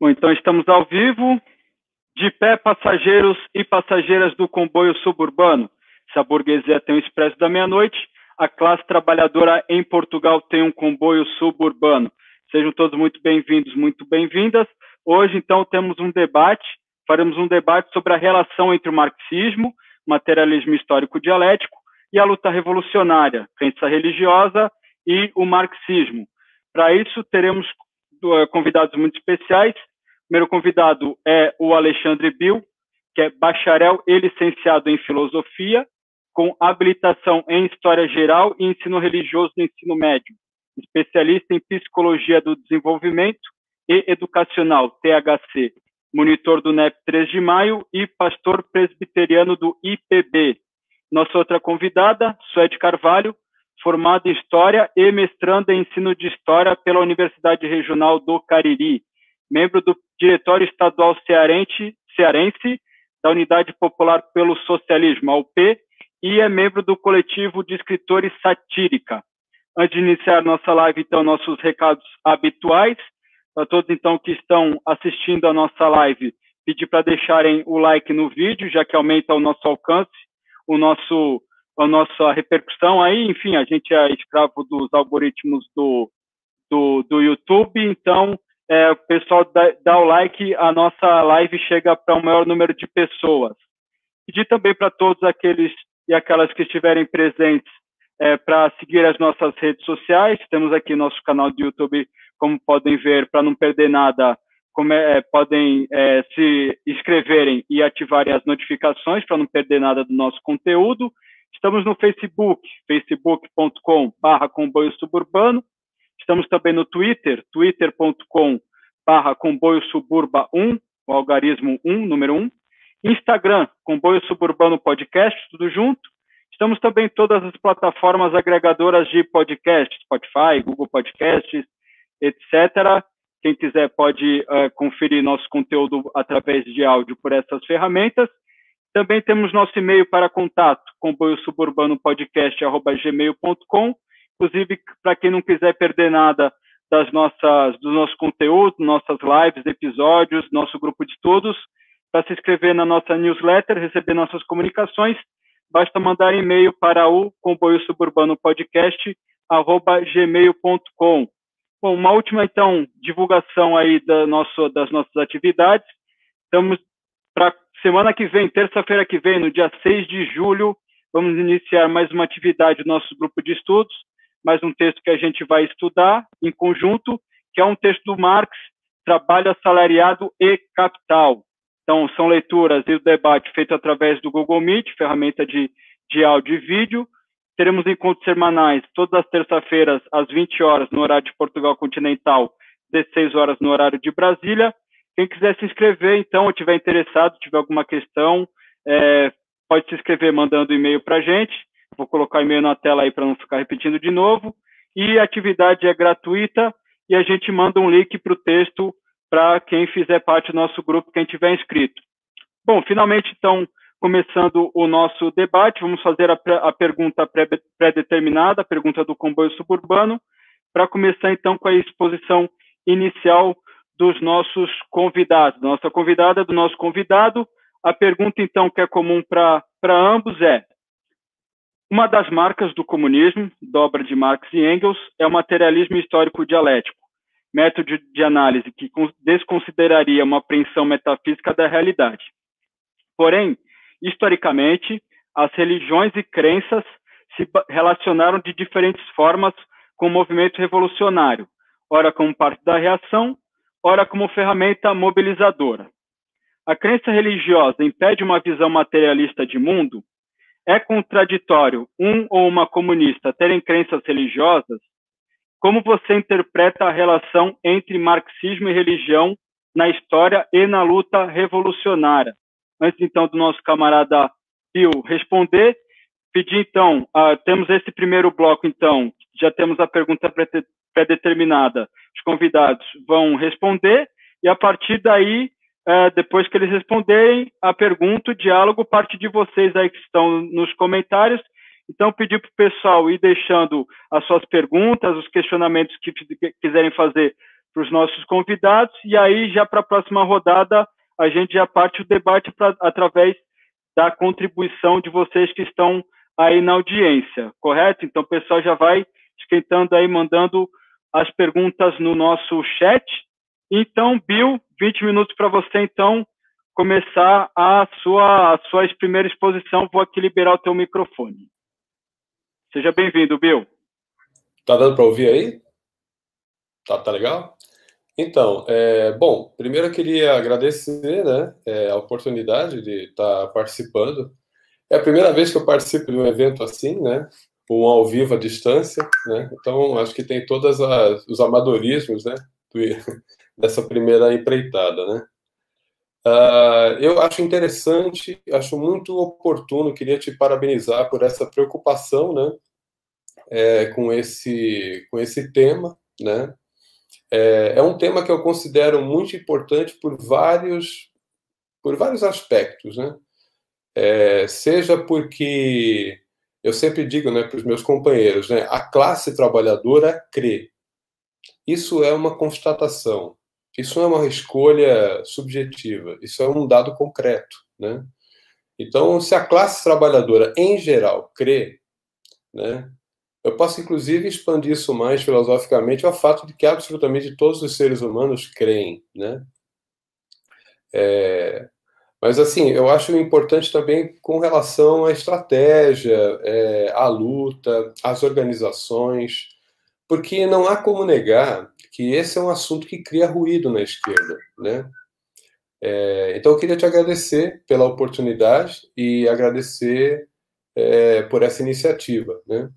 Bom, então estamos ao vivo. De pé, passageiros e passageiras do comboio suburbano. Se a burguesia tem o expresso da meia-noite, a classe trabalhadora em Portugal tem um comboio suburbano. Sejam todos muito bem-vindos, muito bem-vindas. Hoje, então, temos um debate, faremos um debate sobre a relação entre o marxismo, materialismo histórico dialético, e a luta revolucionária, crença religiosa e o marxismo. Para isso, teremos eh, convidados muito especiais. Primeiro convidado é o Alexandre Bill, que é bacharel e licenciado em filosofia, com habilitação em História Geral e Ensino Religioso no Ensino Médio, especialista em Psicologia do Desenvolvimento e Educacional, THC, monitor do NEP 3 de Maio e pastor presbiteriano do IPB. Nossa outra convidada, Suede Carvalho, formada em História e mestranda em Ensino de História pela Universidade Regional do Cariri, membro do Diretório Estadual Cearense, Cearense da Unidade Popular pelo Socialismo, a UP, e é membro do coletivo de escritores Satírica. Antes de iniciar nossa live, então, nossos recados habituais. Para todos, então, que estão assistindo a nossa live, pedir para deixarem o like no vídeo, já que aumenta o nosso alcance, o nosso, a nossa repercussão aí. Enfim, a gente é escravo dos algoritmos do, do, do YouTube, então, é, o pessoal dá, dá o like, a nossa live chega para um maior número de pessoas. Pedir também para todos aqueles e aquelas que estiverem presentes é, para seguir as nossas redes sociais. Temos aqui nosso canal do YouTube, como podem ver, para não perder nada, como é, podem é, se inscreverem e ativarem as notificações para não perder nada do nosso conteúdo. Estamos no Facebook, facebook.com barra comboio suburbano. Estamos também no Twitter, twitter.com barra comboio suburba 1, o algarismo 1, número 1. Instagram, Comboio Suburbano Podcast, tudo junto. Estamos também em todas as plataformas agregadoras de podcast, Spotify, Google Podcasts, etc. Quem quiser pode uh, conferir nosso conteúdo através de áudio por essas ferramentas. Também temos nosso e-mail para contato, comboiosuburbanopodcast.gmail.com. Inclusive, para quem não quiser perder nada das nossas, do nosso conteúdo, nossas lives, episódios, nosso grupo de estudos, para se inscrever na nossa newsletter, receber nossas comunicações, basta mandar e-mail para o comboio suburbano podcast gmail.com. Bom, uma última então divulgação aí da nosso, das nossas atividades. Estamos para semana que vem, terça-feira que vem, no dia 6 de julho, vamos iniciar mais uma atividade do nosso grupo de estudos, mais um texto que a gente vai estudar em conjunto, que é um texto do Marx, Trabalho Assalariado e Capital. Então, são leituras e o debate feito através do Google Meet, ferramenta de, de áudio e vídeo. Teremos encontros semanais todas as terças-feiras, às 20 horas, no horário de Portugal Continental, 16 horas no horário de Brasília. Quem quiser se inscrever, então, ou tiver interessado, tiver alguma questão, é, pode se inscrever mandando e-mail para a gente. Vou colocar o e-mail na tela aí para não ficar repetindo de novo. E a atividade é gratuita e a gente manda um link para o texto para quem fizer parte do nosso grupo, quem tiver inscrito. Bom, finalmente, então, começando o nosso debate, vamos fazer a, a pergunta pré-determinada, a pergunta do comboio suburbano, para começar, então, com a exposição inicial dos nossos convidados, nossa convidada, do nosso convidado. A pergunta, então, que é comum para ambos é: uma das marcas do comunismo, dobra de Marx e Engels, é o materialismo histórico dialético método de análise que desconsideraria uma apreensão metafísica da realidade. Porém, historicamente, as religiões e crenças se relacionaram de diferentes formas com o movimento revolucionário, ora como parte da reação, ora como ferramenta mobilizadora. A crença religiosa impede uma visão materialista de mundo? É contraditório um ou uma comunista terem crenças religiosas como você interpreta a relação entre marxismo e religião na história e na luta revolucionária? Antes, então, do nosso camarada Bill responder, pedir, então, uh, temos esse primeiro bloco, então, já temos a pergunta pré-determinada. Os convidados vão responder, e a partir daí, uh, depois que eles responderem, a pergunta, o diálogo parte de vocês aí que estão nos comentários, então, pedir para o pessoal ir deixando as suas perguntas, os questionamentos que quiserem fazer para os nossos convidados, e aí já para a próxima rodada a gente já parte o debate pra, através da contribuição de vocês que estão aí na audiência, correto? Então o pessoal já vai esquentando aí, mandando as perguntas no nosso chat. Então, Bill, 20 minutos para você, então, começar a sua, a sua primeira exposição. Vou aqui liberar o teu microfone. Seja bem-vindo, Bill. Tá dando para ouvir aí? Tá, tá legal? Então, é, bom, primeiro eu queria agradecer né, é, a oportunidade de estar tá participando. É a primeira vez que eu participo de um evento assim, né? Um ao vivo à distância, né? Então, acho que tem todos os amadorismos, né? Dessa primeira empreitada, né? Uh, eu acho interessante, acho muito oportuno, queria te parabenizar por essa preocupação, né? É, com esse com esse tema, né? É, é, um tema que eu considero muito importante por vários, por vários aspectos, né? É, seja porque eu sempre digo, né, para os meus companheiros, né, a classe trabalhadora crê. Isso é uma constatação. Isso não é uma escolha subjetiva. Isso é um dado concreto, né? Então, se a classe trabalhadora em geral crê, né, eu posso, inclusive, expandir isso mais filosoficamente ao fato de que absolutamente todos os seres humanos creem, né? É, mas, assim, eu acho importante também com relação à estratégia, é, à luta, às organizações, porque não há como negar que esse é um assunto que cria ruído na esquerda, né? É, então, eu queria te agradecer pela oportunidade e agradecer é, por essa iniciativa, né?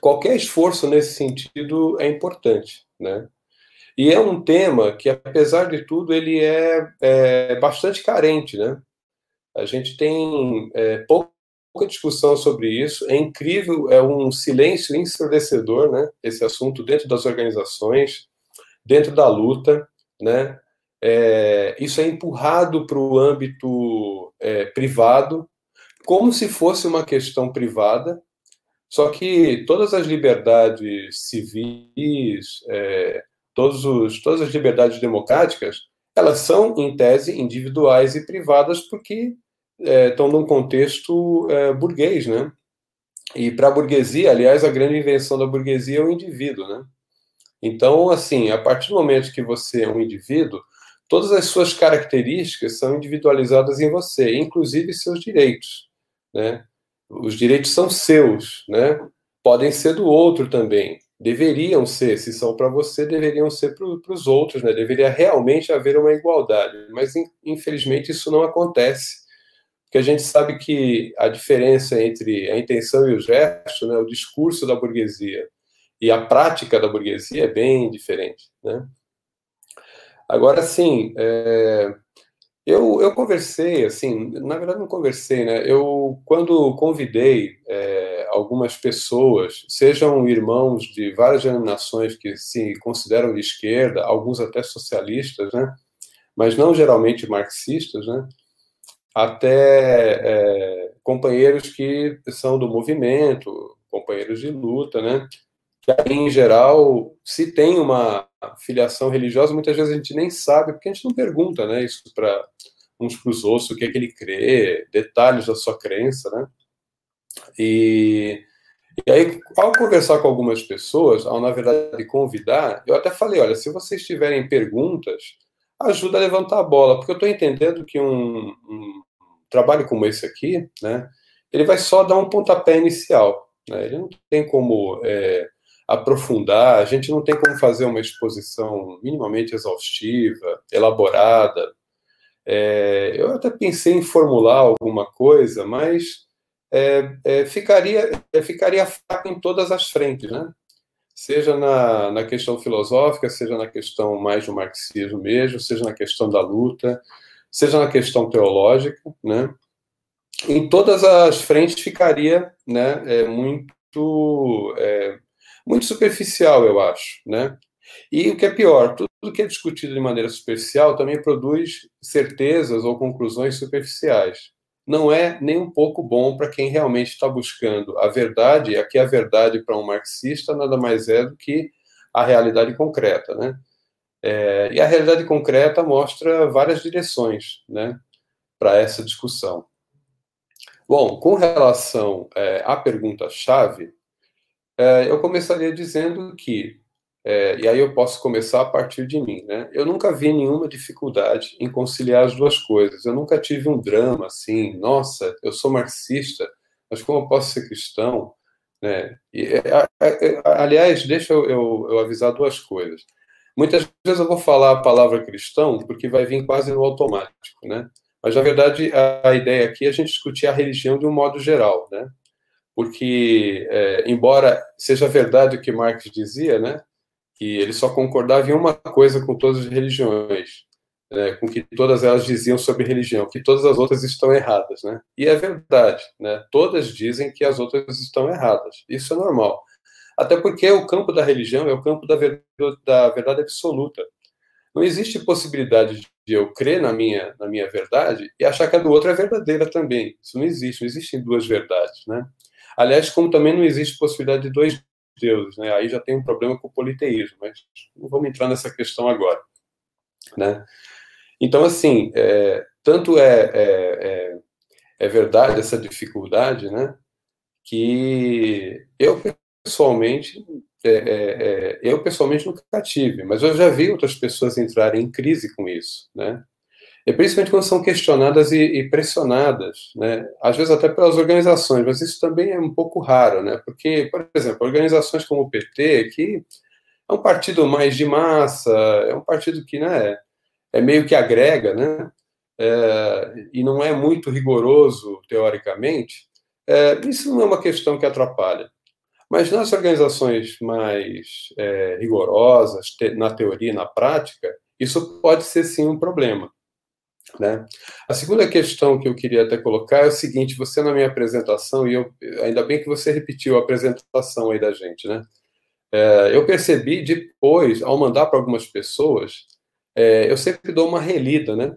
qualquer esforço nesse sentido é importante, né? E é um tema que, apesar de tudo, ele é, é bastante carente, né? A gente tem é, pouca discussão sobre isso. É incrível, é um silêncio ensurdecedor, né? Esse assunto dentro das organizações, dentro da luta, né? É, isso é empurrado para o âmbito é, privado, como se fosse uma questão privada, só que todas as liberdades civis, é, todos os, todas as liberdades democráticas, elas são, em tese, individuais e privadas porque é, estão num contexto é, burguês, né? E para a burguesia, aliás, a grande invenção da burguesia é o indivíduo, né? Então, assim, a partir do momento que você é um indivíduo, todas as suas características são individualizadas em você, inclusive seus direitos, né? Os direitos são seus, né? Podem ser do outro também. Deveriam ser, se são para você, deveriam ser para os outros, né? Deveria realmente haver uma igualdade. Mas, infelizmente, isso não acontece. Porque a gente sabe que a diferença entre a intenção e o gesto, né, o discurso da burguesia e a prática da burguesia é bem diferente, né? Agora, sim, é, eu, eu conversei, assim, na verdade não conversei, né? Eu, quando convidei é, algumas pessoas, sejam irmãos de várias denominações que se consideram de esquerda, alguns até socialistas, né? Mas não geralmente marxistas, né? Até é, companheiros que são do movimento, companheiros de luta, né? Que em geral, se tem uma filiação religiosa, muitas vezes a gente nem sabe, porque a gente não pergunta, né? Isso para uns para os outros, o que é que ele crê, detalhes da sua crença, né? E, e aí, ao conversar com algumas pessoas, ao na verdade convidar, eu até falei, olha, se vocês tiverem perguntas, ajuda a levantar a bola, porque eu estou entendendo que um, um, trabalho como esse aqui, né, ele vai só dar um pontapé inicial, né, ele não tem como é, aprofundar, a gente não tem como fazer uma exposição minimamente exaustiva, elaborada, é, eu até pensei em formular alguma coisa, mas é, é, ficaria, é, ficaria fraco em todas as frentes, né? Seja na, na questão filosófica, seja na questão mais do marxismo mesmo, seja na questão da luta, seja na questão teológica, né? Em todas as frentes ficaria, né, é, muito, é, muito superficial, eu acho, né? E o que é pior, tudo que é discutido de maneira superficial também produz certezas ou conclusões superficiais. Não é nem um pouco bom para quem realmente está buscando a verdade, aqui a verdade para um marxista nada mais é do que a realidade concreta, né? É, e a realidade concreta mostra várias direções né, para essa discussão. Bom, com relação é, à pergunta-chave, é, eu começaria dizendo que, é, e aí eu posso começar a partir de mim, né? Eu nunca vi nenhuma dificuldade em conciliar as duas coisas. Eu nunca tive um drama assim, nossa, eu sou marxista, mas como eu posso ser cristão? Né? E, é, é, aliás, deixa eu, eu, eu avisar duas coisas. Muitas vezes eu vou falar a palavra cristão porque vai vir quase no automático, né? Mas, na verdade, a, ideia aqui é a gente discutir a religião de um modo geral, né? Porque, é, embora seja verdade o que Marx dizia, né? Que ele só concordava em uma coisa com todas as religiões, né, com que todas elas diziam sobre religião, que todas as outras estão erradas, né? E é verdade, né? Todas dizem que as outras estão erradas. Isso é normal. Até porque o campo da religião é o campo da verdade, da verdade absoluta. Não existe possibilidade de eu crer na minha, na minha verdade e achar que a do outro é verdadeira também. Isso não existe, não existem duas verdades, né? Aliás, como também não existe possibilidade de dois deuses, né? Aí já tem um problema com o politeísmo, mas não vamos entrar nessa questão agora, né? Então, assim, é, tanto é, é, é, é verdade essa dificuldade, né? Que eu pessoalmente é, é, é, eu pessoalmente nunca tive, mas eu já vi outras pessoas entrarem em crise com isso, né? E principalmente quando são questionadas e, e, pressionadas, né? Às vezes até pelas organizações, mas isso também é um pouco raro, né? Porque, por exemplo, organizações como o PT, que é um partido mais de massa, é um partido que, né, é meio que agrega, né? É, e não é muito rigoroso teoricamente, é, isso não é uma questão que atrapalha. Mas nas organizações mais é, rigorosas, te, na teoria e na prática, isso pode ser sim um problema. Né? A segunda questão que eu queria até colocar é o seguinte: você na minha apresentação, e eu, ainda bem que você repetiu a apresentação aí da gente, né? É, eu percebi depois, ao mandar para algumas pessoas, é, eu sempre dou uma relida, né?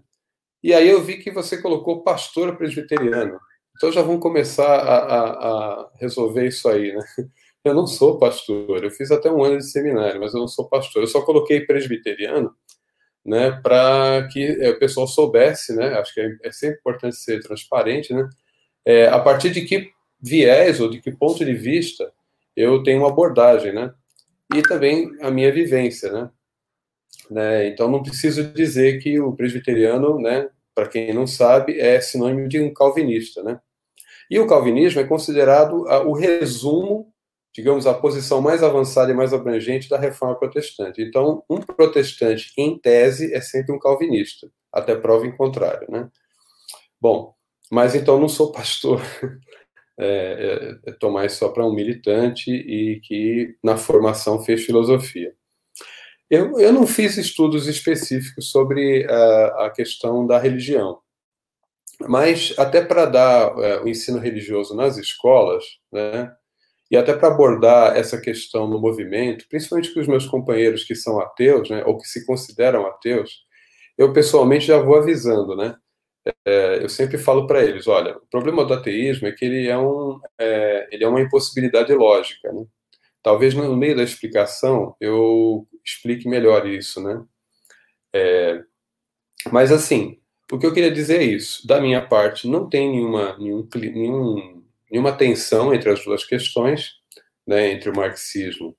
E aí eu vi que você colocou pastor presbiteriano. Então já vamos começar a, a, a, resolver isso aí, né? Eu não sou pastor, eu fiz até um ano de seminário, mas eu não sou pastor. Eu só coloquei presbiteriano, né, para que é, o pessoal soubesse, né? Acho que é, é sempre importante ser transparente, né? É, a partir de que viés ou de que ponto de vista eu tenho uma abordagem, né? E também a minha vivência, né? né? Então não preciso dizer que o presbiteriano, né, para quem não sabe, é sinônimo de um calvinista, né? E o calvinismo é considerado o resumo, digamos, a posição mais avançada e mais abrangente da reforma protestante. Então, um protestante, em tese, é sempre um calvinista, até prova em contrário, né? Bom, mas então não sou pastor. É, é, é mais só para um militante e que na formação fez filosofia. Eu, eu não fiz estudos específicos sobre a questão da religião. Mas até para dar é, o ensino religioso nas escolas, né, e até para abordar essa questão no movimento, principalmente com os meus companheiros que são ateus, né, ou que se consideram ateus, eu pessoalmente já vou avisando, né? É, eu sempre falo para eles, olha, o problema do ateísmo é que ele é, um, é, ele é uma impossibilidade lógica, né? Talvez no meio da explicação eu explique melhor isso, né? É, mas assim, o que eu queria dizer é isso. Da minha parte, não tem nenhuma, nenhum, nenhum, nenhuma tensão entre as duas questões, né, entre o marxismo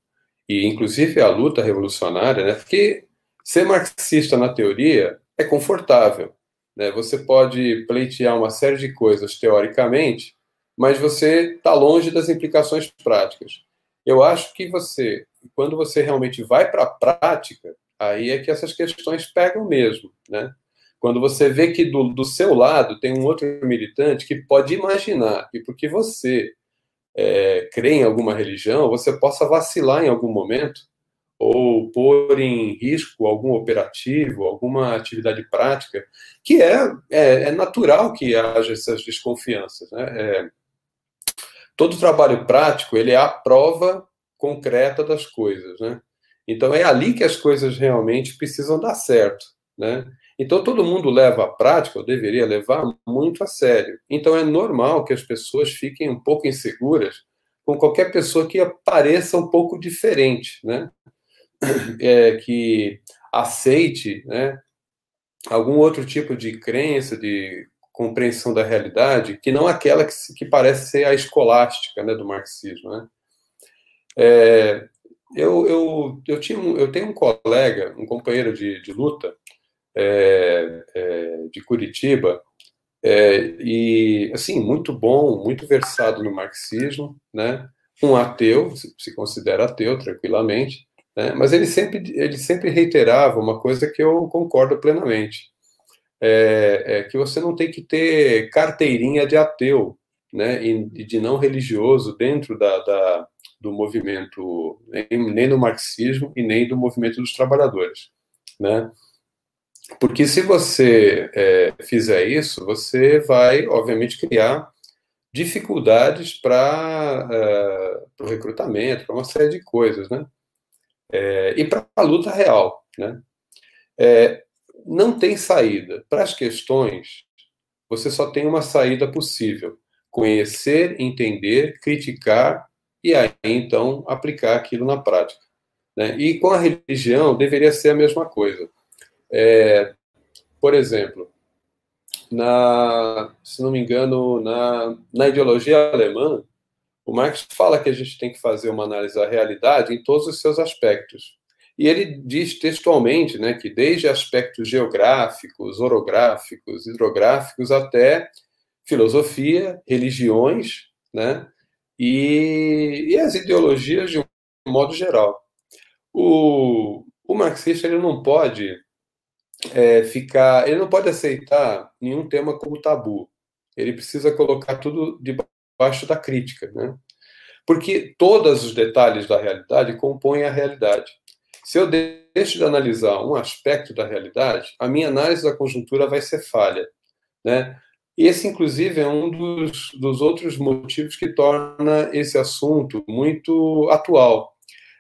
e, inclusive, a luta revolucionária, né, porque ser marxista na teoria é confortável. Né, você pode pleitear uma série de coisas teoricamente, mas você está longe das implicações práticas. Eu acho que você, quando você realmente vai para a prática, aí é que essas questões pegam mesmo, né? Quando você vê que do, do seu lado tem um outro militante que pode imaginar que porque você é, crê em alguma religião, você possa vacilar em algum momento ou pôr em risco algum operativo, alguma atividade prática, que é, é, é natural que haja essas desconfianças. Né? É, todo trabalho prático ele é a prova concreta das coisas. Né? Então é ali que as coisas realmente precisam dar certo. Né? Então todo mundo leva a prática, ou deveria levar, muito a sério. Então é normal que as pessoas fiquem um pouco inseguras com qualquer pessoa que pareça um pouco diferente, né? É, que aceite né, algum outro tipo de crença, de compreensão da realidade, que não aquela que, que parece ser a escolástica né, do marxismo. Né? É, eu, eu, eu, tinha, eu tenho um colega, um companheiro de, de luta é, é, de Curitiba, é, e assim muito bom, muito versado no marxismo, né? Um ateu, se considera ateu tranquilamente, né? Mas ele sempre ele sempre reiterava uma coisa que eu concordo plenamente, é, é que você não tem que ter carteirinha de ateu, né? E de não religioso dentro da, da do movimento nem, nem no marxismo e nem do movimento dos trabalhadores, né? Porque se você é, fizer isso, você vai, obviamente, criar dificuldades para uh, o recrutamento, para uma série de coisas, né? É, e para a luta real, né? É, não tem saída. Para as questões, você só tem uma saída possível: conhecer, entender, criticar e aí então aplicar aquilo na prática. Né? E com a religião deveria ser a mesma coisa. É, por exemplo, na, se não me engano, na, na ideologia alemã, o Marx fala que a gente tem que fazer uma análise da realidade em todos os seus aspectos. E ele diz textualmente né, que desde aspectos geográficos, orográficos, hidrográficos, até filosofia, religiões, né, e, e as ideologias de um modo geral. O, o marxista ele não pode é, ficar. Ele não pode aceitar nenhum tema como tabu. Ele precisa colocar tudo debaixo da crítica, né? Porque todos os detalhes da realidade compõem a realidade. Se eu deixo de analisar um aspecto da realidade, a minha análise da conjuntura vai ser falha, né? Esse, inclusive, é um dos, dos outros motivos que torna esse assunto muito atual.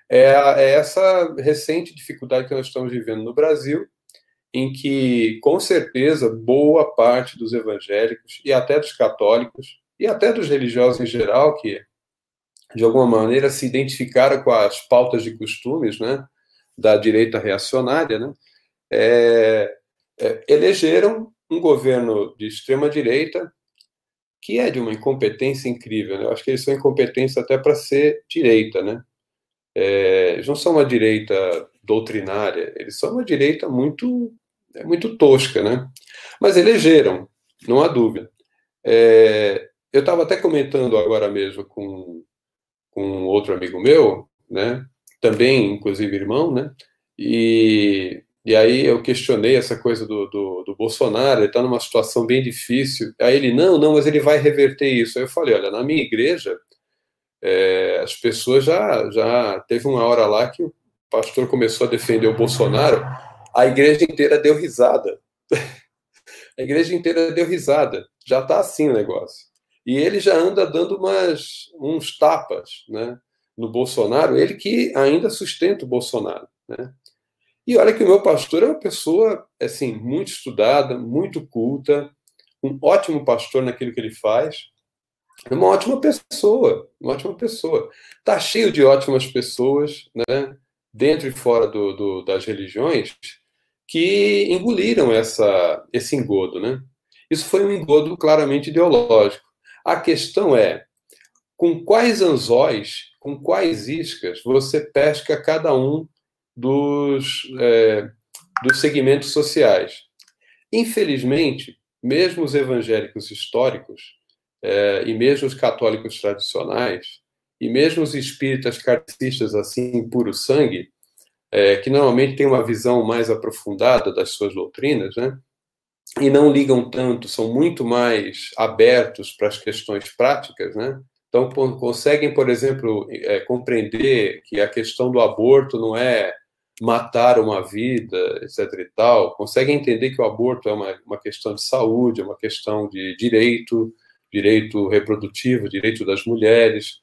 É, é essa recente dificuldade que nós estamos vivendo no Brasil, em que, com certeza, boa parte dos evangélicos e até dos católicos e até dos religiosos em geral, que de alguma maneira se identificaram com as pautas de costumes né, da direita reacionária, né, é, é, elegeram um governo de extrema direita que é de uma incompetência incrível. Né? Eu acho que eles são incompetentes até para ser direita, né? É, eles não são uma direita doutrinária, eles são uma direita muito é muito tosca, né? Mas elegeram, não há dúvida. É, eu estava até comentando agora mesmo com, com outro amigo meu, né? Também, inclusive, irmão, né? E, e aí eu questionei essa coisa do, do, do Bolsonaro, ele está numa situação bem difícil. Aí ele, não, não, mas ele vai reverter isso. Aí eu falei, olha, na minha igreja, é, as pessoas já, já... Teve uma hora lá que o pastor começou a defender o Bolsonaro, a igreja inteira deu risada. a igreja inteira deu risada. Já está assim o negócio. E ele já anda dando umas, uns tapas né, no Bolsonaro, ele que ainda sustenta o Bolsonaro. Né? E olha que o meu pastor é uma pessoa assim, muito estudada, muito culta, um ótimo pastor naquilo que ele faz. É uma ótima pessoa, uma ótima pessoa. Está cheio de ótimas pessoas, né, dentro e fora do, do, das religiões, que engoliram essa, esse engodo. Né? Isso foi um engodo claramente ideológico. A questão é com quais anzóis, com quais iscas você pesca cada um dos, é, dos segmentos sociais. Infelizmente, mesmo os evangélicos históricos, é, e mesmo os católicos tradicionais, e mesmo os espíritas kardecistas assim, puro sangue, é, que normalmente têm uma visão mais aprofundada das suas doutrinas, né? E não ligam tanto, são muito mais abertos para as questões práticas, né? Então, conseguem, por exemplo, é, compreender que a questão do aborto não é matar uma vida, etc. e tal, conseguem entender que o aborto é uma, uma questão de saúde, é uma questão de direito, direito reprodutivo, direito das mulheres.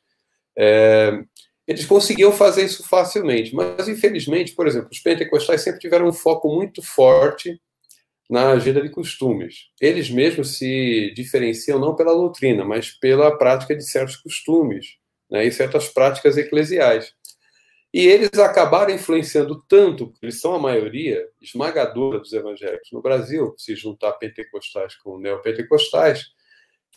É, eles conseguiam fazer isso facilmente, mas infelizmente, por exemplo, os pentecostais sempre tiveram um foco muito forte na agenda de costumes. Eles mesmos se diferenciam não pela doutrina, mas pela prática de certos costumes né, e certas práticas eclesiais. E eles acabaram influenciando tanto, porque eles são a maioria esmagadora dos evangélicos no Brasil, se juntar pentecostais com neopentecostais,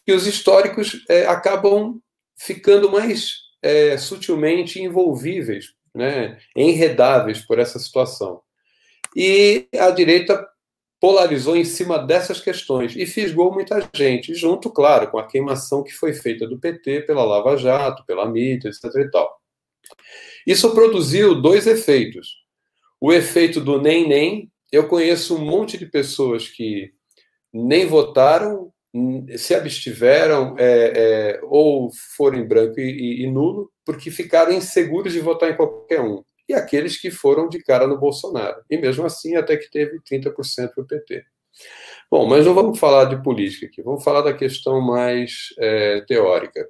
que os históricos é, acabam ficando mais é, sutilmente envolvíveis, né, enredáveis por essa situação. E a direita polarizou em cima dessas questões e fisgou muita gente, junto, claro, com a queimação que foi feita do PT pela Lava Jato, pela mídia, etc. E tal. Isso produziu dois efeitos. O efeito do nem-nem, eu conheço um monte de pessoas que nem votaram, se abstiveram é, é, ou foram em branco e, e, e nulo, porque ficaram inseguros de votar em qualquer um e aqueles que foram de cara no Bolsonaro. E mesmo assim, até que teve 30% para o PT. Bom, mas não vamos falar de política aqui, vamos falar da questão mais é, teórica.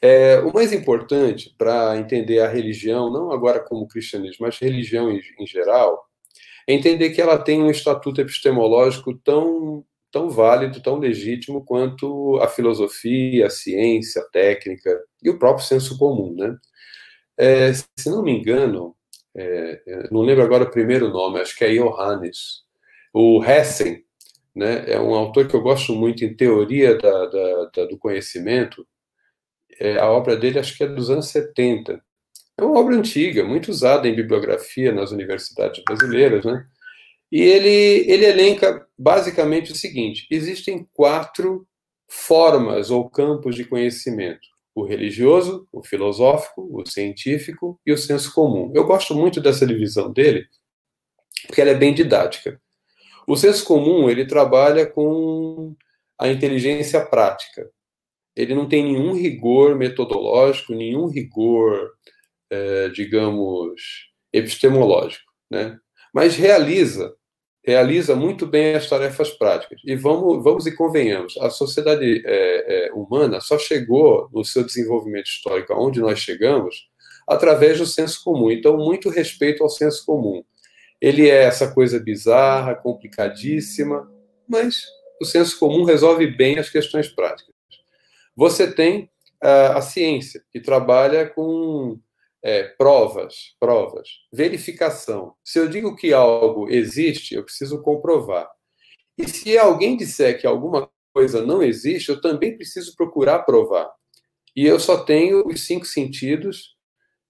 É, o mais importante para entender a religião, não agora como cristianismo, mas religião em, em geral, é entender que ela tem um estatuto epistemológico tão, tão válido, tão legítimo quanto a filosofia, a ciência, a técnica e o próprio senso comum, né? É, se não me engano, é, é, não lembro agora o primeiro nome, acho que é Johannes. O Hessen, né, é um autor que eu gosto muito em teoria da, da, da, do conhecimento. É, a obra dele acho que é dos anos 70. É uma obra antiga, muito usada em bibliografia nas universidades brasileiras, né? E ele, ele elenca basicamente o seguinte: existem quatro formas ou campos de conhecimento o religioso, o filosófico, o científico e o senso comum. Eu gosto muito dessa divisão dele, porque ela é bem didática. O senso comum, ele trabalha com a inteligência prática. Ele não tem nenhum rigor metodológico, nenhum rigor, é, digamos, epistemológico, né? Mas realiza realiza muito bem as tarefas práticas. E vamos, vamos e convenhamos, a sociedade é, é, humana só chegou no seu desenvolvimento histórico aonde nós chegamos através do senso comum. Então, muito respeito ao senso comum. Ele é essa coisa bizarra, complicadíssima, mas o senso comum resolve bem as questões práticas. Você tem a, a ciência, que trabalha com é, provas, provas, verificação. Se eu digo que algo existe, eu preciso comprovar. E se alguém disser que alguma coisa não existe, eu também preciso procurar provar. E eu só tenho os cinco sentidos,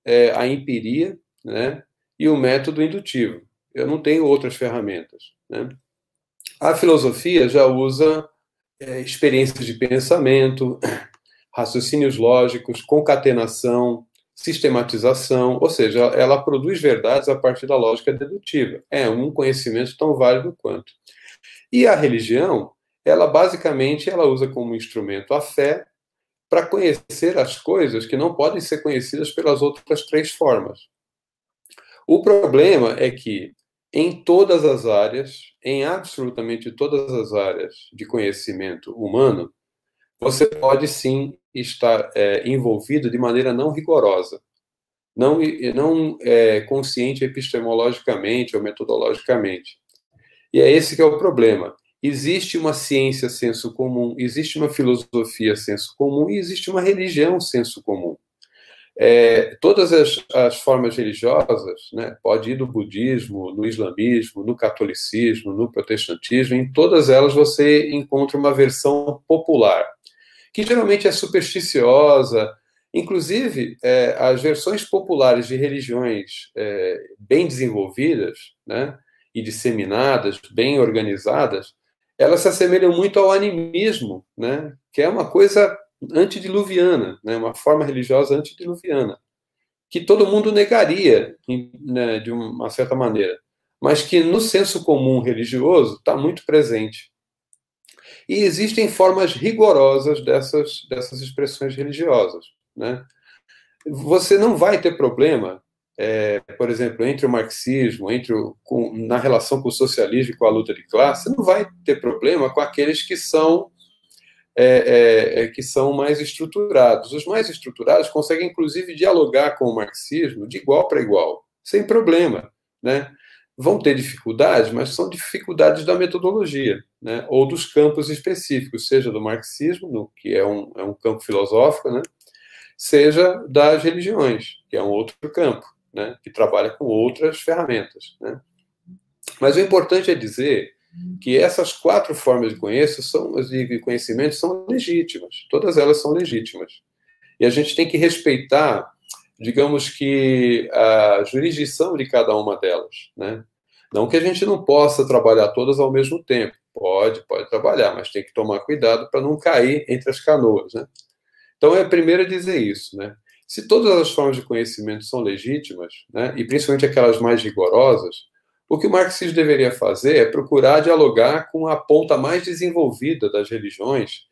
é, a empiria, né, e o método indutivo. Eu não tenho outras ferramentas. Né? A filosofia já usa é, experiências de pensamento, raciocínios lógicos, concatenação, sistematização, ou seja, ela produz verdades a partir da lógica dedutiva. É um conhecimento tão válido quanto. E a religião, ela basicamente ela usa como instrumento a fé para conhecer as coisas que não podem ser conhecidas pelas outras três formas. O problema é que em todas as áreas, em absolutamente todas as áreas de conhecimento humano, você pode sim estar é, envolvido de maneira não rigorosa, não, não é, consciente epistemologicamente ou metodologicamente. E é esse que é o problema. Existe uma ciência senso comum, existe uma filosofia senso comum e existe uma religião senso comum. É, todas as, as, formas religiosas, né, pode ir do budismo, no islamismo, no catolicismo, no protestantismo, em todas elas você encontra uma versão popular que geralmente é supersticiosa. Inclusive, é, as versões populares de religiões é, bem desenvolvidas né, e disseminadas, bem organizadas, elas se assemelham muito ao animismo, né, que é uma coisa antediluviana, né, uma forma religiosa antediluviana, que todo mundo negaria né, de uma certa maneira, mas que no senso comum religioso está muito presente. E existem formas rigorosas dessas, dessas expressões religiosas. Né? Você não vai ter problema, é, por exemplo, entre o marxismo, entre o, com, na relação com o socialismo e com a luta de classe, você não vai ter problema com aqueles que são é, é, é, que são mais estruturados. Os mais estruturados conseguem, inclusive, dialogar com o marxismo de igual para igual, sem problema. Né? Vão ter dificuldades, mas são dificuldades da metodologia, né? ou dos campos específicos, seja do marxismo, no, que é um, é um campo filosófico, né? seja das religiões, que é um outro campo, né, que trabalha com outras ferramentas. Né. Mas o importante é dizer que essas quatro formas de conhecimento são, de conhecimento são legítimas, todas elas são legítimas. E a gente tem que respeitar, digamos que, a jurisdição de cada uma delas. Né? Não que a gente não possa trabalhar todas ao mesmo tempo, pode, pode trabalhar, mas tem que tomar cuidado para não cair entre as canoas. Né? Então, é primeiro dizer isso. Né? Se todas as formas de conhecimento são legítimas, né, e principalmente aquelas mais rigorosas, o que o marxismo deveria fazer é procurar dialogar com a ponta mais desenvolvida das religiões,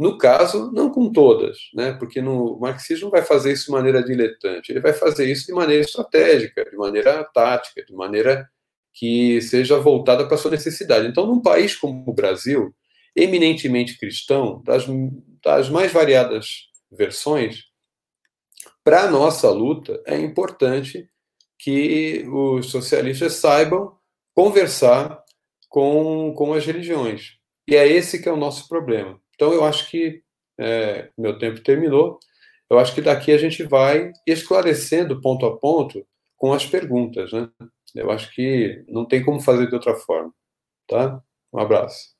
no caso, não com todas, né? porque no, o marxismo não vai fazer isso de maneira diletante, ele vai fazer isso de maneira estratégica, de maneira tática, de maneira que seja voltada para a sua necessidade. Então, num país como o Brasil, eminentemente cristão, das, das mais variadas versões, para a nossa luta é importante que os socialistas saibam conversar com, com as religiões. E é esse que é o nosso problema. Então, eu acho que é, meu tempo terminou. Eu acho que daqui a gente vai esclarecendo ponto a ponto com as perguntas, né? Eu acho que não tem como fazer de outra forma, tá? Um abraço.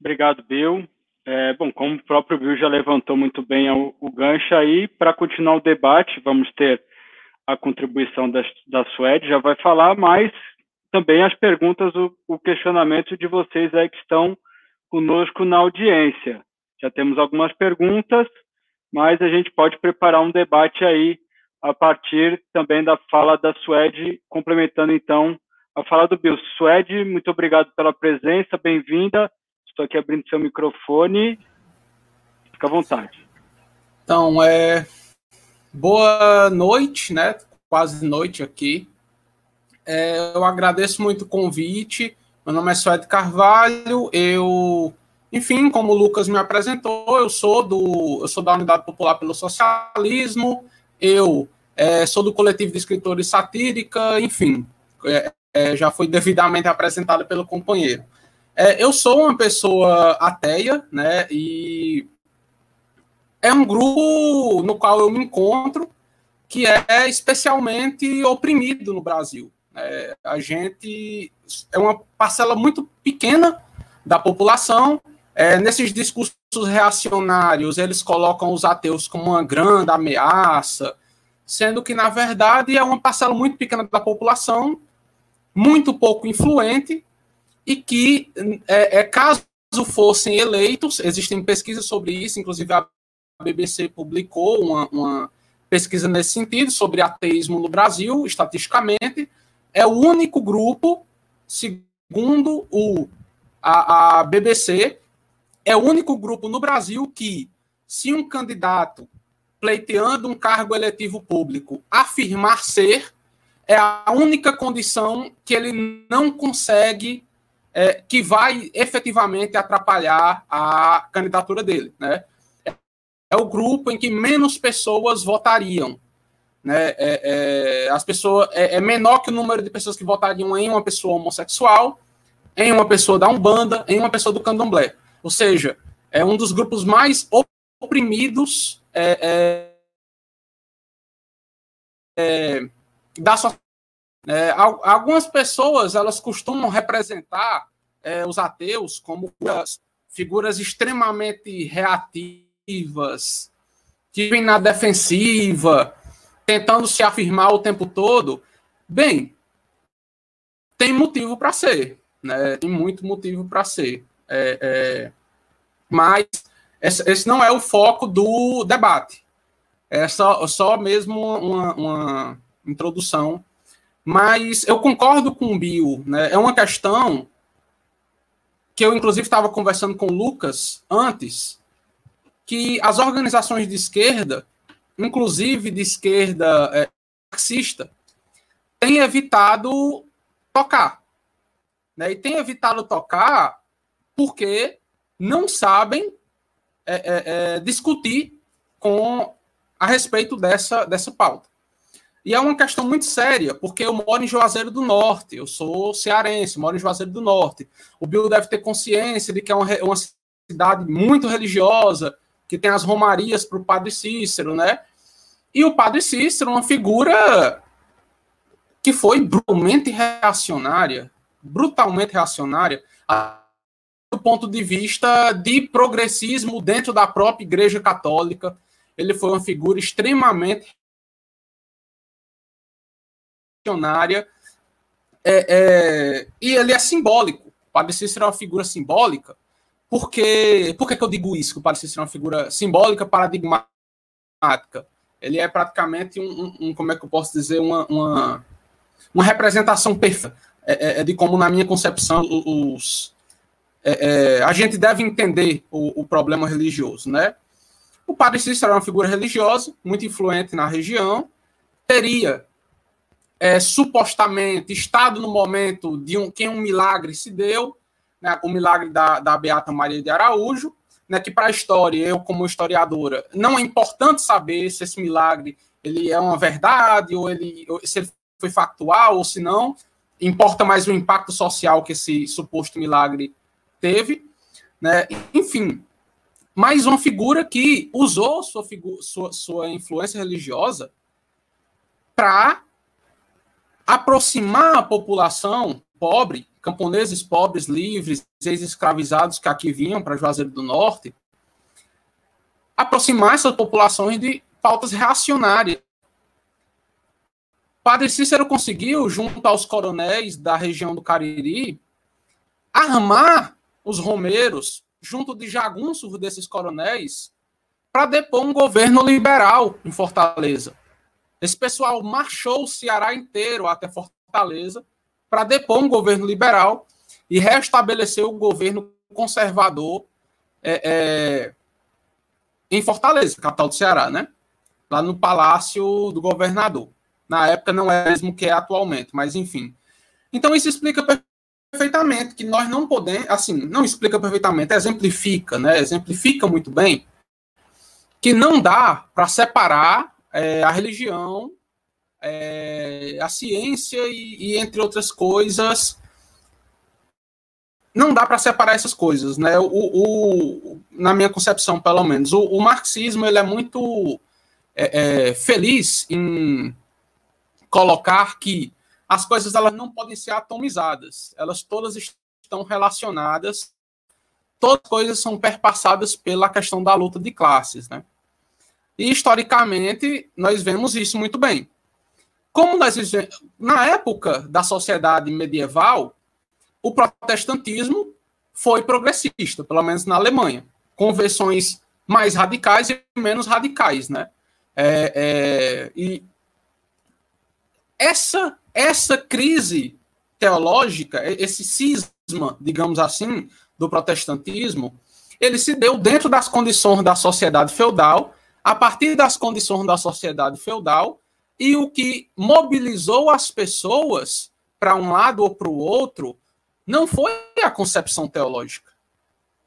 Obrigado, Bill. É, bom, como o próprio Bill já levantou muito bem o, o gancho aí, para continuar o debate, vamos ter a contribuição da, da Suede, já vai falar, mas também as perguntas, o, o questionamento de vocês aí que estão conosco na audiência. Já temos algumas perguntas, mas a gente pode preparar um debate aí a partir também da fala da Suede, complementando então a fala do Bill. Suede, muito obrigado pela presença, bem-vinda. Estou aqui abrindo seu microfone. Fica à vontade. Então, é boa noite, né? Quase noite aqui. É, eu agradeço muito o convite. Meu nome é Suede Carvalho. Eu, enfim, como o Lucas me apresentou, eu sou do, eu sou da Unidade Popular pelo Socialismo. Eu é, sou do coletivo de escritores satírica. Enfim, é, é já foi devidamente apresentado pelo companheiro. É, eu sou uma pessoa ateia, né? E é um grupo no qual eu me encontro que é especialmente oprimido no Brasil. É, a gente é uma parcela muito pequena da população. É, nesses discursos reacionários, eles colocam os ateus como uma grande ameaça, sendo que, na verdade, é uma parcela muito pequena da população, muito pouco influente, e que, é, é, caso fossem eleitos, existem pesquisas sobre isso, inclusive a BBC publicou uma, uma pesquisa nesse sentido, sobre ateísmo no Brasil, estatisticamente, é o único grupo, segundo o, a, a BBC, é o único grupo no Brasil que, se um candidato pleiteando um cargo eletivo público afirmar ser, é a única condição que ele não consegue é, que vai efetivamente atrapalhar a candidatura dele. Né? É o grupo em que menos pessoas votariam. Né? É, é, as pessoas, é, é, menor que o número de pessoas que votariam em uma pessoa homossexual, em uma pessoa da Umbanda, em uma pessoa do Candomblé. Ou seja, é um dos grupos mais oprimidos é, é, é da sociedade algumas pessoas elas costumam representar os ateus como figuras, figuras extremamente reativas, que vêm na defensiva, tentando se afirmar o tempo todo. Bem, tem motivo para ser, né? Tem muito motivo para ser. É, é, mas esse, não é o foco do debate. É só, só mesmo uma, uma introdução mas eu concordo com o Bill, né? É uma questão que eu, inclusive, estava conversando com o Lucas antes, que as organizações de esquerda, inclusive de esquerda é, marxista, têm evitado tocar. Né? E têm evitado tocar porque não sabem é, é, é discutir com a respeito dessa, dessa pauta. E é uma questão muito séria, porque eu moro em Juazeiro do Norte, eu sou cearense, moro em Juazeiro do Norte. O Bill deve ter consciência de que é uma, uma cidade muito religiosa, que tem as romarias para o Padre Cícero, né? E o Padre Cícero, uma figura que foi brutalmente reacionária, brutalmente reacionária, do ponto de vista de progressismo dentro da própria Igreja Católica. Ele foi uma figura extremamente reacionária é, é, e ele é simbólico. O Padre Cícero é uma figura simbólica. Por que eu digo isso? Que o Padre Cícero é uma figura simbólica, paradigmática. Ele é praticamente um, um, um como é que eu posso dizer, uma, uma, uma representação perfeita é, é, é de como, na minha concepção, os, é, é, a gente deve entender o, o, problema religioso, né? O padre Cícero era uma figura religiosa, muito influente na região, teria é, supostamente estado no momento de um, que um milagre se deu, né, o milagre da, da Beata Maria de Araújo, né, que para a história, eu como historiadora, não é importante saber se esse milagre ele é uma verdade, ou ele, se ele foi factual, ou se não, importa mais o impacto social que esse suposto milagre teve, né? Enfim, mais uma figura que usou sua, sua, sua influência religiosa para aproximar a população pobre, camponeses pobres, livres, ex-escravizados que aqui vinham para Juazeiro do Norte, aproximar essas populações de pautas reacionárias. Padre Cícero conseguiu, junto aos coronéis da região do Cariri, armar os romeiros, junto de jagunços desses coronéis, para depor um governo liberal em Fortaleza. Esse pessoal marchou o Ceará inteiro até Fortaleza para depor um governo liberal e restabelecer o governo conservador é, é, em Fortaleza, capital do Ceará, né? Lá no Palácio do Governador. Na época não é mesmo que é atualmente, mas enfim. Então isso explica perfeitamente que nós não podemos, assim, não explica perfeitamente, exemplifica, né? Exemplifica muito bem que não dá para separar é, a religião, é, a ciência e, e, entre outras coisas, não dá para separar essas coisas, né? O, o, na minha concepção, pelo menos, o, o marxismo ele é muito é, é feliz em colocar que as coisas elas não podem ser atomizadas, elas todas estão relacionadas, todas as coisas são perpassadas pela questão da luta de classes, né? E historicamente nós vemos isso muito bem. Como nós na época da sociedade medieval, o protestantismo foi progressista, pelo menos na Alemanha, com versões mais radicais e menos radicais, né? É, é, e essa essa crise teológica, esse cisma, digamos assim, do protestantismo, ele se deu dentro das condições da sociedade feudal, a partir das condições da sociedade feudal, e o que mobilizou as pessoas para um lado ou para o outro não foi a concepção teológica.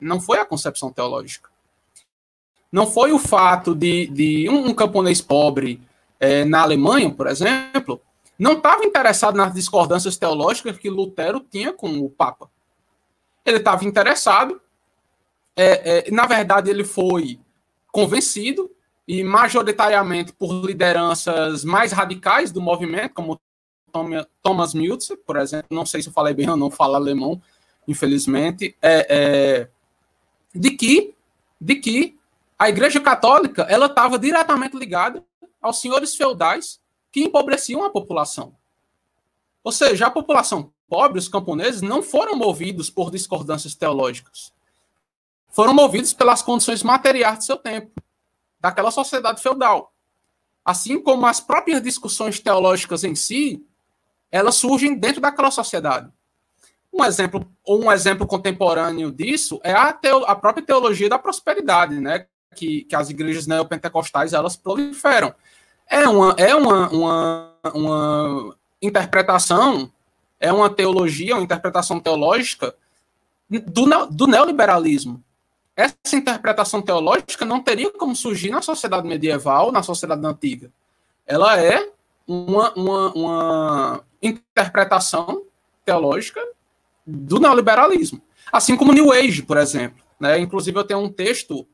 Não foi a concepção teológica. Não foi o fato de, de um, camponês pobre é, na Alemanha, por exemplo, não estava interessado nas discordâncias teológicas que Lutero tinha com o Papa. Ele estava interessado, é, é, na verdade, ele foi convencido, e majoritariamente por lideranças mais radicais do movimento, como Thomas Miltzer, por exemplo, não sei se eu falei bem ou não, falo alemão, infelizmente, é, é, de que de que a Igreja Católica ela estava diretamente ligada aos senhores feudais que empobreciam a população. Ou seja, a população pobre, os camponeses, não foram movidos por discordâncias teológicas. Foram movidos pelas condições materiais do seu tempo, daquela sociedade feudal. Assim como as próprias discussões teológicas em si, elas surgem dentro daquela sociedade. Um exemplo, um exemplo contemporâneo disso é a, teo, a própria teologia da prosperidade, né? Que, que as igrejas neopentecostais elas proliferam. É uma, é uma, uma, uma interpretação, é uma teologia, uma interpretação teológica do, do neoliberalismo. Essa interpretação teológica não teria como surgir na sociedade medieval, na sociedade antiga. Ela é uma, uma, uma interpretação teológica do neoliberalismo. Assim como New Age, por exemplo. Né? Inclusive, eu tenho um texto,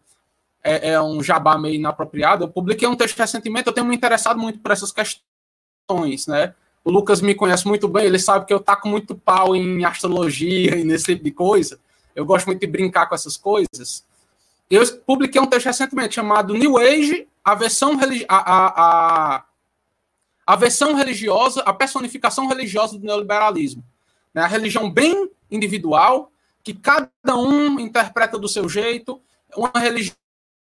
é, é, um jabá meio inapropriado. Eu publiquei um texto recentemente, eu tenho me interessado muito por essas questões. Né? O Lucas me conhece muito bem, ele sabe que eu taco muito pau em astrologia e nesse tipo de coisa. Eu gosto muito de brincar com essas coisas. Eu publiquei um texto recentemente chamado New Age, a versão, religi a, a, a, a versão religiosa, a personificação religiosa do neoliberalismo. Né? A religião bem individual, que cada um interpreta do seu jeito, uma, religião,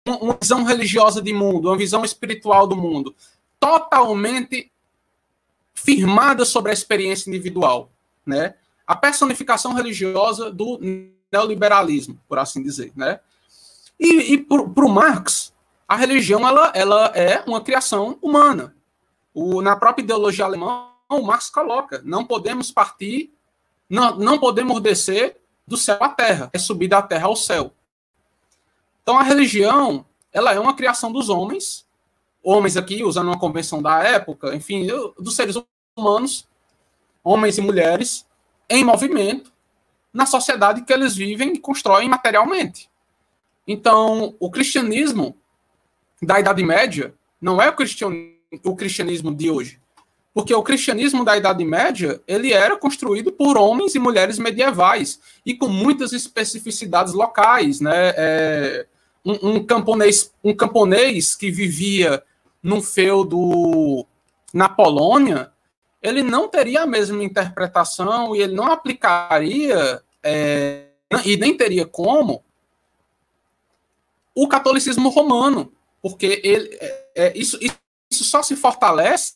uma visão religiosa de mundo, uma visão espiritual do mundo, totalmente firmada sobre a experiência individual. Né? A personificação religiosa do neoliberalismo, por assim dizer. Né? E, e para o Marx, a religião ela, ela é uma criação humana. O, na própria ideologia alemã, o Marx coloca: não podemos partir, não, não podemos descer do céu à terra, é subir da terra ao céu. Então a religião ela é uma criação dos homens, homens aqui usando uma convenção da época, enfim, dos seres humanos, homens e mulheres em movimento na sociedade que eles vivem e constroem materialmente. Então, o cristianismo da Idade Média não é o, o cristianismo de hoje. Porque o cristianismo da Idade Média, ele era construído por homens e mulheres medievais e com muitas especificidades locais, né? É, um, um, camponês, um camponês que vivia num feudo na Polônia, ele não teria a mesma interpretação e ele não aplicaria é, e nem teria como o catolicismo romano, porque ele, é, é, isso, isso só se fortalece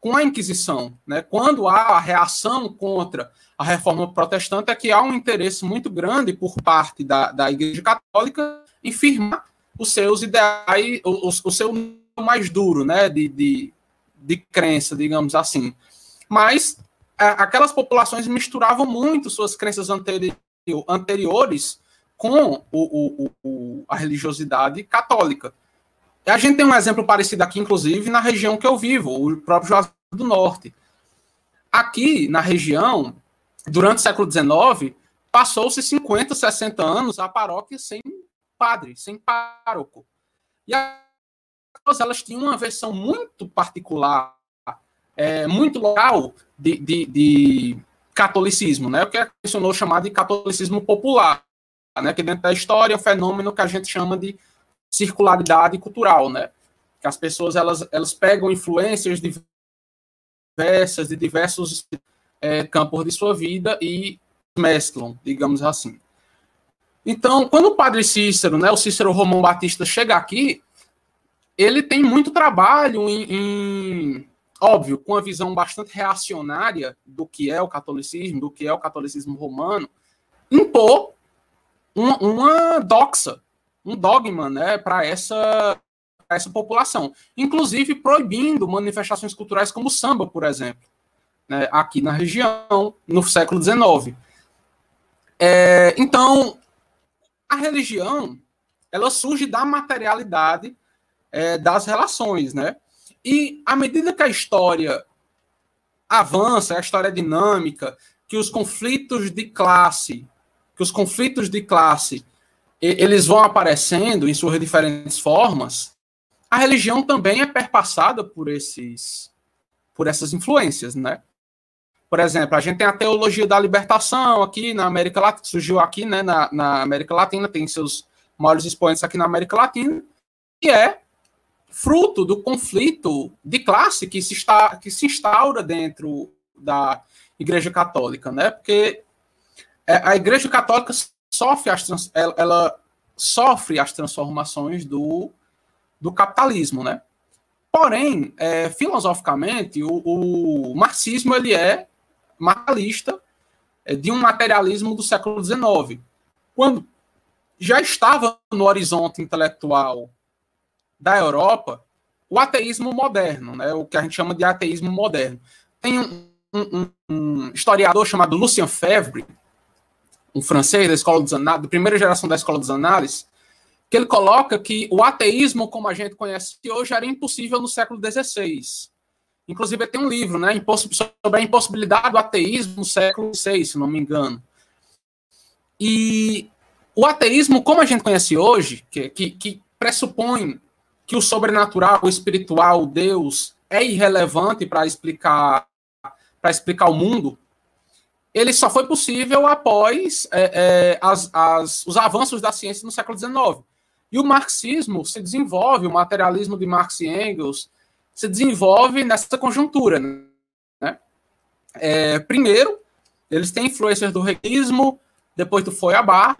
com a Inquisição. Né? Quando há a reação contra a reforma protestante, é que há um interesse muito grande por parte da, da Igreja Católica em firmar os seus ideais, o, o seu mais duro né? de, de, de crença, digamos assim. Mas aquelas populações misturavam muito suas crenças anteri anteriores com o, o, o, a religiosidade católica. E a gente tem um exemplo parecido aqui, inclusive, na região que eu vivo, o próprio Juazeiro do Norte. Aqui, na região, durante o século XIX, passou-se 50, 60 anos a paróquia sem padre, sem pároco. E as elas tinham uma versão muito particular, é, muito local de, de, de, catolicismo, né? o que é mencionou chamado de catolicismo popular né? Que dentro da história é um fenômeno que a gente chama de circularidade cultural, né? Que as pessoas elas, elas pegam influências diversas de diversos é, campos de sua vida e mesclam, digamos assim. Então, quando o padre Cícero, né, o Cícero Romão Batista chega aqui, ele tem muito trabalho em, em, óbvio, com a visão bastante reacionária do que é o catolicismo, do que é o catolicismo romano, impor uma, uma doxa, um dogma né, para essa, essa população. Inclusive proibindo manifestações culturais como o samba, por exemplo, né, aqui na região, no século XIX. É, então, a religião ela surge da materialidade é, das relações, né? E à medida que a história avança, a história é dinâmica, que os conflitos de classe que os conflitos de classe eles vão aparecendo em suas diferentes formas, a religião também é perpassada por esses por essas influências, né? Por exemplo, a gente tem a teologia da libertação aqui na América Latina, surgiu aqui, né, na, na América Latina, tem seus maiores expoentes aqui na América Latina, e é fruto do conflito de classe que se, está, que se instaura dentro da Igreja Católica, né? Porque é, a Igreja Católica sofre as, ela, ela sofre as transformações do, do capitalismo, né? Porém, é, filosoficamente, o, o, marxismo ele é materialista é, de um materialismo do século XIX, quando já estava no horizonte intelectual da Europa o ateísmo moderno, né? O que a gente chama de ateísmo moderno. Tem um, um, um historiador chamado Lucien Febvre um francês da escola dos análises, da primeira geração da escola dos análises, que ele coloca que o ateísmo, como a gente conhece hoje, era impossível no século XVI. Inclusive, tem um livro né, sobre a impossibilidade do ateísmo no século VI, se não me engano. E o ateísmo, como a gente conhece hoje, que, que, que pressupõe que o sobrenatural, o espiritual, Deus, é irrelevante para explicar para explicar o mundo, ele só foi possível após é, é, as, as, os avanços da ciência no século XIX. E o marxismo se desenvolve, o materialismo de Marx e Engels se desenvolve nessa conjuntura. Né? É, primeiro, eles têm influências do realismo, depois do Feuerbach,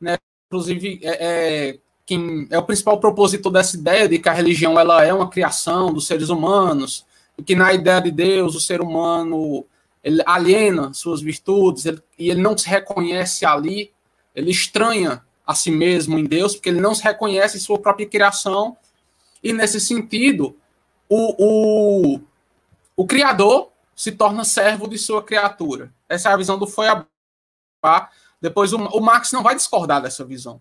né? inclusive é, é, quem é o principal propositor dessa ideia de que a religião ela é uma criação dos seres humanos, e que na ideia de Deus o ser humano ele aliena suas virtudes ele, e ele não se reconhece ali, ele estranha a si mesmo em Deus, porque ele não se reconhece em sua própria criação, e nesse sentido, o, o, o Criador se torna servo de sua criatura. Essa é a visão do Feuerbach. Depois, o, o Marx não vai discordar dessa visão.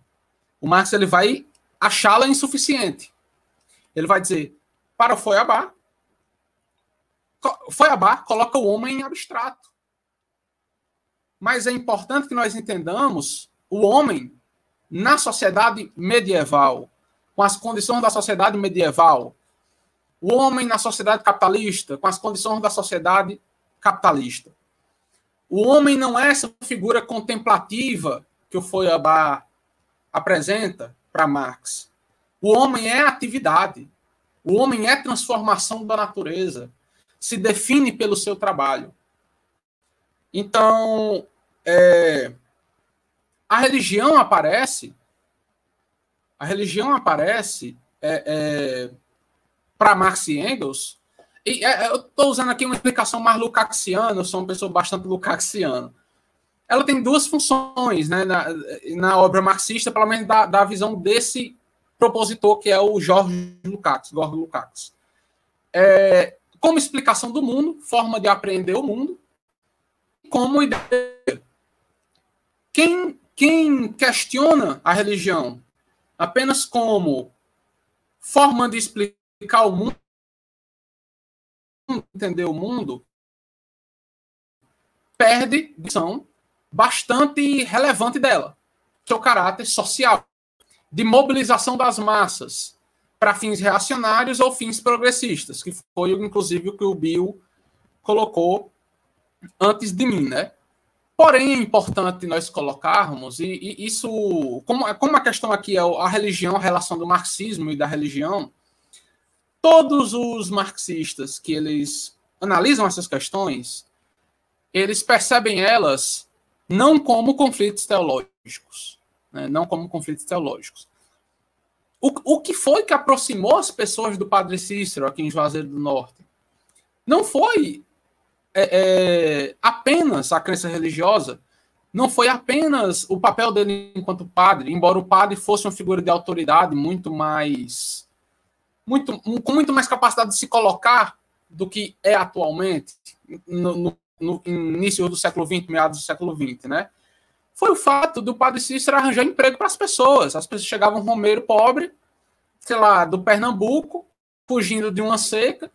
O Marx ele vai achá-la insuficiente. Ele vai dizer, para o Feuerbach, Feuerbach coloca o homem em abstrato. Mas é importante que nós entendamos o homem na sociedade medieval, com as condições da sociedade medieval, o homem na sociedade capitalista, com as condições da sociedade capitalista. O homem não é essa figura contemplativa que o Feuerbach apresenta para Marx. O homem é atividade. O homem é transformação da natureza se define pelo seu trabalho. Então, é, a religião aparece, a religião aparece é, é, para Marx e Engels, e é, eu estou usando aqui uma explicação mais lucaxiana, eu sou uma pessoa bastante lucaxiana. Ela tem duas funções né, na, na obra marxista, pelo menos da, da visão desse propositor, que é o Jorge Lukács, Jorge Lukács. É, como explicação do mundo, forma de aprender o mundo, como ideia. Quem, quem questiona a religião apenas como forma de explicar o mundo, entender o mundo, perde visão bastante relevante dela, o caráter social, de mobilização das massas, para fins reacionários ou fins progressistas, que foi inclusive o que o Bill colocou antes de mim, né? Porém, é importante nós colocarmos, e, e isso, como, como a questão aqui é a religião, a relação do marxismo e da religião, todos os marxistas que eles analisam essas questões, eles percebem elas não como conflitos teológicos, né? não como conflitos teológicos, o, o que foi que aproximou as pessoas do Padre Cícero aqui em Juazeiro do Norte? Não foi é, é, apenas a crença religiosa, não foi apenas o papel dele enquanto padre, embora o padre fosse uma figura de autoridade muito mais. Muito, com muito mais capacidade de se colocar do que é atualmente, no, no, no início do século XX, meados do século XX, né? foi o fato do padre Cícero arranjar emprego para as pessoas. As pessoas chegavam romeiro pobre, sei lá, do Pernambuco, fugindo de uma seca,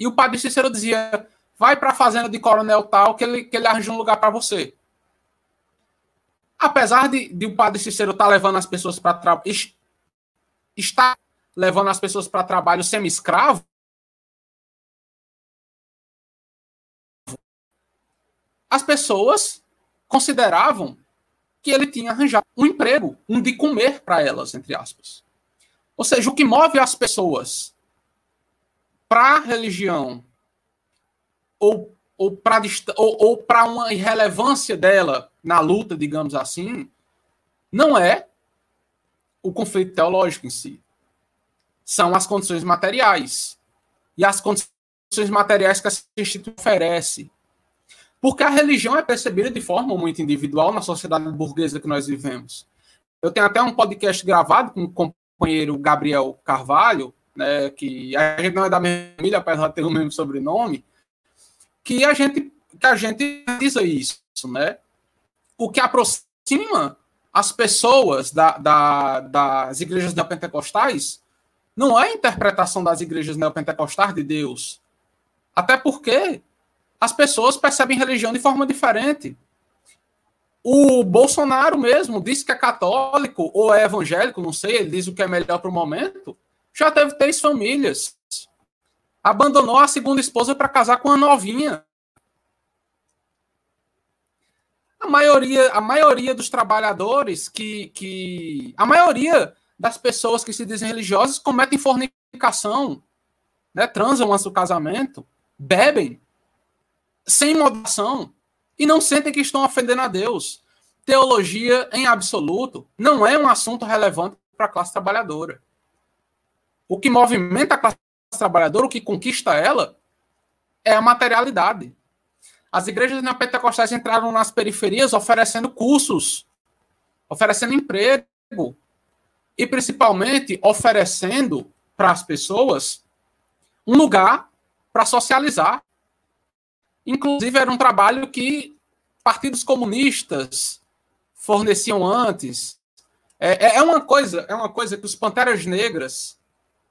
e o padre Cícero dizia: vai para a fazenda de coronel tal, que ele, que ele arranja um lugar para você. Apesar de, de o padre Cícero estar tá levando as pessoas para trabalho, está levando as pessoas para trabalho semi-escravo, as pessoas consideravam que ele tinha arranjado um emprego, um de comer para elas, entre aspas. Ou seja, o que move as pessoas para a religião ou, ou para ou, ou uma irrelevância dela na luta, digamos assim, não é o conflito teológico em si. São as condições materiais. E as condições materiais que a instituição oferece porque a religião é percebida de forma muito individual na sociedade burguesa que nós vivemos. Eu tenho até um podcast gravado com o companheiro Gabriel Carvalho, né, que a gente não é da mesma família, apesar de ter o mesmo sobrenome, que a gente que a gente diz isso, né? O que aproxima as pessoas da, da, das igrejas neopentecostais não é a interpretação das igrejas neopentecostais de Deus, Até porque as pessoas percebem religião de forma diferente. O Bolsonaro mesmo disse que é católico ou é evangélico, não sei, ele diz o que é melhor para o momento. Já teve três famílias. Abandonou a segunda esposa para casar com uma novinha. A maioria, a maioria dos trabalhadores que, que. A maioria das pessoas que se dizem religiosas cometem fornicação, né, transam antes do casamento, bebem, sem moderação, e não sentem que estão ofendendo a Deus. Teologia, em absoluto, não é um assunto relevante para a classe trabalhadora. O que movimenta a classe trabalhadora, o que conquista ela, é a materialidade. As igrejas neopentecostais entraram nas periferias oferecendo cursos, oferecendo emprego, e principalmente oferecendo para as pessoas um lugar para socializar. Inclusive, era um trabalho que partidos comunistas forneciam antes. É, é, é uma coisa, é uma coisa que os Panteras Negras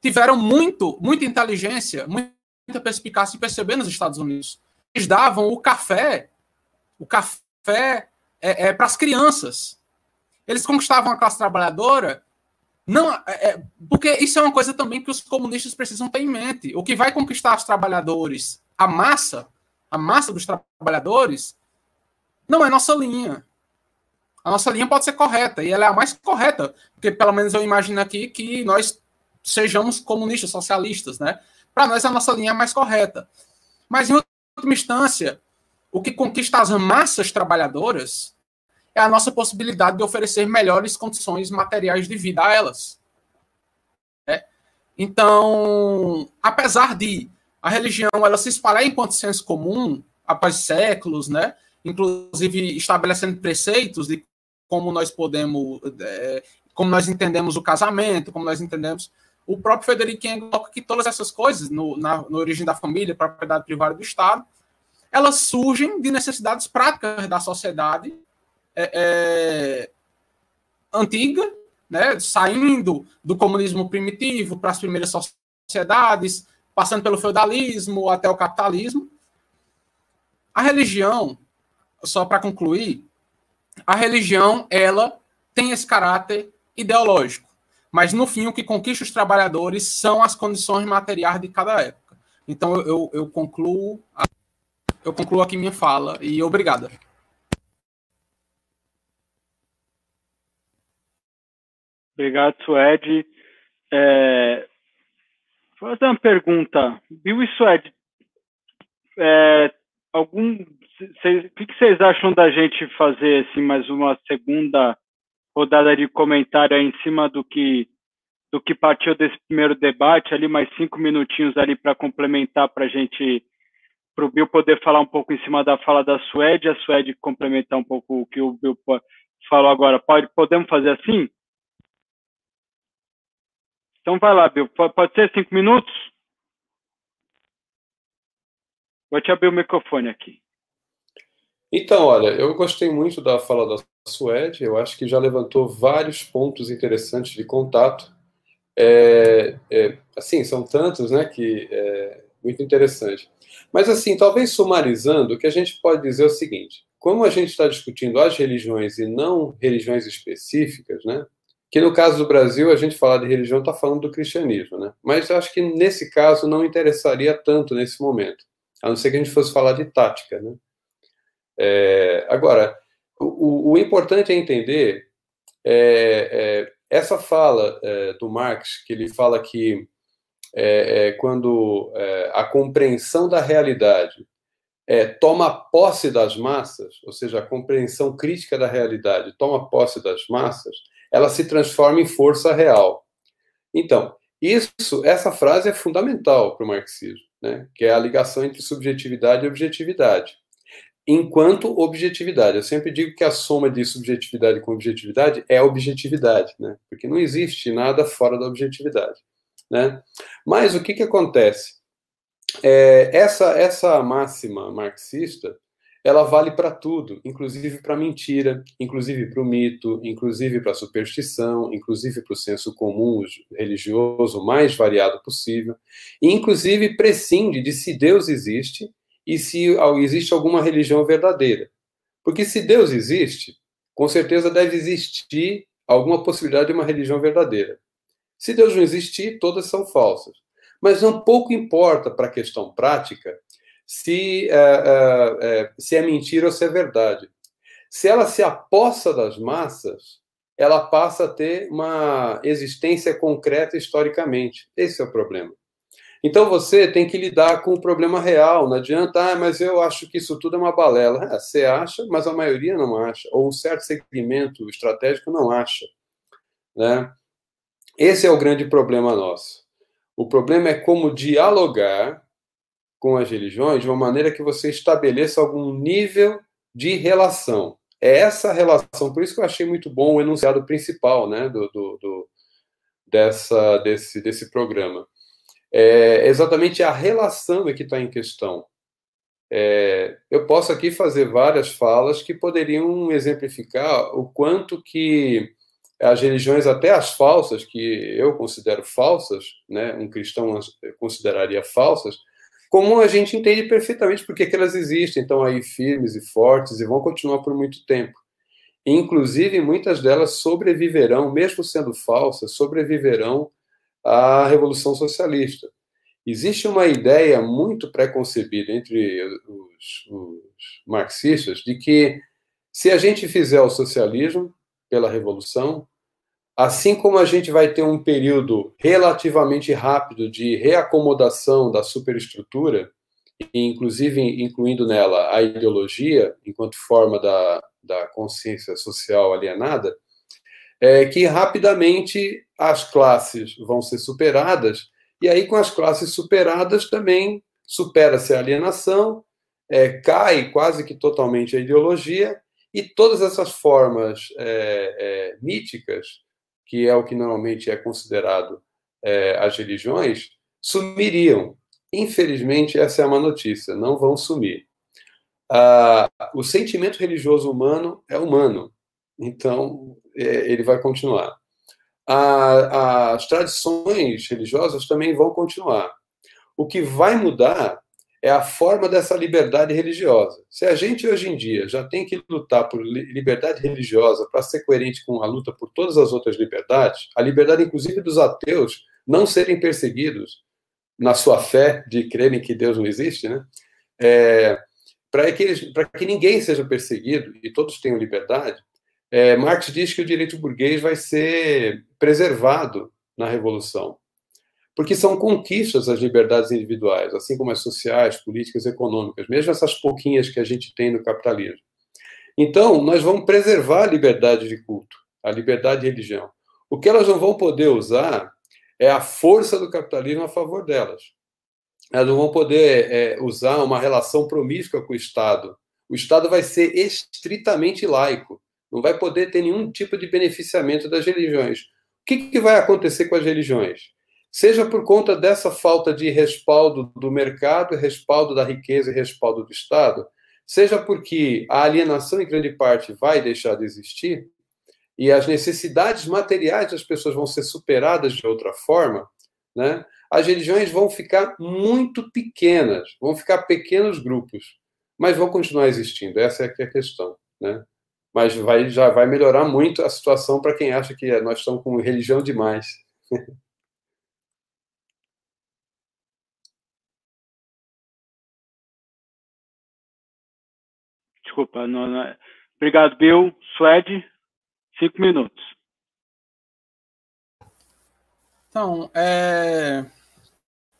tiveram muito, muita inteligência, muita perspicácia em perceber nos Estados Unidos. Eles davam o café, o café é, é para as crianças. Eles conquistavam a classe trabalhadora não, é, é, porque isso é uma coisa também que os comunistas precisam ter em mente. O que vai conquistar os trabalhadores, a massa, a massa dos trabalhadores, não é nossa linha. A nossa linha pode ser correta, e ela é a mais correta, porque pelo menos eu imagino aqui que nós sejamos comunistas, socialistas, né? Para nós, a nossa linha é mais correta. Mas, em última instância, o que conquista as massas trabalhadoras é a nossa possibilidade de oferecer melhores condições materiais de vida a elas. É? Então, apesar de a religião ela se espalhar enquanto senso comum após séculos, né? inclusive estabelecendo preceitos de como nós podemos, é, como nós entendemos o casamento, como nós entendemos. O próprio Federico Engel coloca que todas essas coisas, no, na, na origem da família, propriedade privada do Estado, elas surgem de necessidades práticas da sociedade é, é, antiga, né, saindo do comunismo primitivo para as primeiras sociedades, passando pelo feudalismo até o capitalismo. A religião, só para concluir, a religião ela tem esse caráter ideológico, mas no fim o que conquista os trabalhadores são as condições materiais de cada época. Então eu, eu, concluo eu concluo aqui minha fala e obrigada. Obrigado, Suede. É, fazer uma pergunta. Bill e Suede, é, algum, o que, que vocês acham da gente fazer assim, mais uma segunda rodada de comentário em cima do que do que partiu desse primeiro debate ali, mais cinco minutinhos ali para complementar para a gente, para o Bill poder falar um pouco em cima da fala da Suede, a Suede complementar um pouco o que o Bill falou agora. Pode, podemos fazer assim? Então vai lá, Bill. Pode ser cinco minutos? Vou te abrir o microfone aqui. Então, olha, eu gostei muito da fala da Suede. Eu acho que já levantou vários pontos interessantes de contato. É, é, assim, são tantos, né, que é muito interessante. Mas, assim, talvez sumarizando, o que a gente pode dizer é o seguinte: como a gente está discutindo as religiões e não religiões específicas, né, que no caso do Brasil, a gente falar de religião está falando do cristianismo, né? Mas acho que nesse caso não interessaria tanto nesse momento, a não ser que a gente fosse falar de tática, né? É, agora, o, o, importante é entender é, é, essa fala é, do Marx, que ele fala que é, é, quando a compreensão da realidade toma posse das massas, ou seja, a compreensão crítica da realidade toma posse das massas, ela se transforma em força real. Então, isso, essa frase é fundamental para o marxismo, né? que é a ligação entre subjetividade e objetividade. Enquanto objetividade, eu sempre digo que a soma de subjetividade com objetividade é objetividade, né? porque não existe nada fora da objetividade. Né? Mas o que, que acontece? É, essa, essa máxima marxista ela vale para tudo, inclusive para mentira, inclusive para o mito, inclusive para a superstição, inclusive para o senso comum religioso mais variado possível, e inclusive prescinde de se Deus existe e se existe alguma religião verdadeira. Porque se Deus existe, com certeza deve existir alguma possibilidade de uma religião verdadeira. Se Deus não existir, todas são falsas. Mas não pouco importa para a questão prática se, é, é, é, se é mentira ou se é verdade. Se ela se apossa das massas, ela passa a ter uma existência concreta historicamente. Esse é o problema. Então você tem que lidar com o problema real. Não adianta, ah, mas eu acho que isso tudo é uma balela. É, você acha, mas a maioria não acha. Ou um certo segmento estratégico não acha. Né? Esse é o grande problema nosso. O problema é como dialogar com as religiões de uma maneira que você estabeleça algum nível de relação. É essa relação, por isso que eu achei muito bom o enunciado principal né, do, do, do dessa, desse, desse programa. É exatamente a relação é que está em questão. É, eu posso aqui fazer várias falas que poderiam exemplificar o quanto que as religiões, até as falsas, que eu considero falsas, né, um cristão consideraria falsas, como a gente entende perfeitamente porque que elas existem, estão aí firmes e fortes e vão continuar por muito tempo. Inclusive, muitas delas sobreviverão, mesmo sendo falsas, sobreviverão à Revolução Socialista. Existe uma ideia muito preconcebida entre os, os marxistas de que se a gente fizer o socialismo pela Revolução, Assim como a gente vai ter um período relativamente rápido de reacomodação da superestrutura, inclusive incluindo nela a ideologia, enquanto forma da, da consciência social alienada, é que rapidamente as classes vão ser superadas, e aí com as classes superadas também supera-se a alienação, é, cai quase que totalmente a ideologia, e todas essas formas é, é, míticas que é o que normalmente é considerado é, as religiões, sumiriam. Infelizmente, essa é uma notícia, não vão sumir. Ah, o sentimento religioso humano é humano, então é, ele vai continuar. Ah, as tradições religiosas também vão continuar. O que vai mudar é a forma dessa liberdade religiosa. Se a gente hoje em dia já tem que lutar por liberdade religiosa para ser coerente com a luta por todas as outras liberdades, a liberdade inclusive dos ateus não serem perseguidos na sua fé de crerem que Deus não existe, né? É, para que, que ninguém seja perseguido e todos tenham liberdade, é, Marx diz que o direito burguês vai ser preservado na Revolução porque são conquistas as liberdades individuais, assim como as sociais, políticas, econômicas, mesmo essas pouquinhas que a gente tem no capitalismo. Então, nós vamos preservar a liberdade de culto, a liberdade de religião. O que elas não vão poder usar é a força do capitalismo a favor delas. Elas não vão poder é, usar uma relação promíscua com o Estado. O Estado vai ser estritamente laico, não vai poder ter nenhum tipo de beneficiamento das religiões. O que, que vai acontecer com as religiões? Seja por conta dessa falta de respaldo do mercado, respaldo da riqueza e respaldo do Estado, seja porque a alienação em grande parte vai deixar de existir e as necessidades materiais das pessoas vão ser superadas de outra forma, né? As religiões vão ficar muito pequenas, vão ficar pequenos grupos, mas vão continuar existindo. Essa é, é a questão, né? Mas vai, já vai melhorar muito a situação para quem acha que nós estamos com religião demais. Desculpa. Não, não é. Obrigado, Bill. Suede, cinco minutos. Então, é...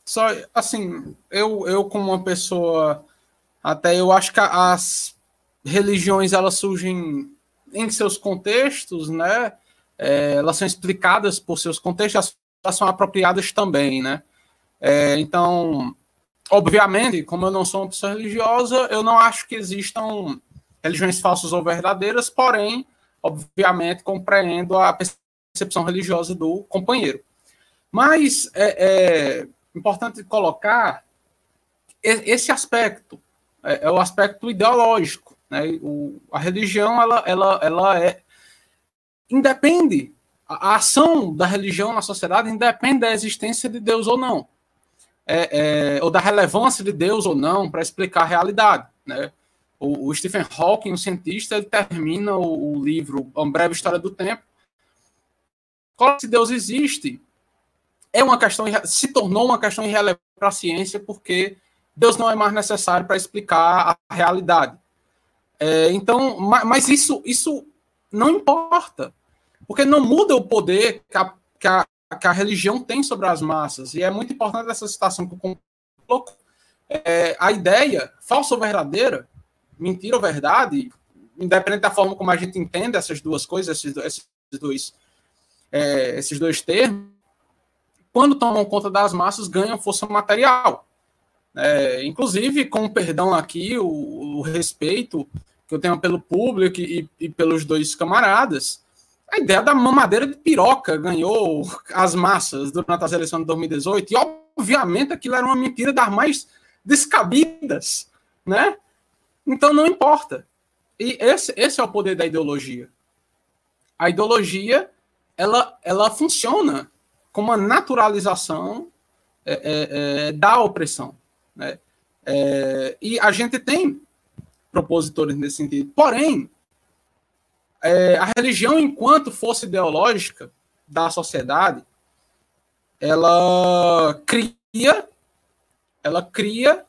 Só, assim, eu, eu como uma pessoa, até eu acho que as religiões, elas surgem em seus contextos, né? É, elas são explicadas por seus contextos, elas são apropriadas também, né? É, então, obviamente, como eu não sou uma pessoa religiosa, eu não acho que existam religiões falsas ou verdadeiras, porém, obviamente, compreendo a percepção religiosa do companheiro. Mas é, é importante colocar esse aspecto, é, é o aspecto ideológico. Né? O, a religião, ela, ela, ela é independe, a, a ação da religião na sociedade independe da existência de Deus ou não, é, é, ou da relevância de Deus ou não para explicar a realidade. Né? O, o, Stephen Hawking, um cientista, ele termina o, o livro Uma Breve História do Tempo. Se Deus existe, é uma questão, se tornou uma questão irrelevante para a ciência, porque Deus não é mais necessário para explicar a realidade. É, então, mas isso, isso não importa, porque não muda o poder que a, que a, que a religião tem sobre as massas. E é muito importante essa citação que eu coloco. É, a ideia, falsa ou verdadeira, mentira ou verdade, independente da forma como a gente entende essas duas coisas, esses, esses dois, é, esses dois termos, quando tomam conta das massas, ganham força material. É, inclusive, com perdão aqui, o, o, respeito que eu tenho pelo público e, e, pelos dois camaradas, a ideia da mamadeira de piroca ganhou as massas durante as eleições de 2018, e obviamente aquilo era uma mentira das mais descabidas, né? Então não importa. E esse, esse é o poder da ideologia. A ideologia, ela, ela funciona como uma naturalização é, é, é da opressão. Né? É, e a gente tem propositores nesse sentido. Porém, é, a religião, enquanto força ideológica da sociedade, ela cria, ela cria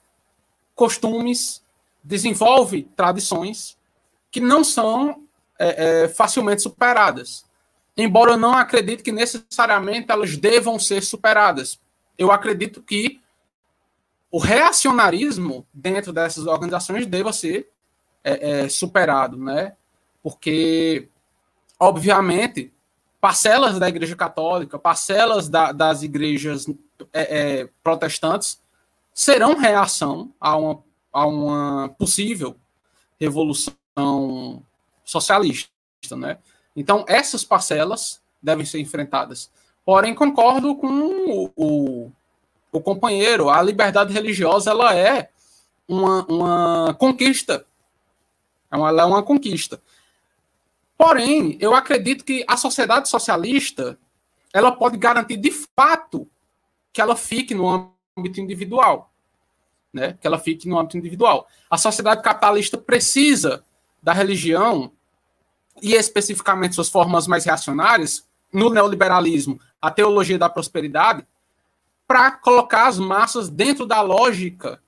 costumes, desenvolve tradições que não são é, é, facilmente superadas. Embora eu não acredite que necessariamente elas devam ser superadas. Eu acredito que o reacionarismo dentro dessas organizações deva ser é, é, superado, né? Porque, obviamente, parcelas da Igreja Católica, parcelas da, das igrejas é, é protestantes serão reação a uma, a uma possível revolução socialista, né? Então, essas parcelas devem ser enfrentadas. Porém, concordo com o, o o companheiro, a liberdade religiosa ela é uma, uma conquista. Ela é uma conquista. Porém, eu acredito que a sociedade socialista ela pode garantir de fato que ela fique no âmbito individual. Né? Que ela fique no âmbito individual. A sociedade capitalista precisa da religião e especificamente suas formas mais reacionárias, no neoliberalismo, a teologia da prosperidade, para colocar as massas dentro da lógica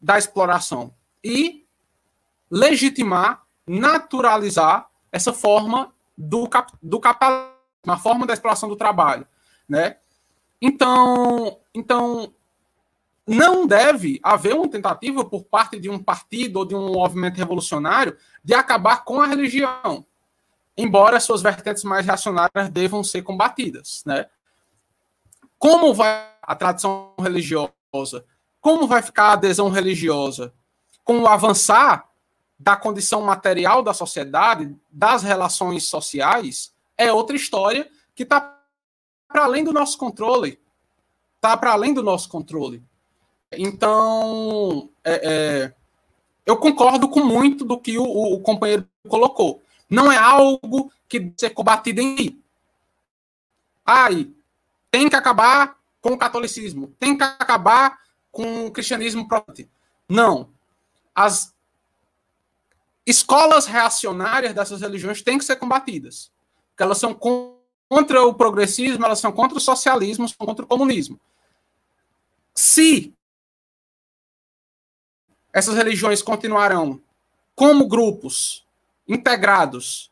da exploração e legitimar, naturalizar essa forma do, cap, do capitalismo, uma forma da exploração do trabalho, né? Então, então não deve haver uma tentativa por parte de um partido ou de um movimento revolucionário de acabar com a religião, embora suas vertentes mais reacionárias devam ser combatidas, né? Como vai a tradição religiosa? Como vai ficar a adesão religiosa? Com o avançar da condição material da sociedade, das relações sociais, é outra história que está para além do nosso controle. Está para além do nosso controle. Então, é, é, eu concordo com muito do que o, o, companheiro colocou. Não é algo que deve ser combatido em si. Ai, tem que acabar com o catolicismo, tem que acabar com o cristianismo protestante. Não. As escolas reacionárias dessas religiões têm que ser combatidas. Porque elas são contra o progressismo, elas são contra o socialismo, são contra o comunismo. Se essas religiões continuarão como grupos integrados,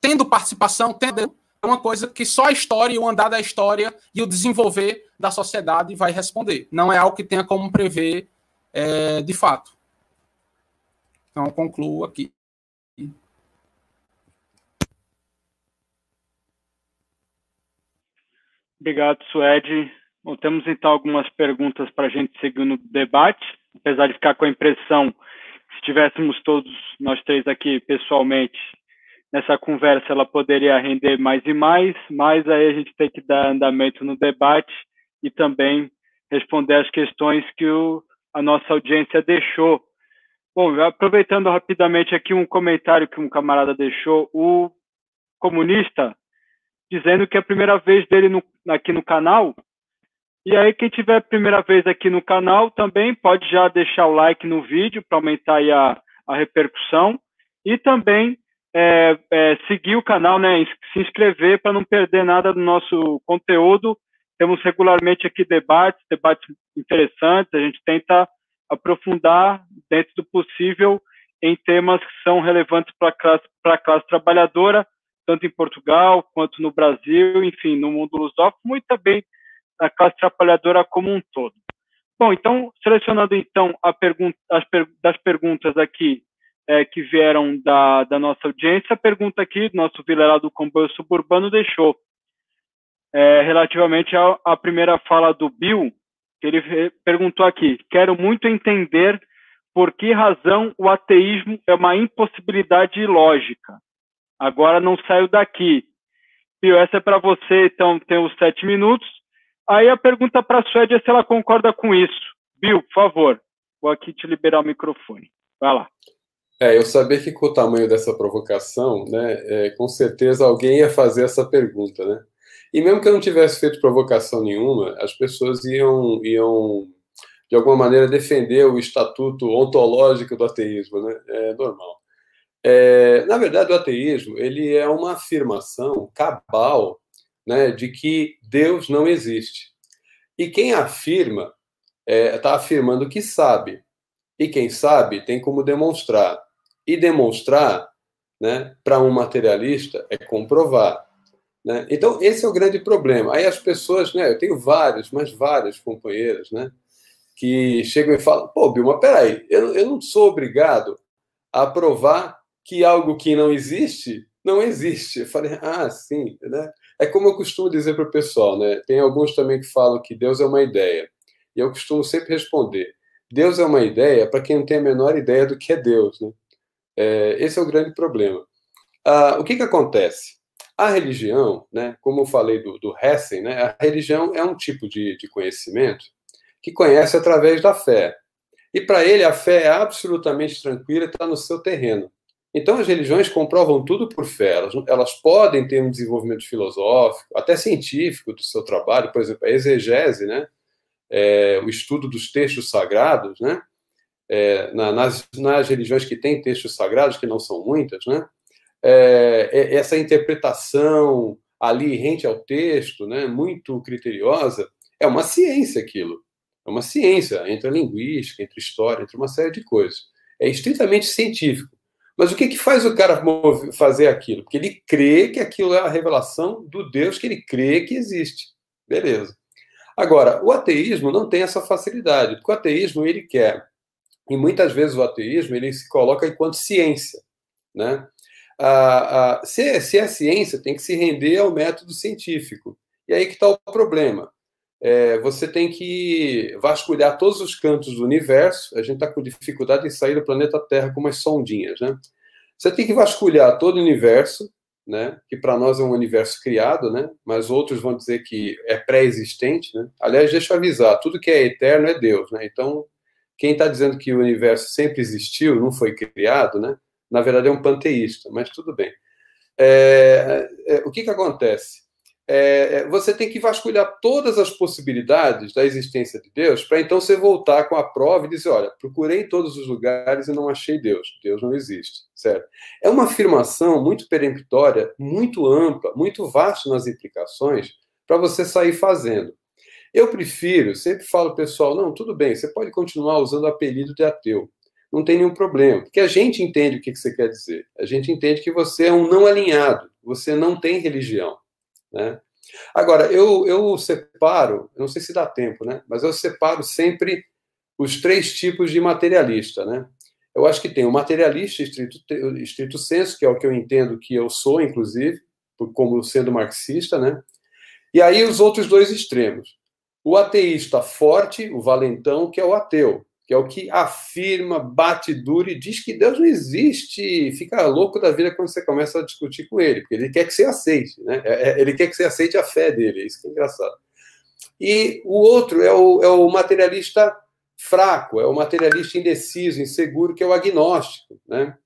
tendo participação, tendo é uma coisa que só a história e o andar da história e o desenvolver da sociedade vai responder. Não é algo que tenha como prever é, de fato. Então, concluo aqui. Obrigado, Suede. Bom, temos então algumas perguntas para a gente seguir no debate, apesar de ficar com a impressão, se estivéssemos todos nós três aqui pessoalmente, nessa conversa ela poderia render mais e mais, mas aí a gente tem que dar andamento no debate e também responder as questões que o a nossa audiência deixou. Bom, aproveitando rapidamente aqui um comentário que um camarada deixou, o comunista dizendo que é a primeira vez dele no, aqui no canal. E aí, quem tiver a primeira vez aqui no canal também pode já deixar o like no vídeo para aumentar a, a repercussão. E também é, é, seguir o canal, né, se inscrever para não perder nada do nosso conteúdo. Temos regularmente aqui debates, debates interessantes. A gente tenta aprofundar dentro do possível em temas que são relevantes para a classe, classe trabalhadora, tanto em Portugal quanto no Brasil, enfim, no mundo lusófono e também na classe trabalhadora como um todo. Bom, então, selecionando então pergunta, as per, das perguntas aqui é, que vieram da, da, nossa audiência. A pergunta aqui, nosso vilarejo do comboio suburbano deixou, é, relativamente à primeira fala do Bill, ele perguntou aqui: quero muito entender por que razão o ateísmo é uma impossibilidade lógica. Agora não saio daqui. Bill, essa é para você, então tem os sete minutos. Aí a pergunta para a Suede é se ela concorda com isso. Bill, por favor, vou aqui te liberar o microfone. Vai lá. É, eu sabia que com o tamanho dessa provocação, né, é, com certeza alguém ia fazer essa pergunta, né? E mesmo que eu não tivesse feito provocação nenhuma, as pessoas iam, iam de alguma maneira, defender o estatuto ontológico do ateísmo, né? É normal. É, na verdade, o ateísmo ele é uma afirmação cabal né, de que Deus não existe. E quem afirma está é, afirmando que sabe. E quem sabe tem como demonstrar. E demonstrar, né, para um materialista, é comprovar. Né? Então, esse é o grande problema. Aí as pessoas, né, eu tenho vários, mas vários companheiros, né, que chegam e falam: pô, Bilma, peraí, eu, eu não sou obrigado a provar que algo que não existe não existe. Eu falei: ah, sim. Né? É como eu costumo dizer para o pessoal, né? tem alguns também que falam que Deus é uma ideia. E eu costumo sempre responder: Deus é uma ideia para quem não tem a menor ideia do que é Deus. Né? É, esse é o grande problema. Ah, o que, que acontece? A religião, né, como eu falei do, do Hessen, né, a religião é um tipo de, de conhecimento que conhece através da fé. E para ele, a fé é absolutamente tranquila e está no seu terreno. Então, as religiões comprovam tudo por fé. Elas, elas, podem ter um desenvolvimento filosófico, até científico do seu trabalho, por exemplo, a exegese, né? É, o estudo dos textos sagrados, né? é, na, nas, nas religiões que têm textos sagrados, que não são muitas, né? É, é, essa interpretação ali rente ao texto, né, muito criteriosa, é uma ciência aquilo. É uma ciência, entre a linguística, entre história, entre uma série de coisas. É estritamente científico. Mas o que, que faz o cara fazer aquilo? Porque ele crê que aquilo é a revelação do Deus que ele crê que existe. Beleza. Agora, o ateísmo não tem essa facilidade, porque o ateísmo ele quer e muitas vezes o ateísmo ele se coloca enquanto ciência, né? Ah, se, se é ciência, tem que se render ao método científico. E aí que está o problema. É, você tem que vasculhar todos os cantos do universo. A gente está com dificuldade em sair do planeta Terra com umas sondinhas, né? Você tem que vasculhar todo o universo, né? Que para nós é um universo criado, né? Mas outros vão dizer que é pré-existente, né? Aliás, deixa eu avisar, tudo que é eterno é Deus, né? Então quem está dizendo que o universo sempre existiu, não foi criado, né? Na verdade é um panteísta, mas tudo bem. É, é, o que, que acontece? É, é você tem que vasculhar todas as possibilidades da existência de Deus para então você voltar com a prova e dizer: olha, procurei em todos os lugares e não achei Deus. Deus não existe, certo? É uma afirmação muito peremptória, muito ampla, muito vasta nas implicações para você sair fazendo. Eu prefiro, sempre falo pessoal, não, tudo bem, você pode continuar usando o apelido de ateu. Não tem nenhum problema, porque a gente entende o que você quer dizer. A gente entende que você é um não alinhado, você não tem religião. Né? Agora, eu, eu separo, não sei se dá tempo, né? mas eu separo sempre os três tipos de materialista. Né? Eu acho que tem o materialista estrito, estrito senso, que é o que eu entendo que eu sou, inclusive, como sendo marxista, né? E aí os outros dois extremos. O ateísta forte, o valentão, que é o ateu, que é o que afirma, bate duro e diz que Deus não existe, fica louco da vida quando você começa a discutir com ele, porque ele quer que você aceite, né? É, é, ele quer que você aceite a fé dele, é isso que é engraçado. E o outro é o, é o materialista fraco, é o materialista indeciso, inseguro, que é o agnóstico, né?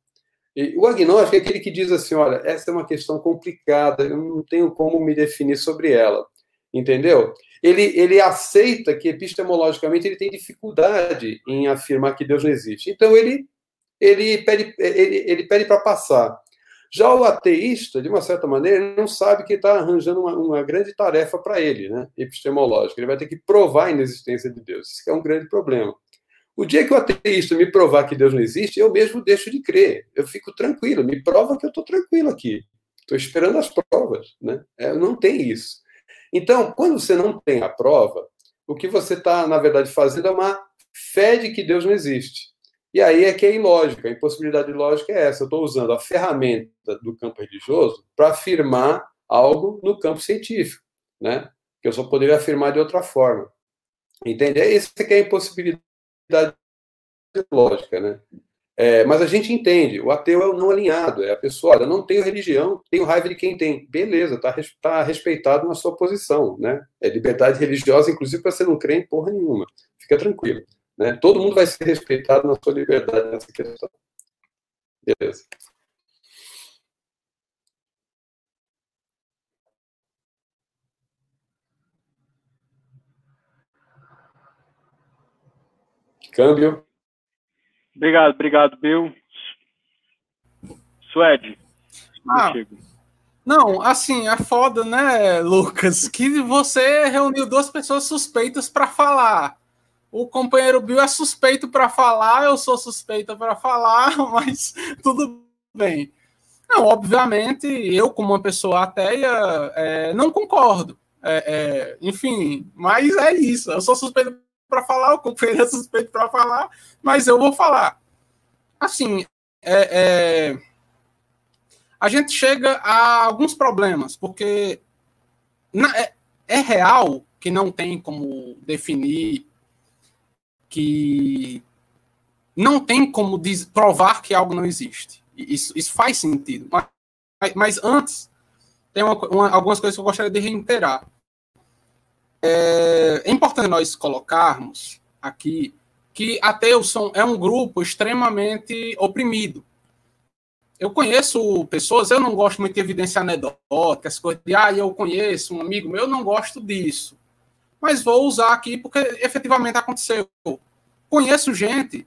E o agnóstico é aquele que diz assim, olha, essa é uma questão complicada, eu não tenho como me definir sobre ela, entendeu? Ele, ele aceita que epistemologicamente ele tem dificuldade em afirmar que Deus não existe. Então ele ele pede ele, ele pede para passar. Já o ateísta, de uma certa maneira, não sabe que está arranjando uma, uma, grande tarefa para ele, né? epistemológica. Ele vai ter que provar a inexistência de Deus. Isso é um grande problema. O dia que o ateísta me provar que Deus não existe, eu mesmo deixo de crer. Eu fico tranquilo. Me prova que eu estou tranquilo aqui. Estou esperando as provas. Né? É, não tem isso. Então, quando você não tem a prova, o que você está, na verdade, fazendo é uma fé de que Deus não existe. E aí é que é ilógica. A impossibilidade lógica é essa. Eu estou usando a ferramenta do campo religioso para afirmar algo no campo científico, né? Que eu só poderia afirmar de outra forma. Entende? É isso que é a impossibilidade lógica, né? É, mas a gente entende, o ateu é o não alinhado, é a pessoa, olha, não tenho religião, tenho raiva de quem tem. Beleza, está tá respeitado na sua posição, né? É liberdade religiosa, inclusive para você não crer em porra nenhuma. Fica tranquilo. Né? Todo mundo vai ser respeitado na sua liberdade nessa questão. Beleza. Câmbio. Obrigado, obrigado, Bill. Suede. Ah, não, assim, é foda, né, Lucas, que você reuniu duas pessoas suspeitas para falar o companheiro Bill é suspeito para falar, eu sou suspeita para falar, mas tudo bem. Não, obviamente, eu, como uma pessoa ateia, é, não concordo. É, é, enfim, mas é isso. Eu sou suspeito para falar, o companheiro é suspeito para falar, mas eu vou falar. Assim, é, é, a gente chega a alguns problemas, porque na, é, é real que não tem como definir que não tem como diz, provar que algo não existe. Isso, isso faz sentido. Mas, mas antes, tem uma, uma, algumas coisas que eu gostaria de reiterar. É, é importante nós colocarmos aqui que ateus são, é um grupo extremamente oprimido. Eu conheço pessoas, eu não gosto muito de evidência anedótica, as coisas de, ah, eu conheço um amigo meu, eu não gosto disso mas vou usar aqui porque efetivamente aconteceu. Conheço gente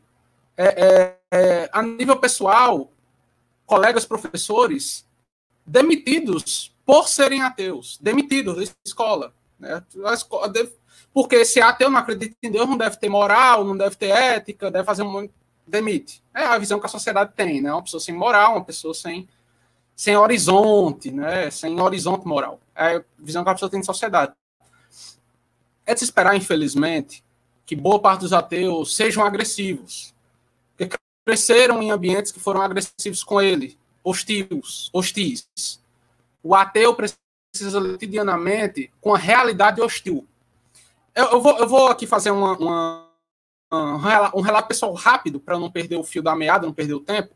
é, é, é, a nível pessoal, colegas professores, demitidos por serem ateus, demitidos da escola. Né? Porque se ateu não acredita em Deus, não deve ter moral, não deve ter ética, deve fazer um. Demite. É a visão que a sociedade tem, né? Uma pessoa sem moral, uma pessoa sem, sem horizonte, né? Sem horizonte moral. É a visão que a pessoa tem de sociedade. É de se esperar, infelizmente, que boa parte dos ateus sejam agressivos. Porque cresceram em ambientes que foram agressivos com ele, hostis, hostis. O ateu precisa cotidianamente com a realidade hostil. Eu, eu, vou, eu vou aqui fazer uma, uma, um relato pessoal rápido para não perder o fio da meada, não perder o tempo.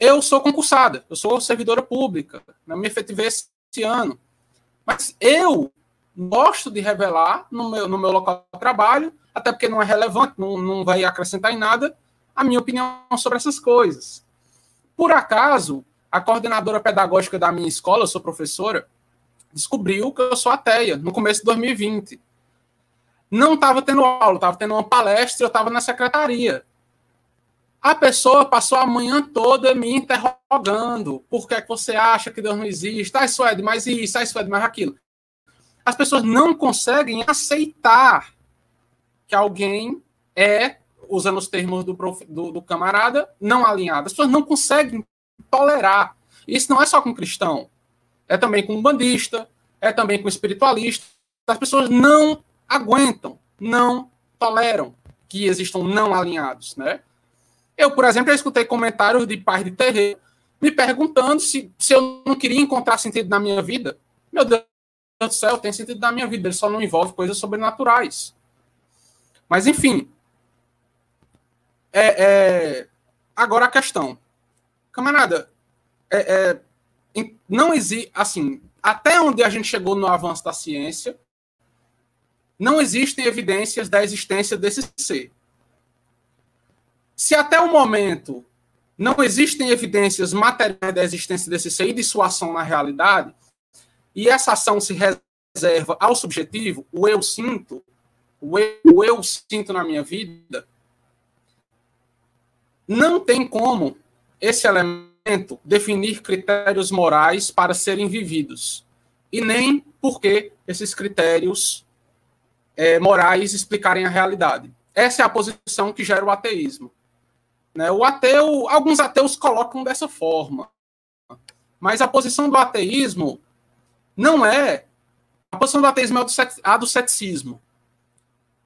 Eu sou concursada, eu sou servidora pública, na minha efetivei esse ano. Mas eu gosto de revelar no meu, no meu local de trabalho, até porque não é relevante, não, não vai acrescentar em nada, a minha opinião sobre essas coisas. Por acaso, a coordenadora pedagógica da minha escola, eu sou professora, descobriu que eu sou ateia no começo de 2020. Não estava tendo aula, estava tendo uma palestra, eu estava na secretaria. A pessoa passou a manhã toda me interrogando. Por que, é que você acha que Deus não existe? Ah, Suede, mas isso, ah, Suede, mas aquilo as pessoas não conseguem aceitar que alguém é, usando os termos do, prof, do, do, camarada, não alinhado. As pessoas não conseguem tolerar. Isso não é só com cristão, é também com bandista, é também com espiritualista. As pessoas não aguentam, não toleram que existam não alinhados, né? Eu, por exemplo, já escutei comentários de pais de terreiro me perguntando se, se eu não queria encontrar sentido na minha vida. Meu Deus do céu, tem sentido na minha vida, ele só não envolve coisas sobrenaturais. Mas, enfim. É, é, agora a questão. Camarada, é, é não existe. Assim, até onde a gente chegou no avanço da ciência, não existem evidências da existência desse ser. Se até o momento não existem evidências materiais da existência desse ser e de sua ação na realidade, e essa ação se reserva ao subjetivo, o eu sinto, o eu, o eu sinto na minha vida, não tem como esse elemento definir critérios morais para serem vividos. E nem porque esses critérios é, morais explicarem a realidade. Essa é a posição que gera o ateísmo. Né? O ateu, alguns ateus colocam dessa forma. Mas a posição do ateísmo não é. A posição do ateísmo é a do ceticismo.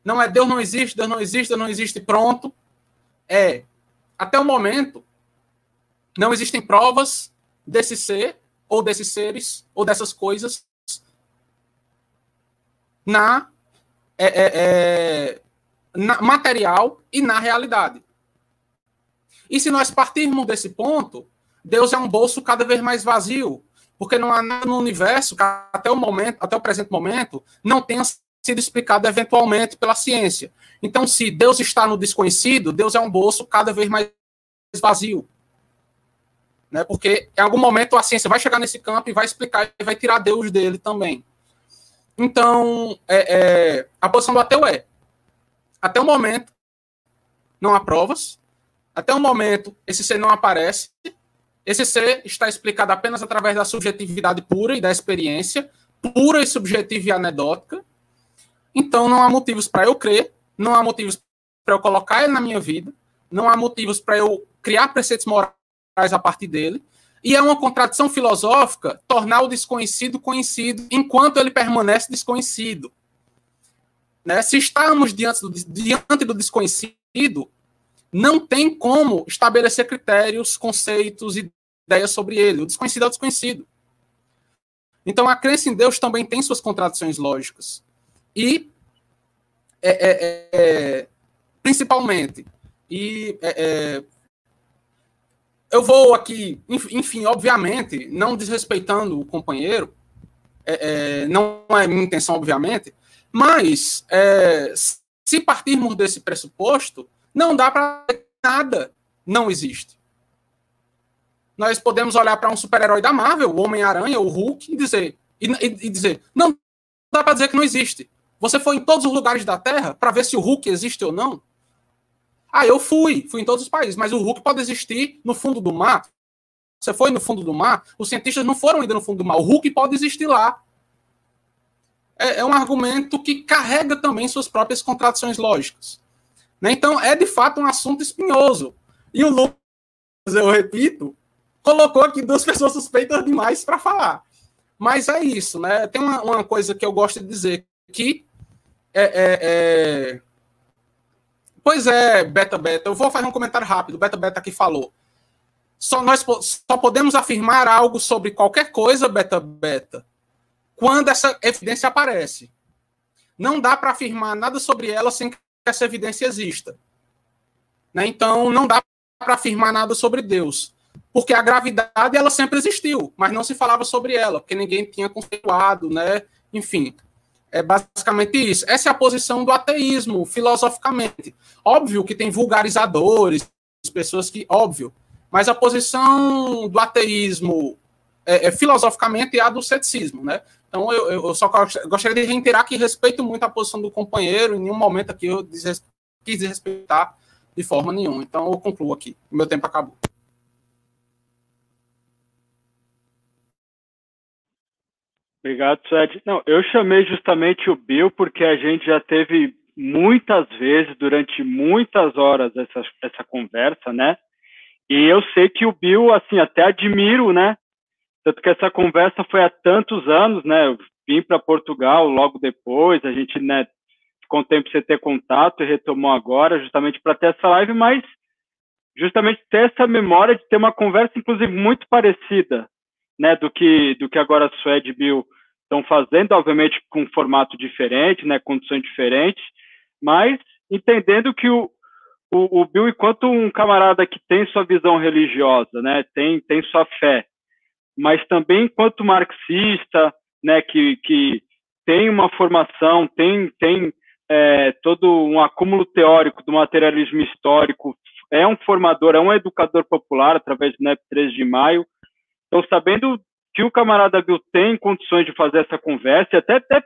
Não é Deus não existe, Deus não existe, Deus não existe, pronto. É, até o momento, não existem provas desse ser, ou desses seres, ou dessas coisas na, é, é, é, na material e na realidade. E se nós partirmos desse ponto, Deus é um bolso cada vez mais vazio, porque não há nada no universo que até o momento, até o presente momento, não tenha sido explicado eventualmente pela ciência. Então, se Deus está no desconhecido, Deus é um bolso cada vez mais vazio. Né? Porque em algum momento a ciência vai chegar nesse campo e vai explicar e vai tirar Deus dele também. Então, é, é, a posição do ateu é: até o momento, não há provas, até o momento, esse ser não aparece. Esse ser está explicado apenas através da subjetividade pura e da experiência, pura e subjetiva e anedótica. Então, não há motivos para eu crer, não há motivos para eu colocar ele na minha vida, não há motivos para eu criar preceitos morais a partir dele. E é uma contradição filosófica tornar o desconhecido conhecido enquanto ele permanece desconhecido. Né? Se estamos diante do, diante do desconhecido, não tem como estabelecer critérios, conceitos, ideias sobre ele. O desconhecido é o desconhecido. Então, a crença em Deus também tem suas contradições lógicas. E, é, é, é, principalmente, e é, é, eu vou aqui, enfim, obviamente, não desrespeitando o companheiro, é, não é minha intenção, obviamente, mas se partirmos desse pressuposto, não dá para nada não existe. Nós podemos olhar para um super-herói da Marvel, o Homem-Aranha, o Hulk, e dizer, e, e dizer, não dá para dizer que não existe. Você foi em todos os lugares da Terra para ver se o Hulk existe ou não? Ah, eu fui, fui em todos os países, mas o Hulk pode existir no fundo do mar. Você foi no fundo do mar, os cientistas não foram ainda no fundo do mar. O Hulk pode existir lá. É, é um argumento que carrega também suas próprias contradições lógicas. Né? Então, é de fato um assunto espinhoso. E o Lucas, eu repito, colocou aqui duas pessoas suspeitas demais para falar. Mas é isso, né? Tem uma, uma, coisa que eu gosto de dizer, que é, é, é... Pois é, Beta Beta, eu vou fazer um comentário rápido, Beta Beta aqui falou. Só nós só podemos afirmar algo sobre qualquer coisa, Beta Beta, quando essa evidência aparece. Não dá para afirmar nada sobre ela sem essa evidência exista. Né? Então, não dá para afirmar nada sobre Deus. Porque a gravidade ela sempre existiu, mas não se falava sobre ela, porque ninguém tinha conceituado, né? Enfim, é basicamente isso. Essa é a posição do ateísmo, filosoficamente. Óbvio que tem vulgarizadores, pessoas que. Óbvio. Mas a posição do ateísmo, é, é, filosoficamente, é a do ceticismo, né? Então, eu, eu só gostaria de reiterar que respeito muito a posição do companheiro, em nenhum momento aqui eu quis desrespeitar de forma nenhuma. Então, eu concluo aqui. Meu tempo acabou. Obrigado, Suede. Não, eu chamei justamente o Bill porque a gente já teve muitas vezes, durante muitas horas, essa, essa conversa, né? E eu sei que o Bill, assim, até admiro, né? Tanto que essa conversa foi há tantos anos, né? Eu vim para Portugal logo depois, a gente, né, ficou um tempo sem ter contato e retomou agora, justamente para ter essa live, mas justamente ter essa memória de ter uma conversa, inclusive, muito parecida, né, do que, do que agora a Suede Bill estão fazendo, obviamente com um formato diferente, né, condições diferentes, mas entendendo que o, o, o Bill, enquanto um camarada que tem sua visão religiosa, né, tem, tem sua fé, mas também enquanto marxista, né, que, que tem uma formação, tem, tem é, todo um acúmulo teórico do materialismo histórico é um formador, é um educador popular através do NEP 3 de maio. Então, sabendo que o camarada Bill tem condições de fazer essa conversa, e até, até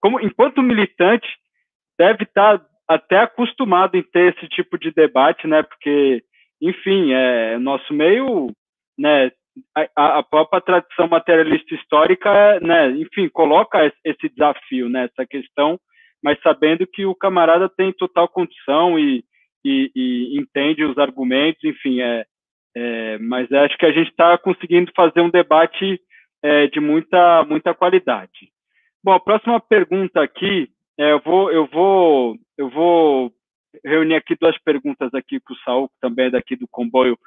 como enquanto militante, deve estar até acostumado em ter esse tipo de debate, né? Porque, enfim, é nosso meio, né? A, a própria tradição materialista histórica, né? Enfim, coloca esse desafio, né? Essa questão, mas sabendo que o camarada tem total condição e, e, e entende os argumentos, enfim, é, é mas acho que a gente está conseguindo fazer um debate é, de muita, muita qualidade. Bom, a próxima pergunta aqui, é, eu, vou, eu, vou, eu vou reunir aqui duas perguntas aqui para o Saul, que também é daqui do comboio,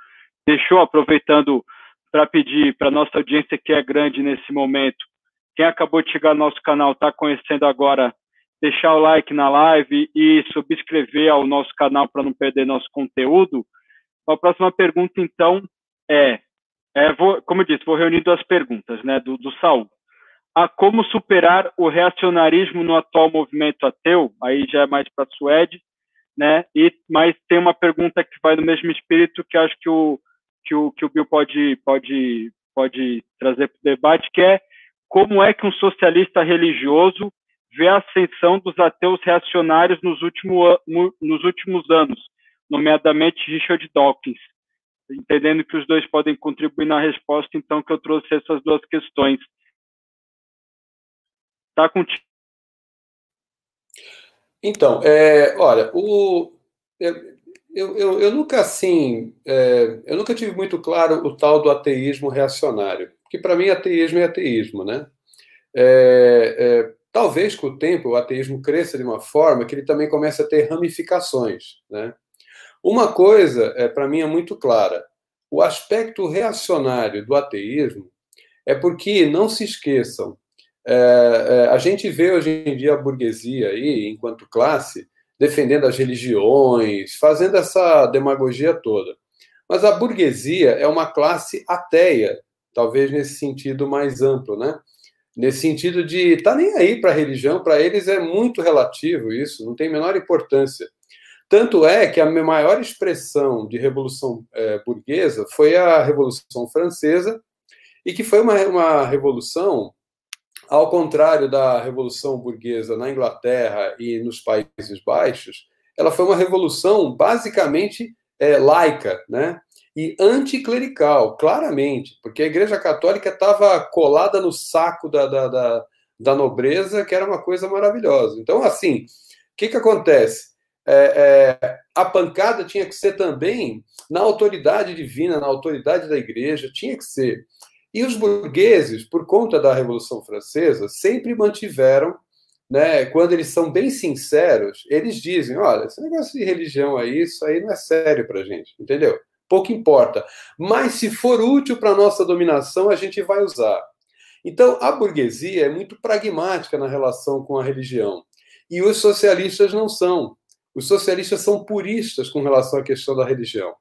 deixou, aproveitando para pedir para nossa audiência que é grande nesse momento, quem acabou de chegar no nosso canal, está conhecendo agora, deixar o like na live e subscrever ao nosso canal para não perder nosso conteúdo. A próxima pergunta, então, é é, vou, como eu disse, vou reunir duas perguntas, né, do, do Saul. A como superar o reacionarismo no atual movimento ateu, aí já é mais para a Suede, né, e, mas tem uma pergunta que vai no mesmo espírito que acho que o, que o, que o Bill pode, pode, pode trazer para o debate, que é como é que um socialista religioso vê a ascensão dos ateus reacionários nos, nos últimos anos, nomeadamente Richard Dawkins entendendo que os dois podem contribuir na resposta, então que eu trouxe essas duas questões. Tá contigo. Então, é, olha, o, eu, eu, eu, nunca assim, é, eu nunca tive muito claro o tal do ateísmo reacionário, porque para mim ateísmo é ateísmo, né? É, é, talvez com o tempo o ateísmo cresça de uma forma que ele também comece a ter ramificações, né? Uma coisa, é, para mim, é muito clara: o aspecto reacionário do ateísmo é porque, não se esqueçam, é, é, a gente vê hoje em dia a burguesia aí, enquanto classe, defendendo as religiões, fazendo essa demagogia toda. Mas a burguesia é uma classe ateia, talvez nesse sentido mais amplo, né? Nesse sentido de tá nem aí para a religião, para eles é muito relativo isso, não tem menor importância. Tanto é que a maior expressão de revolução é, burguesa foi a Revolução Francesa, e que foi uma, uma revolução, ao contrário da Revolução Burguesa na Inglaterra e nos Países Baixos, ela foi uma revolução basicamente é, laica, né? E anticlerical, claramente, porque a Igreja Católica estava colada no saco da, da, da, da nobreza, que era uma coisa maravilhosa. Então, assim, o que, que acontece? É, é, a pancada tinha que ser também na autoridade divina, na autoridade da igreja, tinha que ser. E os burgueses, por conta da Revolução Francesa, sempre mantiveram, né, quando eles são bem sinceros, eles dizem: olha, esse negócio de religião aí, isso aí não é sério para gente, entendeu? Pouco importa. Mas se for útil para a nossa dominação, a gente vai usar. Então, a burguesia é muito pragmática na relação com a religião. E os socialistas não são. Os socialistas são puristas com relação à questão da religião.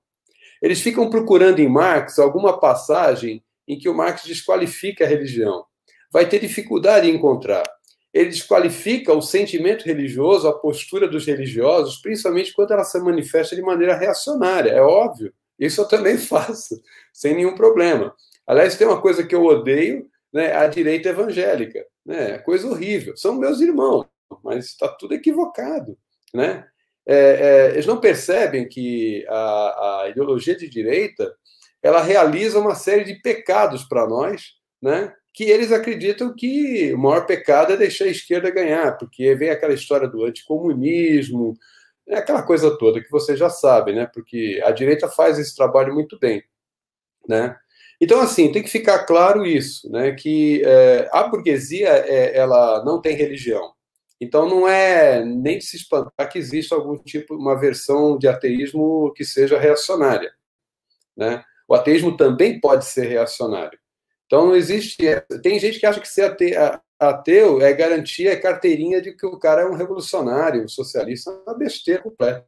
Eles ficam procurando em Marx alguma passagem em que o Marx desqualifica a religião. Vai ter dificuldade em encontrar. Ele desqualifica o sentimento religioso, a postura dos religiosos, principalmente quando ela se manifesta de maneira reacionária. É óbvio. Isso eu também faço, sem nenhum problema. Aliás, tem uma coisa que eu odeio, né, a direita evangélica. Né, coisa horrível. São meus irmãos, mas está tudo equivocado. Né? É, é, eles não percebem que a, a, ideologia de direita ela realiza uma série de pecados para nós, né? Que eles acreditam que o maior pecado é deixar a esquerda ganhar, porque vem aquela história do anticomunismo, é aquela coisa toda que você já sabe, né? Porque a direita faz esse trabalho muito bem, né? Então, assim, tem que ficar claro isso, né? Que é, a burguesia é, ela não tem religião, então não é nem de se espantar que exista algum tipo, uma versão de ateísmo que seja reacionária, né? O ateísmo também pode ser reacionário. Então não existe. Tem gente que acha que ser ateu é garantia, é carteirinha de que o cara é um revolucionário, um socialista, é uma besteira completa.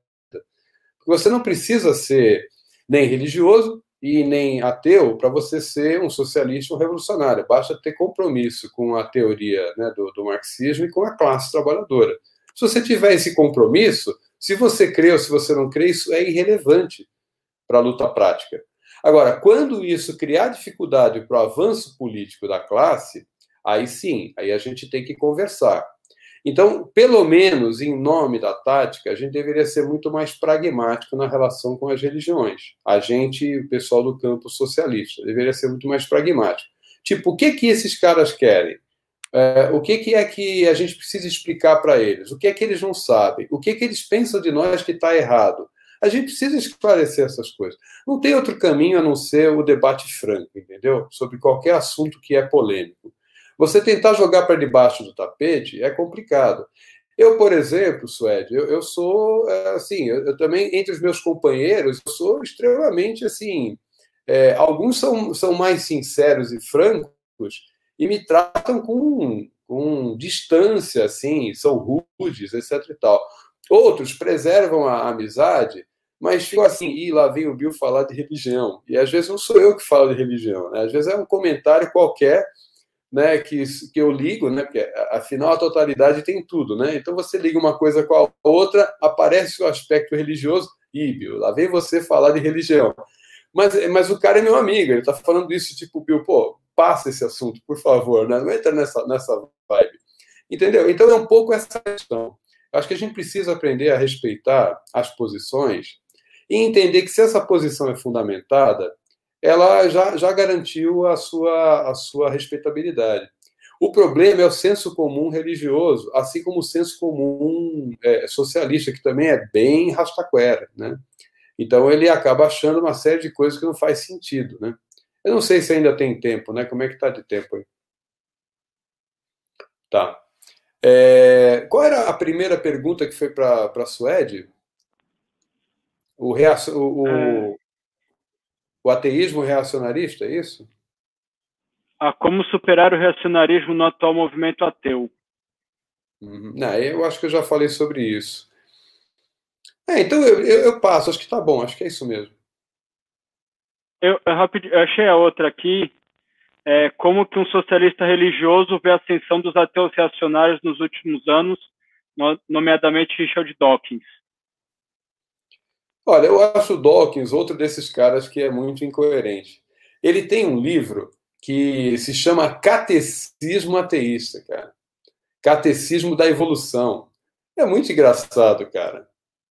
Você não precisa ser nem religioso, e nem ateu para você ser um socialista ou um revolucionário. Basta ter compromisso com a teoria né, do, do, marxismo e com a classe trabalhadora. Se você tiver esse compromisso, se você crê ou se você não crê, isso é irrelevante. para a luta prática. Agora, quando isso criar dificuldade para o avanço político da classe, aí sim, aí a gente tem que conversar. Então, pelo menos em nome da tática, a gente deveria ser muito mais pragmático na relação com as religiões. A gente, o pessoal do campo socialista, deveria ser muito mais pragmático. Tipo, o que que esses caras querem? É, o que, que é que a gente precisa explicar para eles? O que é que eles não sabem? O que é que eles pensam de nós que está errado? A gente precisa esclarecer essas coisas. Não tem outro caminho a não ser o debate franco, entendeu? Sobre qualquer assunto que é polêmico. Você tentar jogar para debaixo do tapete é complicado. Eu, por exemplo, Suede, eu, eu sou, é, assim, eu, eu, também, entre os meus companheiros, eu sou extremamente, assim, é, alguns são, são mais sinceros e francos e me tratam com, com distância, assim, são rudes, etc e tal. Outros preservam a amizade, mas ficam assim, e lá vem o Bill falar de religião. E às vezes não sou eu que falo de religião, né? às vezes é um comentário qualquer né, que, que eu ligo, né, porque afinal a totalidade tem tudo, né? Então você liga uma coisa com a outra, aparece o aspecto religioso, Bill, lá vem você falar de religião. Mas, mas o cara é meu amigo, ele tá falando isso, tipo, Bill, pô, passa esse assunto, por favor, né? Não entra nessa, nessa vibe. Entendeu? Então é um pouco essa questão. Acho que a gente precisa aprender a respeitar as posições e entender que se essa posição é fundamentada, ela já, já garantiu a sua, a sua respeitabilidade. O problema é o senso comum religioso, assim como o senso comum é, socialista, que também é bem rastaquera, né? Então ele acaba achando uma série de coisas que não faz sentido, né? Eu não sei se ainda tem tempo, né? Como é que está de tempo aí? Tá. É, qual era a primeira pergunta que foi para a Suede? O, reação, o, é... o, ateísmo reacionarista, é isso? Ah, como superar o reacionarismo no atual movimento ateu? Uhum. Não, eu acho que eu já falei sobre isso. É, então eu, eu, eu passo, acho que tá bom, acho que é isso mesmo. Eu, eu, rapid, achei a outra aqui. É, como que um socialista religioso vê a ascensão dos ateus reacionários nos últimos anos, nomeadamente Richard Dawkins? Olha, eu acho Dawkins outro desses caras que é muito incoerente. Ele tem um livro que se chama Catecismo Ateísta, cara. Catecismo da Evolução. É muito engraçado, cara.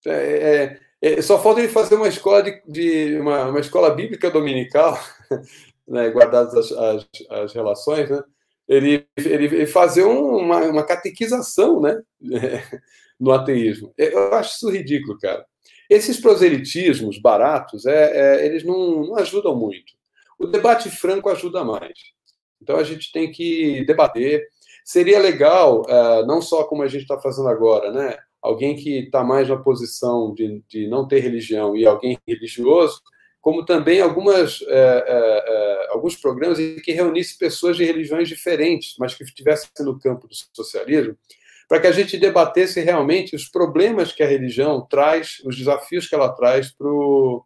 É, é, é, só falta ele fazer uma escola de, de uma, uma, escola bíblica dominical, né, guardadas as, as, as, relações, né? Ele, ele, fazer um, uma, uma catequização, né, no ateísmo. Eu acho isso ridículo, cara. Esses proselitismos baratos, é, é, eles não, não ajudam muito. O debate franco ajuda mais. Então a gente tem que debater. Seria legal, uh, não só como a gente está fazendo agora, né? alguém que está mais na posição de, de não ter religião e alguém religioso, como também algumas, é, é, alguns programas em que reunisse pessoas de religiões diferentes, mas que estivessem no campo do socialismo, para que a gente debatesse realmente os problemas que a religião traz, os desafios que ela traz para o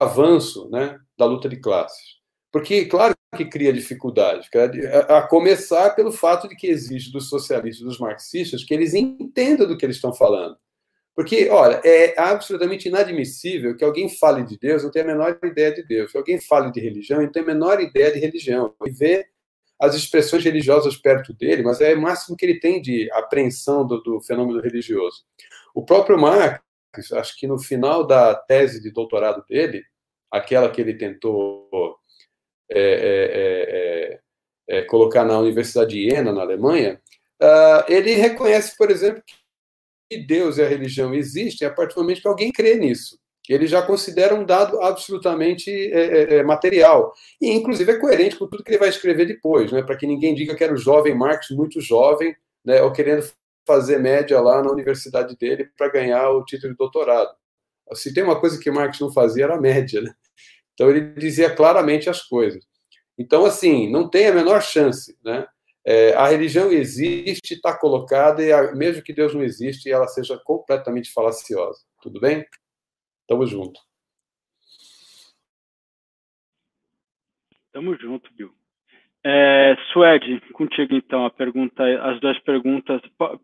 avanço né, da luta de classes. Porque, claro que cria dificuldade, a começar pelo fato de que exige dos socialistas, dos marxistas, que eles entendam do que eles estão falando. Porque, olha, é absolutamente inadmissível que alguém fale de Deus não tenha a menor ideia de Deus, que alguém fale de religião não tenha a menor ideia de religião, e vê as expressões religiosas perto dele, mas é o máximo que ele tem de apreensão do, do fenômeno religioso. O próprio Marx, acho que no final da tese de doutorado dele, aquela que ele tentou é é, é, é, colocar na Universidade de Jena, na Alemanha, uh, ele reconhece, por exemplo, que Deus e a religião existem a partir do momento que alguém crê nisso. Ele já considera um dado absolutamente é, material. E, inclusive, é coerente com tudo que ele vai escrever depois, né? para que ninguém diga que era o jovem Marx, muito jovem, né? ou querendo fazer média lá na universidade dele para ganhar o título de doutorado. Se tem uma coisa que Marx não fazia, era média. Né? Então ele dizia claramente as coisas. Então, assim, não tem a menor chance, né? É, a religião existe, está colocada, e a, mesmo que Deus não existe, ela seja completamente falaciosa. Tudo bem? Tamo junto. Tamo junto, Bill. É, Suede, contigo então, a pergunta, as duas perguntas.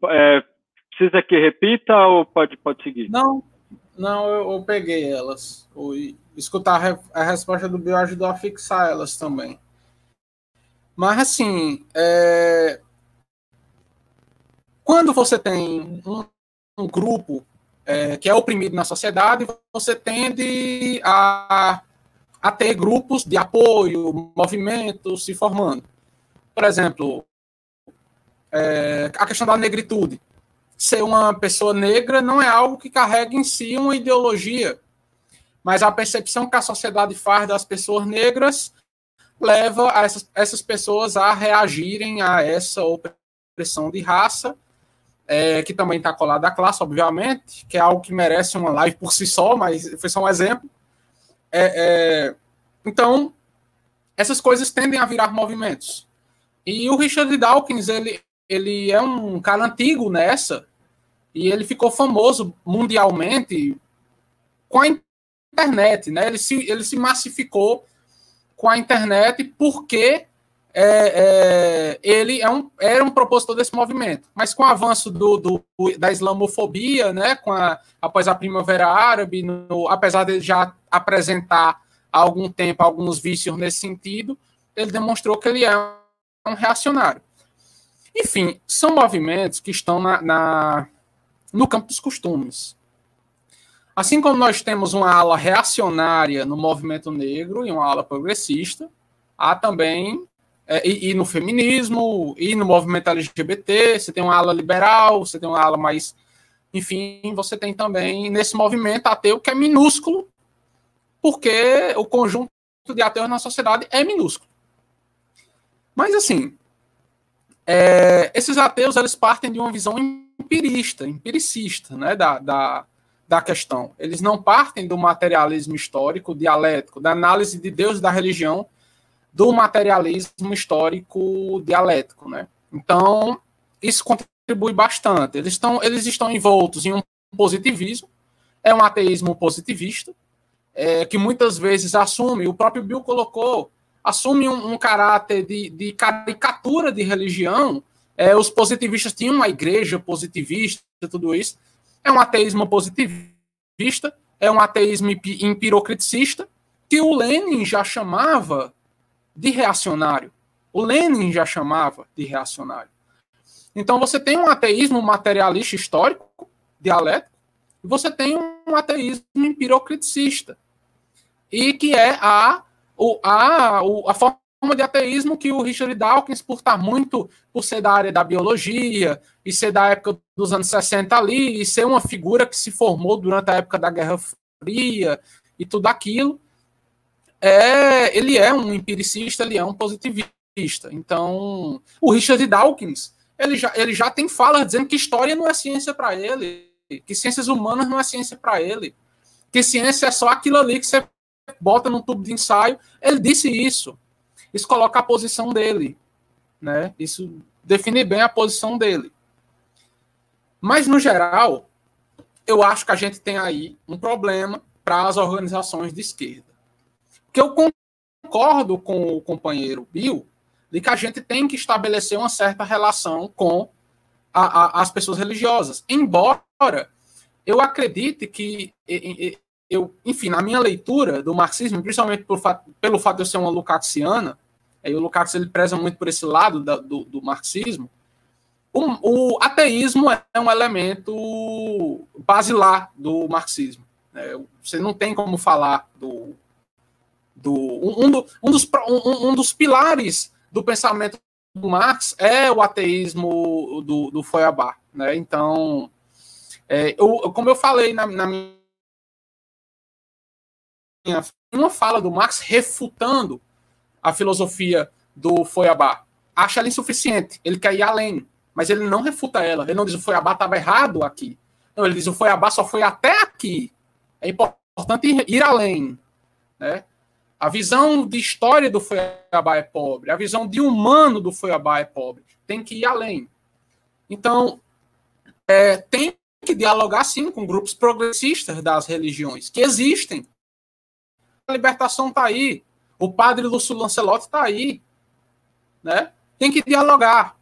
É, precisa que repita ou pode, pode seguir? Não, Não, eu, eu peguei elas. escutar a, a, resposta do Bill ajudou a fixar elas também. Mas, assim, é... quando você tem um, um grupo é, que é oprimido na sociedade, você tende a, a ter grupos de apoio, movimentos se formando. Por exemplo, é, a questão da negritude. Ser uma pessoa negra não é algo que carrega em si uma ideologia, mas a percepção que a sociedade faz das pessoas negras leva essas, essas pessoas a reagirem a essa opressão de raça é, que também está colado à classe, obviamente, que é algo que merece uma live por si só, mas foi só um exemplo. É, é, então, essas coisas tendem a virar movimentos. E o Richard Dawkins, ele, ele é um cara antigo nessa, e ele ficou famoso mundialmente com a internet, né? Ele se, ele se massificou com a internet porque é, é, ele é um, era um propositor desse movimento. Mas com o avanço do, do da islamofobia, né, a, após a Primavera Árabe, no, apesar de já apresentar há algum tempo alguns vícios nesse sentido, ele demonstrou que ele é um reacionário. Enfim, são movimentos que estão na, na no campo dos costumes. Assim como nós temos uma ala reacionária no movimento negro e uma ala progressista, há também é, e, e, no feminismo, e no movimento LGBT, você tem uma ala liberal, você tem uma ala mais. Enfim, você tem também nesse movimento ateu que é minúsculo, porque o conjunto de ateus na sociedade é minúsculo. Mas, assim, é, esses ateus eles partem de uma visão empirista, empiricista né, da, da, da questão. Eles não partem do materialismo histórico, dialético, da análise de Deus e da religião do materialismo histórico dialético, né? Então, isso contribui bastante. Eles estão, eles estão envoltos em um positivismo, é um ateísmo positivista, é, que muitas vezes assume, o próprio Bill colocou, assume um, um caráter de, de, caricatura de religião. É, os positivistas tinham uma igreja positivista, tudo isso. É um ateísmo positivista, é um ateísmo empirocriticista, que o Lenin já chamava de reacionário. O Lenin já chamava de reacionário. Então você tem um ateísmo materialista histórico, dialético, e você tem um ateísmo empirocriticista. E que é a, o, a, o, a forma de ateísmo que o Richard Dawkins, por estar muito, por ser da área da biologia, e ser da época dos anos 60 ali, e ser uma figura que se formou durante a época da Guerra Fria e tudo aquilo, é, ele é um empiricista, ele é um positivista. Então, o Richard Dawkins, ele já, ele já tem fala dizendo que história não é ciência para ele, que ciências humanas não é ciência para ele, que ciência é só aquilo ali que você bota num tubo de ensaio. Ele disse isso. Isso coloca a posição dele, né? Isso define bem a posição dele. Mas no geral, eu acho que a gente tem aí um problema para as organizações de esquerda que eu concordo com o companheiro Bill de que a gente tem que estabelecer uma certa relação com a, a, as pessoas religiosas. Embora eu acredite que, eu, enfim, na minha leitura do marxismo, principalmente fato, pelo fato de eu ser uma lucaxiana, aí o Lukács ele preza muito por esse lado da, do, do, marxismo, o, o, ateísmo é um elemento basilar do marxismo. Né? Você não tem como falar do do um, do, um, dos, um, um dos pilares do pensamento do Marx é o ateísmo do, do Feuerbach, né? Então, é, eu, como eu falei na, na minha uma fala do Marx refutando a filosofia do Feuerbach, acha ela insuficiente, ele quer ir além, mas ele não refuta ela, ele não diz o Feuerbach estava errado aqui, não, ele diz o Feuerbach só foi até aqui, é importante ir, ir além, né? A visão de história do Feuerbach é pobre. A visão de humano do Feuerbach é pobre. Tem que ir além. Então, é, tem que dialogar, sim, com grupos progressistas das religiões, que existem. A libertação está aí. O padre Lúcio Lancelotti está aí. Né? Tem que dialogar.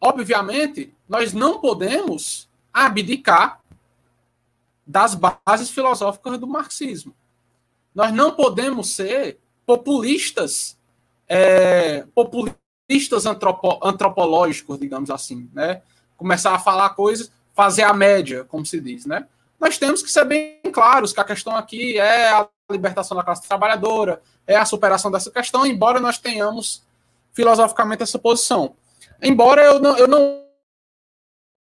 Obviamente, nós não podemos abdicar das bases filosóficas do marxismo. Nós não podemos ser populistas, é, populistas antropo, antropológicos, digamos assim, né? Começar a falar coisas, fazer a média, como se diz, né? Nós temos que ser bem claros que a questão aqui é a libertação da classe trabalhadora, é a superação dessa questão, embora nós tenhamos filosoficamente essa posição. Embora eu não, eu não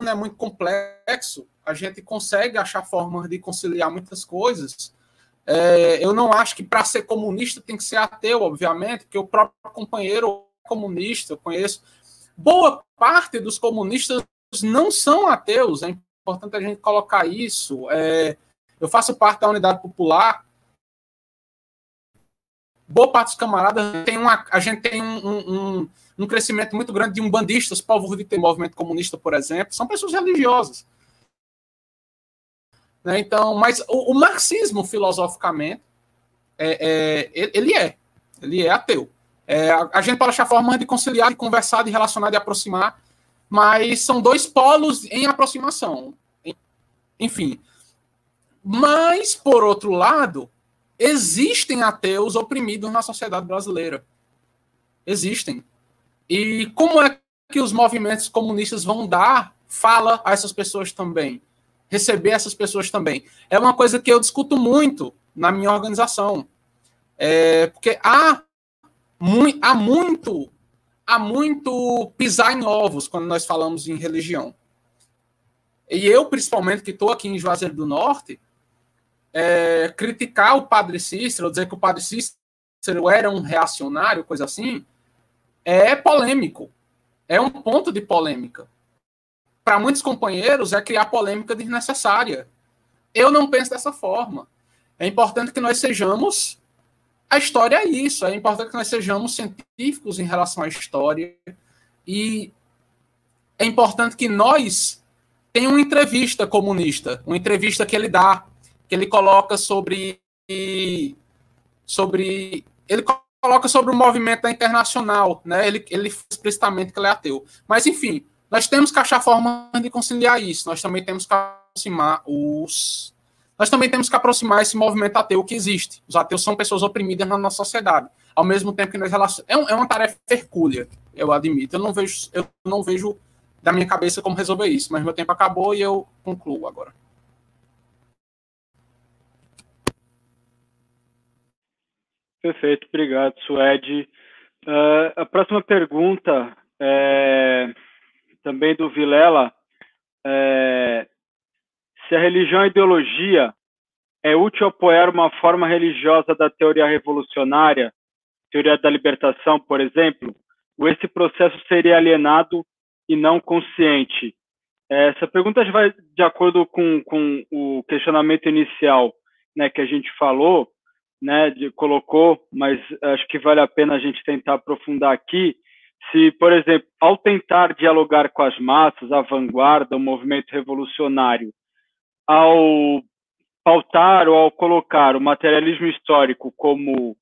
é muito complexo, a gente consegue achar formas de conciliar muitas coisas. É, eu não acho que para ser comunista tem que ser ateu, obviamente, porque o próprio companheiro comunista, eu conheço. Boa parte dos comunistas não são ateus, é importante a gente colocar isso. É, eu faço parte da unidade popular. Boa parte dos camaradas tem uma, a gente tem um, um, um crescimento muito grande de umbandistas, povos de ter movimento comunista, por exemplo, são pessoas religiosas. Né? Então, mas o, o marxismo, filosoficamente, é, é, ele é. Ele é ateu. É, a, a, gente pode achar formas de conciliar, de conversar, de relacionar, de aproximar, mas são dois polos em aproximação. Enfim. Mas, por outro lado, existem ateus oprimidos na sociedade brasileira. Existem. E como é que os movimentos comunistas vão dar fala a essas pessoas também? Receber essas pessoas também. É uma coisa que eu discuto muito na minha organização. É, porque há, mu há muito há muito pisar em ovos quando nós falamos em religião. E eu, principalmente, que estou aqui em Juazeiro do Norte, é, criticar o padre Cícero, dizer que o padre Cícero era um reacionário, coisa assim, é polêmico. É um ponto de polêmica para muitos companheiros, é criar polêmica desnecessária. Eu não penso dessa forma. É importante que nós sejamos. A história é isso. É importante que nós sejamos científicos em relação à história. E é importante que nós tenhamos uma entrevista comunista, uma entrevista que ele dá, que ele coloca sobre. sobre ele coloca sobre o movimento internacional, né? Ele, ele explicitamente que ele é ateu. Mas, enfim, nós temos que achar formas de conciliar isso. Nós também temos que aproximar os. Nós também temos que aproximar esse movimento ateu que existe. Os ateus são pessoas oprimidas na nossa sociedade. Ao mesmo tempo que nós relacionamos. É, é uma tarefa hercúlea, eu admito. Eu não vejo, eu não vejo da minha cabeça como resolver isso, mas meu tempo acabou e eu concluo agora. Perfeito, obrigado, Suede. Uh, a próxima pergunta é também do Vilela, é, se a religião e a ideologia é útil apoiar uma forma religiosa da teoria revolucionária, teoria da libertação, por exemplo, ou esse processo seria alienado e não consciente? Essa pergunta vai de acordo com, com o questionamento inicial né, que a gente falou, né, de, colocou, mas acho que vale a pena a gente tentar aprofundar aqui, se, por exemplo, ao tentar dialogar com as massas, a vanguarda, o movimento revolucionário, ao pautar ou ao colocar o materialismo histórico como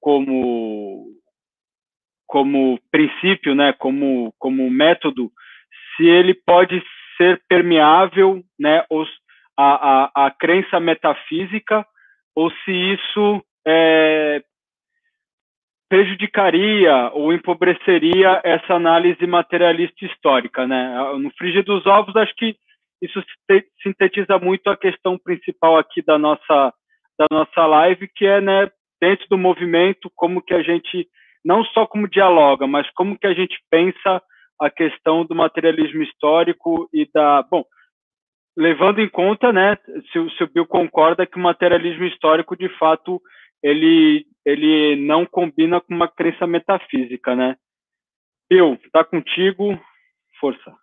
como como princípio, né, como como método, se ele pode ser permeável, né, os, a, a, a crença metafísica, ou se isso é, prejudicaria ou empobreceria essa análise materialista histórica, né? No frigir dos ovos, acho que isso sintetiza muito a questão principal aqui da nossa da nossa live, que é, né, dentro do movimento, como que a gente não só como dialoga, mas como que a gente pensa a questão do materialismo histórico e da, bom, levando em conta, né, se, se o Bill concorda que o materialismo histórico de fato ele, ele não combina com uma crença metafísica, né? Bill, tá contigo, força.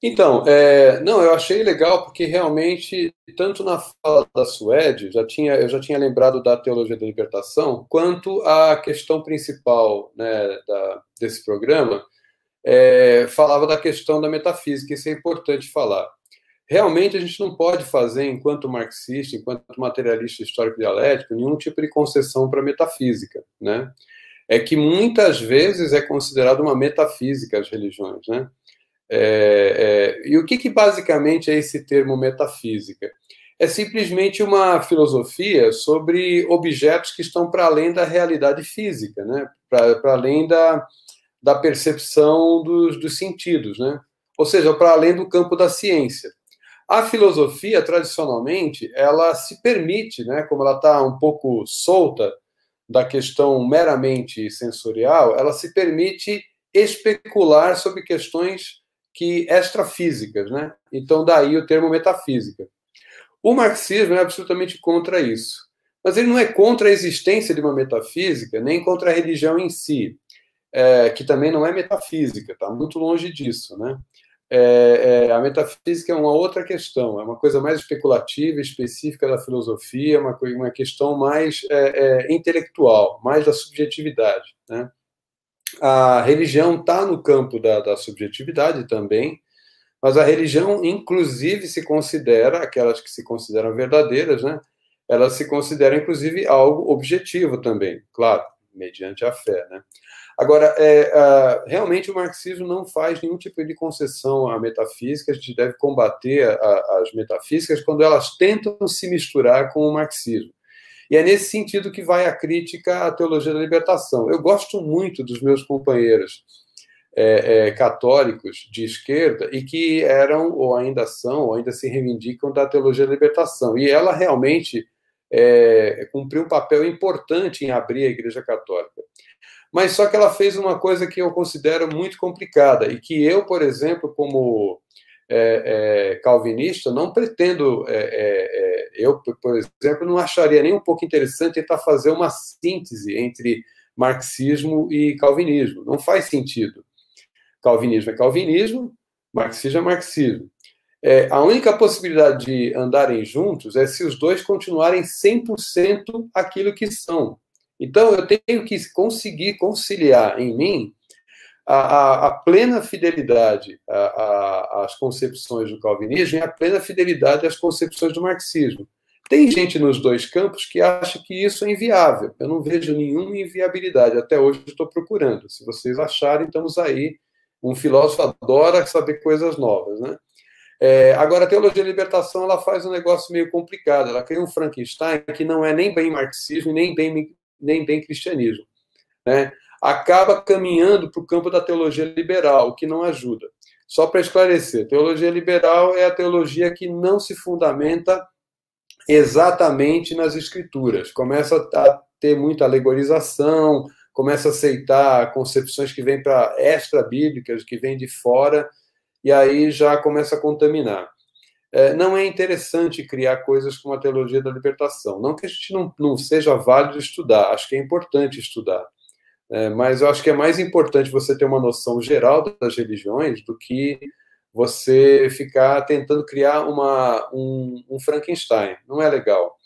Então, é, não, eu achei legal porque realmente, tanto na fala da Suede, já tinha, eu já tinha lembrado da teologia da libertação, quanto a questão principal né, da, desse programa, é, falava da questão da metafísica, isso é importante falar realmente a gente não pode fazer, enquanto marxista, enquanto materialista histórico dialético, nenhum tipo de concessão para a metafísica, né? É que muitas vezes é considerado uma metafísica as religiões, né? É, é, e o que, que basicamente é esse termo metafísica? é simplesmente uma filosofia sobre objetos que estão para além da realidade física, né? para além da, da percepção dos, dos sentidos, né? ou seja, para além do campo da ciência. A filosofia, tradicionalmente, ela se permite, né, como ela está um pouco solta da questão meramente sensorial, ela se permite especular sobre questões que extrafísicas, né? Então daí o termo metafísica. O marxismo é absolutamente contra isso. Mas ele não é contra a existência de uma metafísica, nem contra a religião em si, é, que também não é metafísica, está muito longe disso. Né? É, é, a metafísica é uma outra questão, é uma coisa mais especulativa, específica da filosofia, uma, uma questão mais é, é, intelectual, mais da subjetividade. Né? A religião está no campo da, da subjetividade também, mas a religião, inclusive, se considera, aquelas que se consideram verdadeiras, né? Elas se consideram, inclusive, algo objetivo também, claro, mediante a fé, né? Agora, é, realmente o marxismo não faz nenhum tipo de concessão à metafísica, a gente deve combater a, as metafísicas quando elas tentam se misturar com o marxismo. E é nesse sentido que vai a crítica à teologia da libertação. Eu gosto muito dos meus companheiros é, é, católicos de esquerda e que eram, ou ainda são, ou ainda se reivindicam da teologia da libertação. E ela realmente é, cumpriu um papel importante em abrir a Igreja Católica. Mas só que ela fez uma coisa que eu considero muito complicada e que eu, por exemplo, como é, é, calvinista, não pretendo, é, é, é eu, por exemplo, não acharia nem um pouco interessante tentar fazer uma síntese entre marxismo e calvinismo. Não faz sentido. Calvinismo é calvinismo, marxismo é marxismo. É, a única possibilidade de andarem juntos é se os dois continuarem 100% aquilo que são. Então, eu tenho que conseguir conciliar em mim a, a, a plena fidelidade às concepções do calvinismo e a plena fidelidade às concepções do marxismo. Tem gente nos dois campos que acha que isso é inviável. Eu não vejo nenhuma inviabilidade. Até hoje estou procurando. Se vocês acharem, estamos aí um filósofo adora saber coisas novas, né? É, agora, a teologia da libertação ela faz um negócio meio complicado. Ela cria um Frankenstein que não é nem bem marxismo nem bem, nem bem cristianismo. Né? Acaba caminhando para o campo da teologia liberal, que não ajuda. Só para esclarecer, teologia liberal é a teologia que não se fundamenta exatamente nas escrituras. Começa a ter muita alegorização, começa a aceitar concepções que vêm para extra-bíblicas, que vêm de fora, e aí já começa a contaminar. É, não é interessante criar coisas como a teologia da libertação. Não que a gente não, não seja válido estudar, acho que é importante estudar. É, mas eu acho que é mais importante você ter uma noção geral das religiões do que você ficar tentando criar uma, um, um Frankenstein. Não é legal.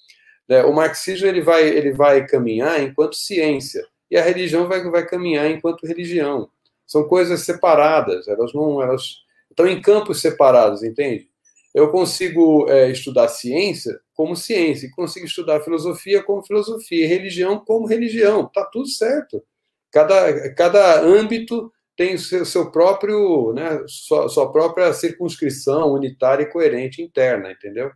É, o marxismo ele vai, ele vai caminhar enquanto ciência e a religião vai, vai caminhar enquanto religião. São coisas separadas, elas não elas estão em campos separados, entende? Eu consigo é, estudar ciência como ciência, e consigo estudar filosofia como filosofia, religião como religião, tá tudo certo. Cada, cada âmbito tem o seu, seu próprio, né, sua, sua, própria circunscrição unitária e coerente interna, entendeu?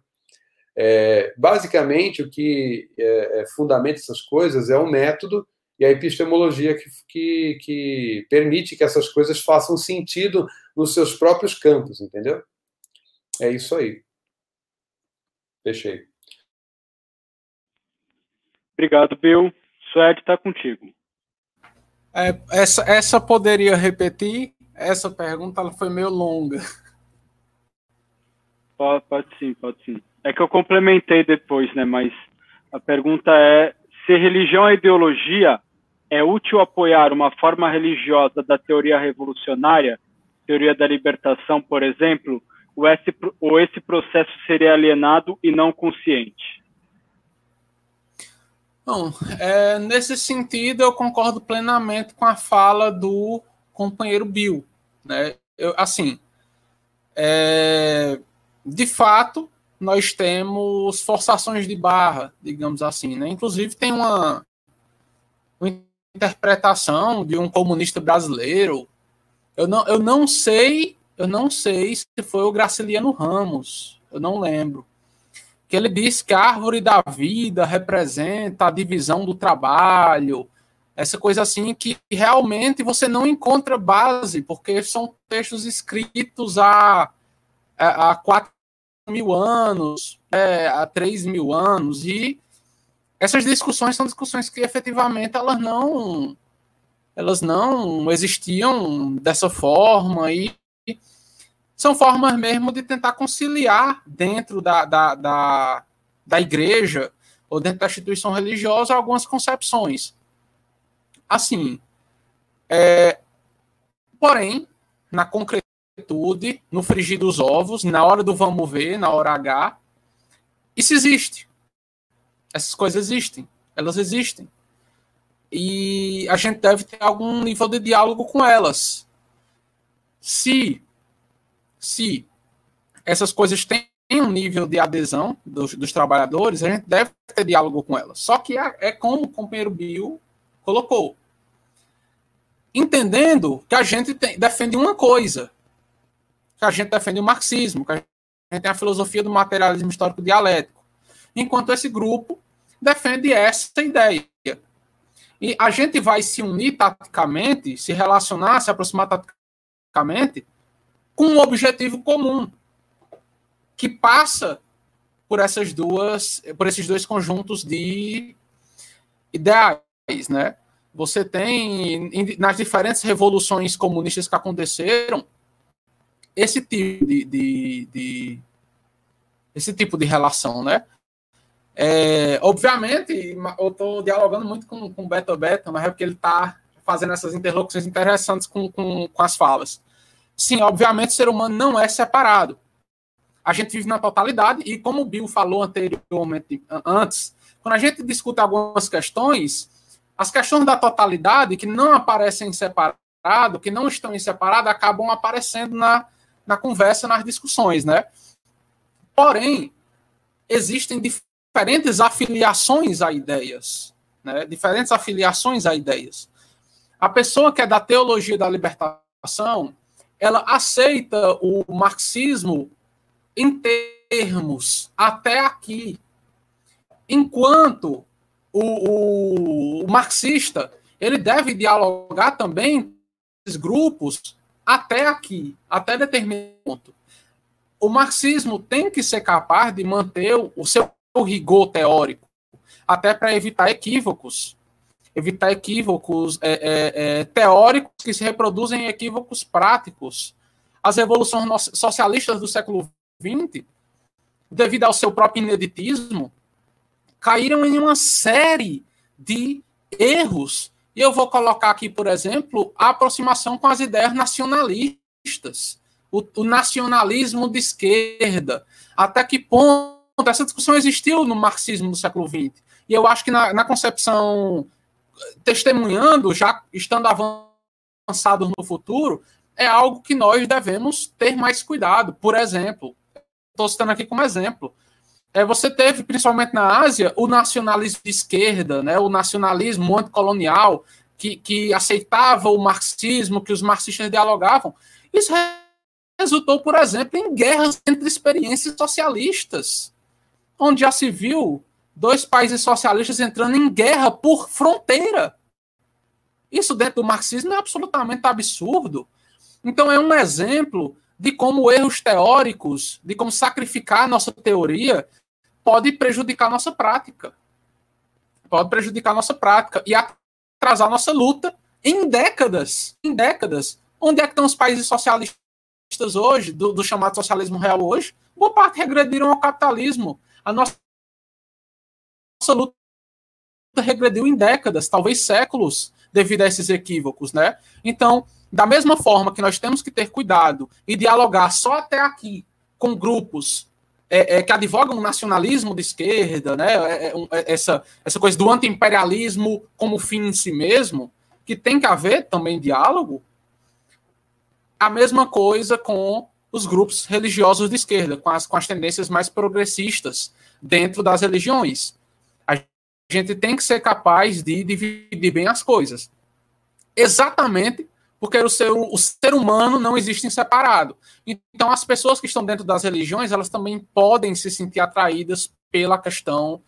É, basicamente, o que é, é fundamenta essas coisas é o método e a epistemologia que, que, que permite que essas coisas façam sentido nos seus próprios campos, entendeu? É isso aí. Fechei. Obrigado, Bill. Suede está contigo. É, essa, essa poderia repetir? Essa pergunta ela foi meio longa. Pode, pode sim, pode sim. É que eu complementei depois, né? Mas a pergunta é se religião é ideologia, é útil apoiar uma forma religiosa da teoria revolucionária, teoria da libertação, por exemplo, ou esse, ou esse processo seria alienado e não consciente? Bom, é, nesse sentido, eu concordo plenamente com a fala do companheiro Bill. Né? Eu, assim, é, de fato, nós temos forçações de barra, digamos assim. Né? Inclusive, tem uma, uma interpretação de um comunista brasileiro. Eu não, eu não sei, eu não sei se foi o Graciliano Ramos, eu não lembro. que ele diz que a árvore da vida representa a divisão do trabalho, essa coisa assim que realmente você não encontra base, porque são textos escritos há, há 4 mil anos, é, há 3 mil anos, e essas discussões são discussões que efetivamente elas não elas não existiam dessa forma e são formas mesmo de tentar conciliar dentro da, da, da, da igreja ou dentro da instituição religiosa algumas concepções. Assim, é, porém, na concretude, no frigir dos ovos, na hora do vamos ver, na hora H, isso existe. Essas coisas existem. Elas existem. E a gente deve ter algum nível de diálogo com elas. Se, se essas coisas têm um nível de adesão dos, dos trabalhadores, a gente deve ter diálogo com elas. Só que é, é como o companheiro Bill colocou. Entendendo que a gente tem, defende uma coisa, que a gente defende o marxismo, que a gente tem a filosofia do materialismo histórico dialético, enquanto esse grupo defende essa ideia. E a gente vai se unir taticamente, se relacionar, se aproximar taticamente com um objetivo comum, que passa por essas duas, por esses dois conjuntos de ideais, né? Você tem nas diferentes revoluções comunistas que aconteceram esse tipo de, de, de esse tipo de relação, né? É, obviamente, eu estou dialogando muito com, com o Beto Beto, mas é porque ele está fazendo essas interlocuções interessantes com, com, com as falas. Sim, obviamente, o ser humano não é separado. A gente vive na totalidade, e como o Bill falou anteriormente, antes, quando a gente discute algumas questões, as questões da totalidade, que não aparecem em separado, que não estão em separado, acabam aparecendo na, na conversa, nas discussões, né? Porém, existem diferentes afiliações a ideias, né? diferentes afiliações a ideias. A pessoa que é da teologia da libertação, ela aceita o marxismo em termos até aqui, enquanto o, o, o marxista ele deve dialogar também com esses grupos até aqui, até determinado ponto. O marxismo tem que ser capaz de manter o seu rigor teórico, até para evitar equívocos, evitar equívocos é, é, é, teóricos que se reproduzem em equívocos práticos. As revoluções socialistas do século XX, devido ao seu próprio ineditismo, caíram em uma série de erros. E eu vou colocar aqui, por exemplo, a aproximação com as ideias nacionalistas, o, o nacionalismo de esquerda. Até que ponto essa discussão existiu no marxismo do século XX. E eu acho que na, na concepção, testemunhando, já estando avançados no futuro, é algo que nós devemos ter mais cuidado. Por exemplo, estou citando aqui como exemplo, é, você teve, principalmente na Ásia, o nacionalismo de esquerda, né, o nacionalismo anticolonial, que, que aceitava o marxismo, que os marxistas dialogavam. Isso resultou, por exemplo, em guerras entre experiências socialistas onde já se viu dois países socialistas entrando em guerra por fronteira. Isso dentro do marxismo é absolutamente absurdo. Então é um exemplo de como erros teóricos, de como sacrificar a nossa teoria pode prejudicar a nossa prática. Pode prejudicar a nossa prática e atrasar nossa luta em décadas. Em décadas. Onde é que estão os países socialistas hoje, do, do chamado socialismo real hoje? Boa parte regrediram ao capitalismo. A nossa, nossa luta regrediu em décadas, talvez séculos, devido a esses equívocos, né? Então, da mesma forma que nós temos que ter cuidado e dialogar só até aqui com grupos é, é, que advogam o nacionalismo de esquerda, né? É, é, é essa, essa coisa do anti-imperialismo como fim em si mesmo, que tem que haver também diálogo. A mesma coisa com os grupos religiosos de esquerda, com as, com as tendências mais progressistas dentro das religiões. A gente tem que ser capaz de dividir bem as coisas. Exatamente porque o ser, o ser humano não existe em separado. Então, as pessoas que estão dentro das religiões, elas também podem se sentir atraídas pela questão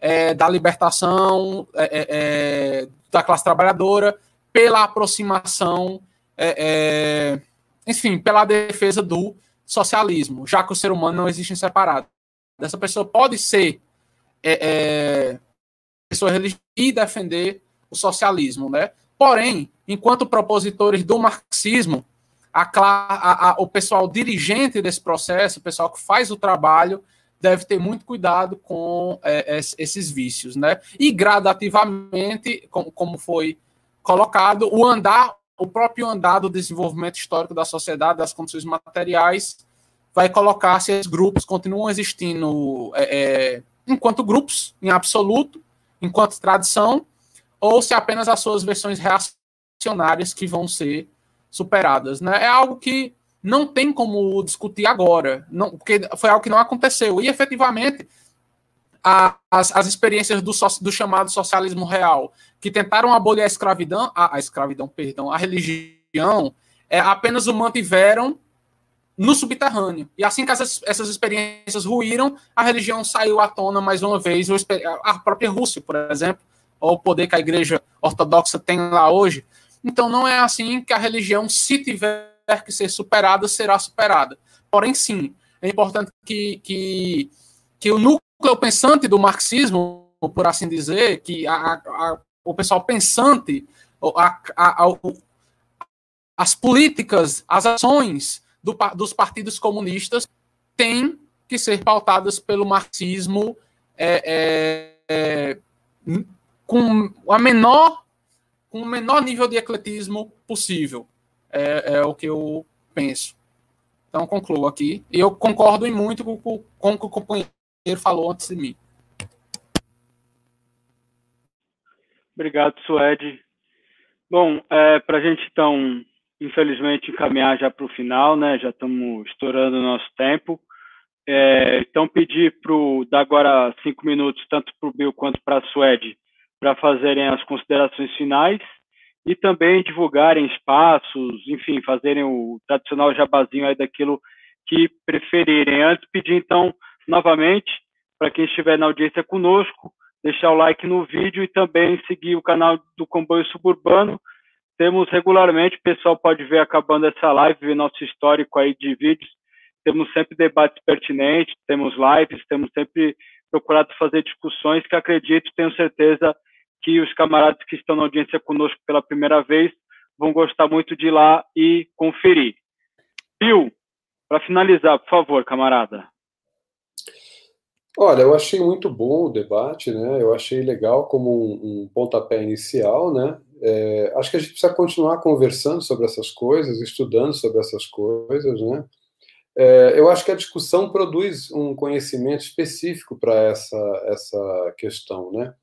é, da libertação é, é, é da classe trabalhadora, pela aproximação, é, enfim, pela defesa do socialismo, já que o ser humano não existe em separado. Essa pessoa pode ser pessoa religiosa e defender o socialismo, né? Porém, enquanto propositores do marxismo, a, a, a, o pessoal dirigente desse processo, o pessoal que faz o trabalho, deve ter muito cuidado com é, esses vícios, né? E gradativamente, como, como foi colocado, o andar, o próprio andar do desenvolvimento histórico da sociedade, das condições materiais, vai colocar se esses grupos continuam existindo é, é, enquanto grupos, em absoluto, enquanto tradição, ou se apenas as suas versões reacionárias que vão ser superadas. Né? É algo que não tem como discutir agora, não, porque foi algo que não aconteceu. E efetivamente, a, as, as experiências do, do, chamado socialismo real, que tentaram abolir a escravidão, a, a escravidão, perdão, a religião, é, apenas o mantiveram no subterrâneo. E assim que essas, essas experiências ruíram, a religião saiu à tona mais uma vez. A própria Rússia, por exemplo, ou o poder que a igreja ortodoxa tem lá hoje. Então não é assim que a religião, se tiver que ser superada, será superada. Porém, sim, é importante que, que, que o núcleo pensante do marxismo, por assim dizer, que a, a, o pessoal pensante, a, as políticas, as ações do, dos partidos comunistas têm que ser pautadas pelo marxismo é, é, é, com a menor com o menor nível de ecletismo possível. É, é, o que eu penso. Então, concluo aqui. E eu concordo em muito com, com, com o que o companheiro falou antes de mim. Obrigado, Suede. Bom, é, para a gente, então, infelizmente, encaminhar já para o final, né? Já estamos estourando o nosso tempo. É, então, pedir para dar agora cinco minutos, tanto para o Bill quanto para a Suede, para fazerem as considerações finais e também divulgarem espaços, enfim, fazerem o tradicional jabazinho aí daquilo que preferirem. Antes, pedir então, novamente, para quem estiver na audiência conosco, deixar o like no vídeo e também seguir o canal do Comboio Suburbano. Temos regularmente, o pessoal pode ver acabando essa live, nosso histórico aí de vídeos. Temos sempre debates pertinentes, temos lives, temos sempre procurado fazer discussões que acredito, tenho certeza que os camaradas que estão na audiência conosco pela primeira vez vão gostar muito de ir lá e conferir. Bill, para finalizar, por favor, camarada. Olha, eu achei muito bom o debate, né? Eu achei legal como um, um pontapé inicial, né? É, acho que a gente precisa continuar conversando sobre essas coisas, estudando sobre essas coisas, né? É, eu acho que a discussão produz um conhecimento específico para essa, essa questão, né?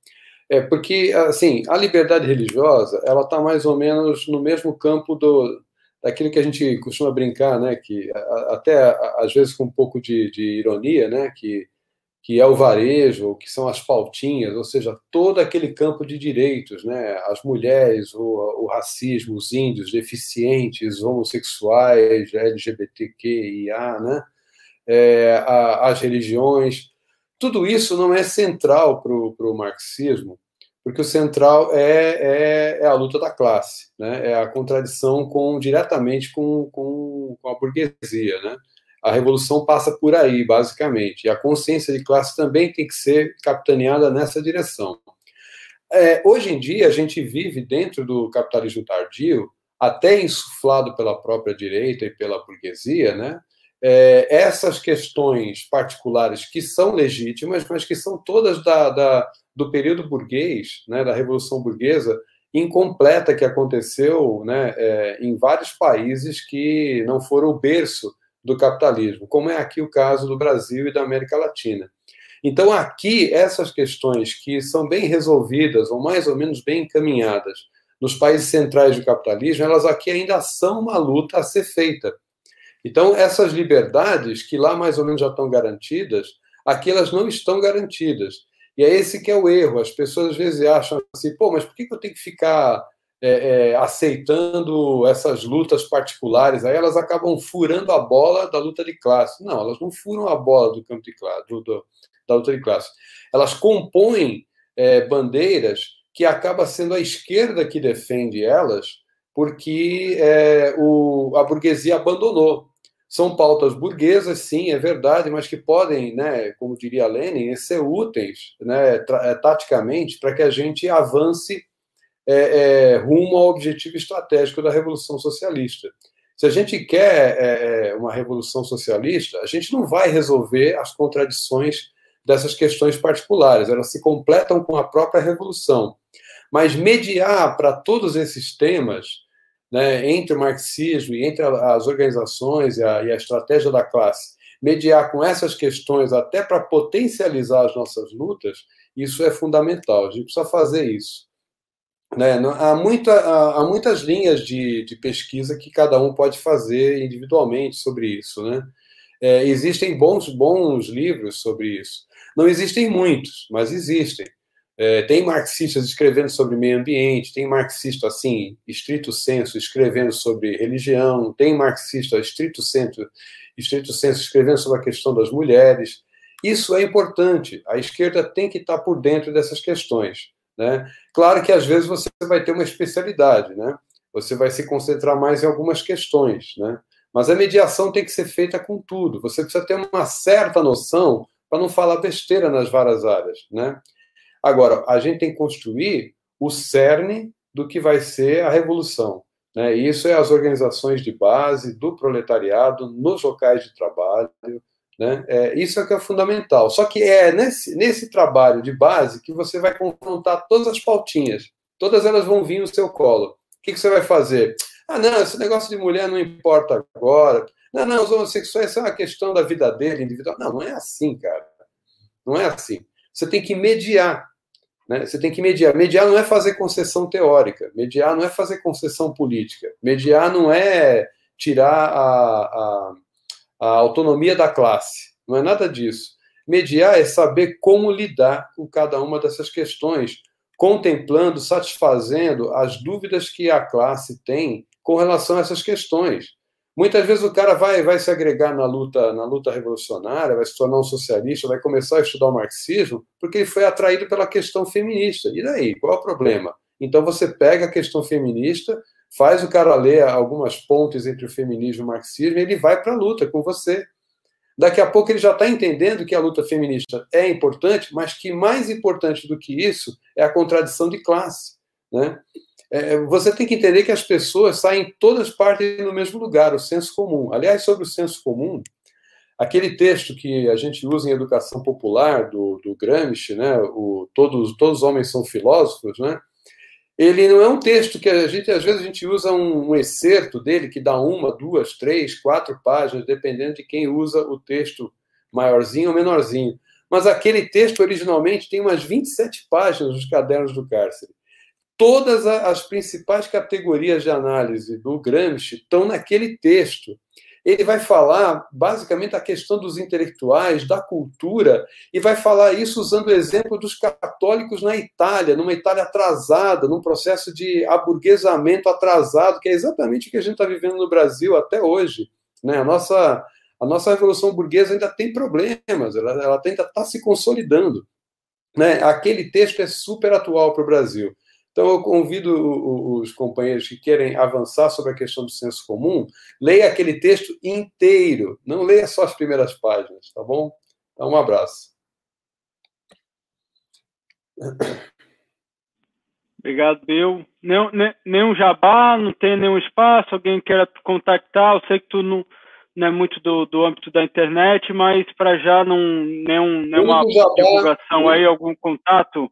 É porque, assim, a liberdade religiosa, ela está mais ou menos no mesmo campo do, daquilo que a gente costuma brincar, né, que até às vezes com um pouco de, de ironia, né, que, que é o varejo, que são as pautinhas, ou seja, todo aquele campo de direitos, né, as mulheres, o, o racismo, os índios, deficientes, homossexuais, LGBTQIA, né, é, a, as religiões, tudo isso não é central para o marxismo, porque o central é, é, é, a luta da classe, né? é a contradição com diretamente com, com, com, a burguesia. Né? A revolução passa por aí, basicamente, e a consciência de classe também tem que ser capitaneada nessa direção. É, hoje em dia, a gente vive dentro do capitalismo tardio, até insuflado pela própria direita e pela burguesia, né? é, essas questões particulares que são legítimas, mas que são todas da, da, do período burguês, né, da Revolução Burguesa, incompleta que aconteceu né, é, em vários países que não foram o berço do capitalismo, como é aqui o caso do Brasil e da América Latina. Então, aqui, essas questões que são bem resolvidas, ou mais ou menos bem encaminhadas, nos países centrais do capitalismo, elas aqui ainda são uma luta a ser feita. Então, essas liberdades, que lá mais ou menos já estão garantidas, aqui elas não estão garantidas. E é esse que é o erro. As pessoas às vezes acham assim, pô, mas por que eu tenho que ficar é, é, aceitando essas lutas particulares? Aí elas acabam furando a bola da luta de classe. Não, elas não furam a bola do campo de classe, do, do, da luta de classe. Elas compõem é, bandeiras que acaba sendo a esquerda que defende elas, porque é, o, a burguesia abandonou. São pautas burguesas, sim, é verdade, mas que podem, né, como diria Lenin, ser úteis né, é, taticamente para que a gente avance é, é, rumo ao objetivo estratégico da Revolução Socialista. Se a gente quer é, é, uma revolução socialista, a gente não vai resolver as contradições dessas questões particulares, elas se completam com a própria revolução. Mas mediar para todos esses temas, né, entre o marxismo e entre as organizações e a, e a estratégia da classe, mediar com essas questões até para potencializar as nossas lutas, isso é fundamental. A gente precisa fazer isso. Né? Há, muita, há, muitas linhas de, de, pesquisa que cada um pode fazer individualmente sobre isso. Né? É, existem bons, bons livros sobre isso. Não existem muitos, mas existem. É, tem marxistas escrevendo sobre meio ambiente, tem marxista, assim, estrito senso, escrevendo sobre religião, tem marxista, estrito senso, estrito senso escrevendo sobre a questão das mulheres. Isso é importante. A esquerda tem que estar por dentro dessas questões. Né? Claro que às vezes você vai ter uma especialidade, né? você vai se concentrar mais em algumas questões. Né? Mas a mediação tem que ser feita com tudo. Você precisa ter uma certa noção para não falar besteira nas várias áreas, né? Agora, a gente tem que construir o cerne do que vai ser a revolução. Né? Isso é as organizações de base do proletariado nos locais de trabalho. Né? É, isso é que é fundamental. Só que é nesse, nesse trabalho de base que você vai confrontar todas as pautinhas. Todas elas vão vir no seu colo. O que, que você vai fazer? Ah, não, esse negócio de mulher não importa agora. Não, não, os homossexuais são uma questão da vida dele, individual. Não, não é assim, cara. Não é assim. Você tem que mediar. Né? Você tem que mediar. Mediar não é fazer concessão teórica. Mediar não é fazer concessão política. Mediar não é tirar a, a, a autonomia da classe. Não é nada disso. Mediar é saber como lidar com cada uma dessas questões, contemplando, satisfazendo as dúvidas que a classe tem com relação a essas questões. Muitas vezes o cara vai, vai se agregar na luta, na luta revolucionária, vai se tornar um socialista, vai começar a estudar o marxismo, porque ele foi atraído pela questão feminista. E daí? Qual é o problema? Então você pega a questão feminista, faz o cara ler algumas pontes entre o feminismo e o marxismo, e ele vai para a luta com você. Daqui a pouco ele já está entendendo que a luta feminista é importante, mas que mais importante do que isso é a contradição de classe. Né? É, você tem que entender que as pessoas saem todas partem no mesmo lugar, o senso comum. Aliás, sobre o senso comum, aquele texto que a gente usa em educação popular do, do Gramsci, né, o, todos, todos os homens são filósofos, né, ele não é um texto que a gente, às vezes, a gente usa um, um excerto dele que dá uma, duas, três, quatro páginas, dependendo de quem usa o texto maiorzinho ou menorzinho. Mas aquele texto originalmente tem umas 27 páginas nos cadernos do cárcere todas as principais categorias de análise do Gramsci estão naquele texto. Ele vai falar basicamente a questão dos intelectuais, da cultura, e vai falar isso usando o exemplo dos católicos na Itália, numa Itália atrasada, num processo de aburguesamento atrasado, que é exatamente o que a gente está vivendo no Brasil até hoje. Né? A, nossa, a nossa revolução burguesa ainda tem problemas, ela, ela ainda está se consolidando. Né? Aquele texto é super atual para o Brasil. Então, eu convido os companheiros que querem avançar sobre a questão do senso comum, leia aquele texto inteiro, não leia só as primeiras páginas, tá bom? Então, um abraço. Obrigado, Bill. Nenhum, nenhum jabá, não tem nenhum espaço, alguém queira contactar, eu sei que tu não, não é muito do, do âmbito da internet, mas para já não nenhum, nenhuma divulgação aí, algum contato?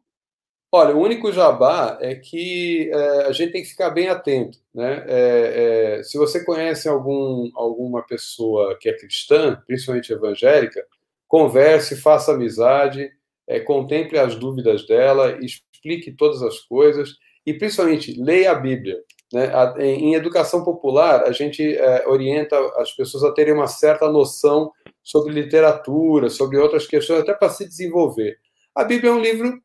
Olha, o único jabá é que é, a gente tem que ficar bem atento. Né? É, é, se você conhece algum, alguma pessoa que é cristã, principalmente evangélica, converse, faça amizade, é, contemple as dúvidas dela, explique todas as coisas e, principalmente, leia a Bíblia. Né? Em educação popular, a gente é, orienta as pessoas a terem uma certa noção sobre literatura, sobre outras questões, até para se desenvolver. A Bíblia é um livro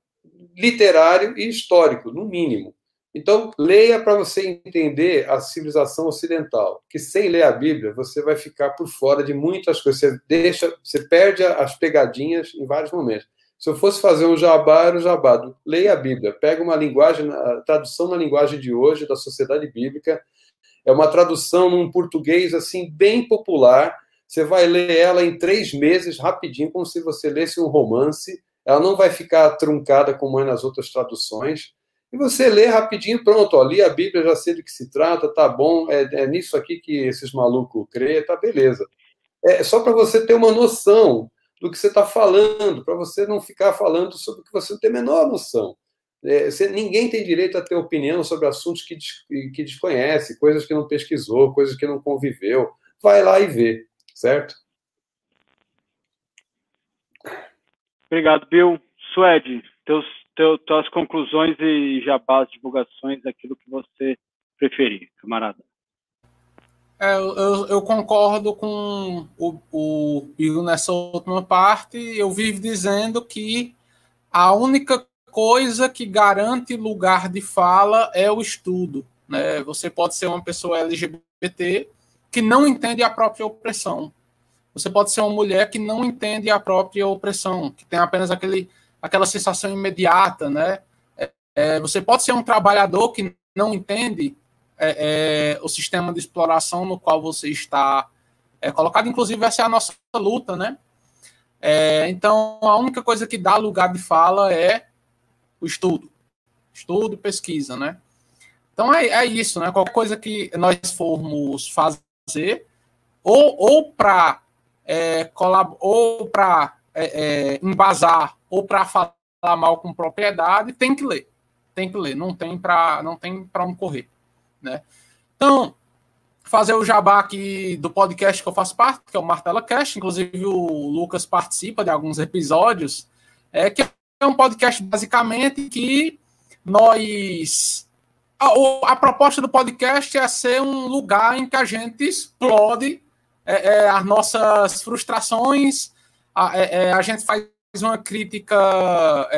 literário e histórico, no mínimo. Então, leia para você entender a civilização ocidental, que sem ler a Bíblia, você vai ficar por fora de muitas coisas. Você deixa, você perde as pegadinhas em vários momentos. Se eu fosse fazer um jabá, era o jabá. Leia a Bíblia, pega uma linguagem, a tradução na linguagem de hoje, da sociedade bíblica. É uma tradução num português assim bem popular. Você vai ler ela em três meses, rapidinho, como se você lesse um romance. Ela não vai ficar truncada como é nas outras traduções. E você lê rapidinho, pronto, ó, li a Bíblia, já sei do que se trata, tá bom, é, é nisso aqui que esses malucos crê, tá beleza. É só para você ter uma noção do que você está falando, para você não ficar falando sobre o que você não tem a menor noção. É, você, ninguém tem direito a ter opinião sobre assuntos que, que desconhece, coisas que não pesquisou, coisas que não conviveu. Vai lá e vê, certo? Obrigado, Bill. Suede, teus, teu, tuas conclusões e jabás, divulgações, aquilo que você preferir, camarada. É, eu, eu, concordo com o, o Igor nessa última parte. Eu vivo dizendo que a única coisa que garante lugar de fala é o estudo. Né? Você pode ser uma pessoa LGBT que não entende a própria opressão. Você pode ser uma mulher que não entende a própria opressão, que tem apenas aquele, aquela sensação imediata. Né? É, é você pode ser um trabalhador que não entende é, é, o sistema de exploração no qual você está é, colocado. Inclusive, essa é a nossa luta, né? É, então, a única coisa que dá lugar de fala é o estudo. Estudo pesquisa, né? Então, é, é isso, né? Qualquer coisa que nós formos fazer, ou, ou para é, ou para é, embasar, ou para falar mal com propriedade, tem que ler. Tem que ler, não tem para não tem para não correr. Né? Então, fazer o jabá aqui do podcast que eu faço parte, que é o Martela Cast, inclusive o Lucas participa de alguns episódios, é que é um podcast basicamente que nós a, a proposta do podcast é ser um lugar em que a gente explode é, é, as nossas frustrações, a, é, é a gente faz uma crítica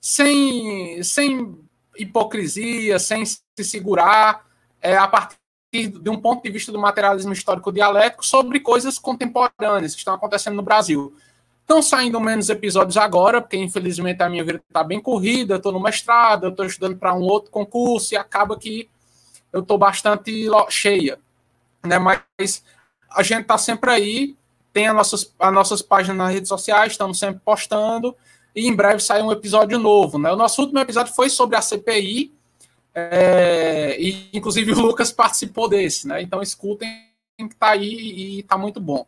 sem, sem hipocrisia, sem se segurar, a partir de um ponto de vista do materialismo histórico dialético sobre coisas contemporâneas que estão acontecendo no Brasil. Estão saindo menos episódios agora, porque infelizmente a minha vida está bem corrida, estou no mestrado, estou estudando para um outro concurso e acaba que eu estou bastante cheia. Né? Mas a gente está sempre aí, tem as nossas, as nossas páginas nas redes sociais, estamos sempre postando, e em breve sai um episódio novo. Né? O nosso último episódio foi sobre a CPI, é, e inclusive o Lucas participou desse, né? Então escutem que está aí e está muito bom.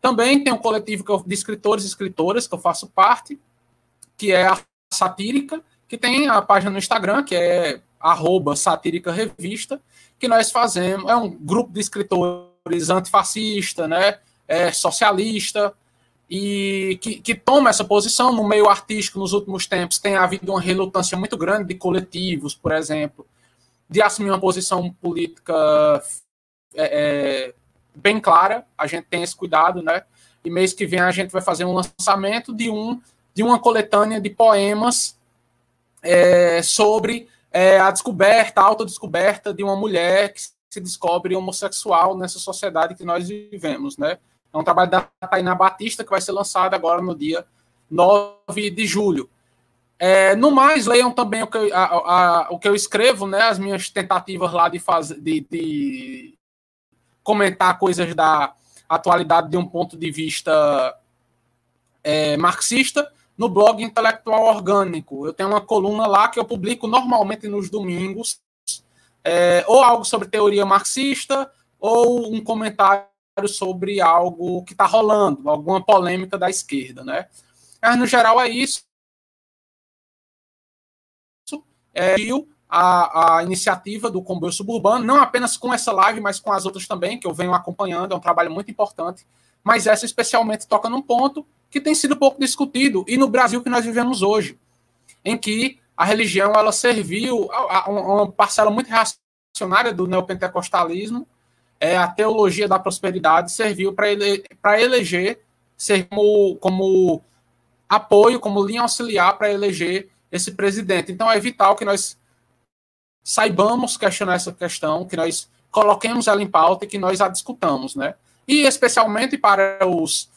Também tem um coletivo de escritores e escritoras que eu faço parte, que é a Satírica, que tem a página no Instagram, que é arroba satírica revista, que nós fazemos, é um grupo de escritores antifascista, né? É, socialista, e que, que, toma essa posição no meio artístico nos últimos tempos. Tem havido uma relutância muito grande de coletivos, por exemplo, de assumir uma posição política é, é, bem clara. A gente tem esse cuidado, né? E mês que vem a gente vai fazer um lançamento de um de uma coletânea de poemas é, sobre é, a descoberta, a autodescoberta de uma mulher que se descobre homossexual nessa sociedade que nós vivemos, né? É um trabalho da Tainá Batista que vai ser lançado agora no dia 9 de julho. É, no mais, leiam também o que, eu, a, a, o que eu escrevo, né, as minhas tentativas lá de, fazer, de, de comentar coisas da atualidade de um ponto de vista é, marxista no blog Intelectual Orgânico. Eu tenho uma coluna lá que eu publico normalmente nos domingos, é, ou algo sobre teoria marxista, ou um comentário sobre algo que está rolando, alguma polêmica da esquerda, né? Mas, no geral, é isso. É, a, a iniciativa do comboio suburbano, não apenas com essa live, mas com as outras também, que eu venho acompanhando, é um trabalho muito importante, mas essa especialmente toca num ponto que tem sido pouco discutido, e no Brasil que nós vivemos hoje, em que a religião ela serviu a, uma parcela muito reacionária do neopentecostalismo é, a teologia da prosperidade serviu para ele, eleger, ser como, como apoio, como linha auxiliar para eleger esse presidente. Então é vital que nós saibamos questionar essa questão, que nós coloquemos ela em pauta e que nós a discutamos, né? E especialmente para os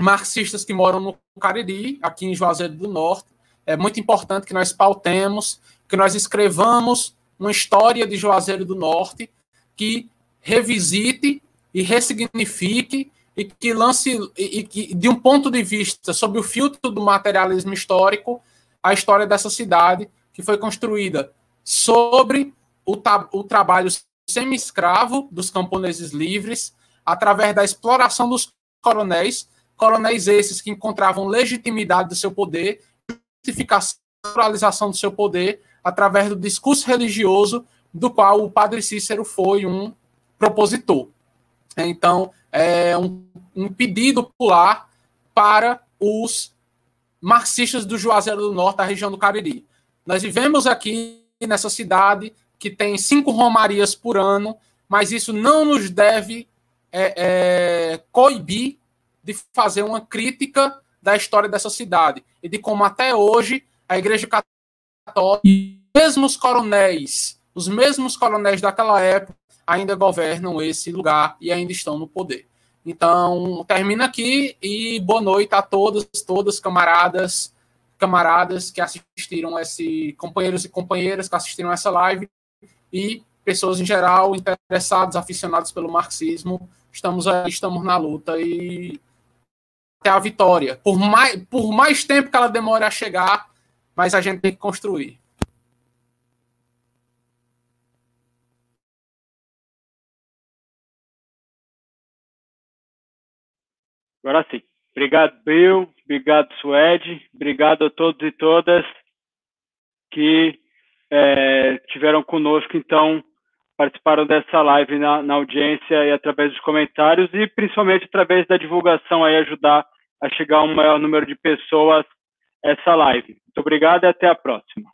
marxistas que moram no Cariri, aqui em Juazeiro do Norte, é muito importante que nós pautemos, que nós escrevamos uma história de Juazeiro do Norte que revisite e ressignifique e que lance e que de um ponto de vista sob o filtro do materialismo histórico a história dessa cidade que foi construída sobre o, o trabalho semi-escravo dos camponeses livres através da exploração dos coronéis, coronéis esses que encontravam legitimidade do seu poder, justificação do seu poder através do discurso religioso do qual o padre Cícero foi um propositor. Então, é um, um pedido popular para os marxistas do Juazeiro do Norte, da região do Cariri. Nós vivemos aqui nessa cidade que tem cinco romarias por ano, mas isso não nos deve é, é, coibir de fazer uma crítica da história dessa cidade e de como até hoje a Igreja Católica, mesmo os coronéis, os mesmos coronéis daquela época, ainda governam esse lugar e ainda estão no poder. Então, termina aqui e boa noite a todos, todas camaradas, camaradas que assistiram esse, companheiros e companheiras que assistiram essa live e pessoas em geral interessados, aficionados pelo marxismo. Estamos aí, estamos na luta e até a vitória. Por mais, por mais tempo que ela demore a chegar, mas a gente tem que construir. Agora sim. Obrigado, Bill. Obrigado, Suede. Obrigado a todos e todas que é, tiveram conosco, então, participaram dessa live na, na, audiência e através dos comentários e principalmente através da divulgação aí, ajudar a chegar a um maior número de pessoas essa live. Muito obrigado e até a próxima.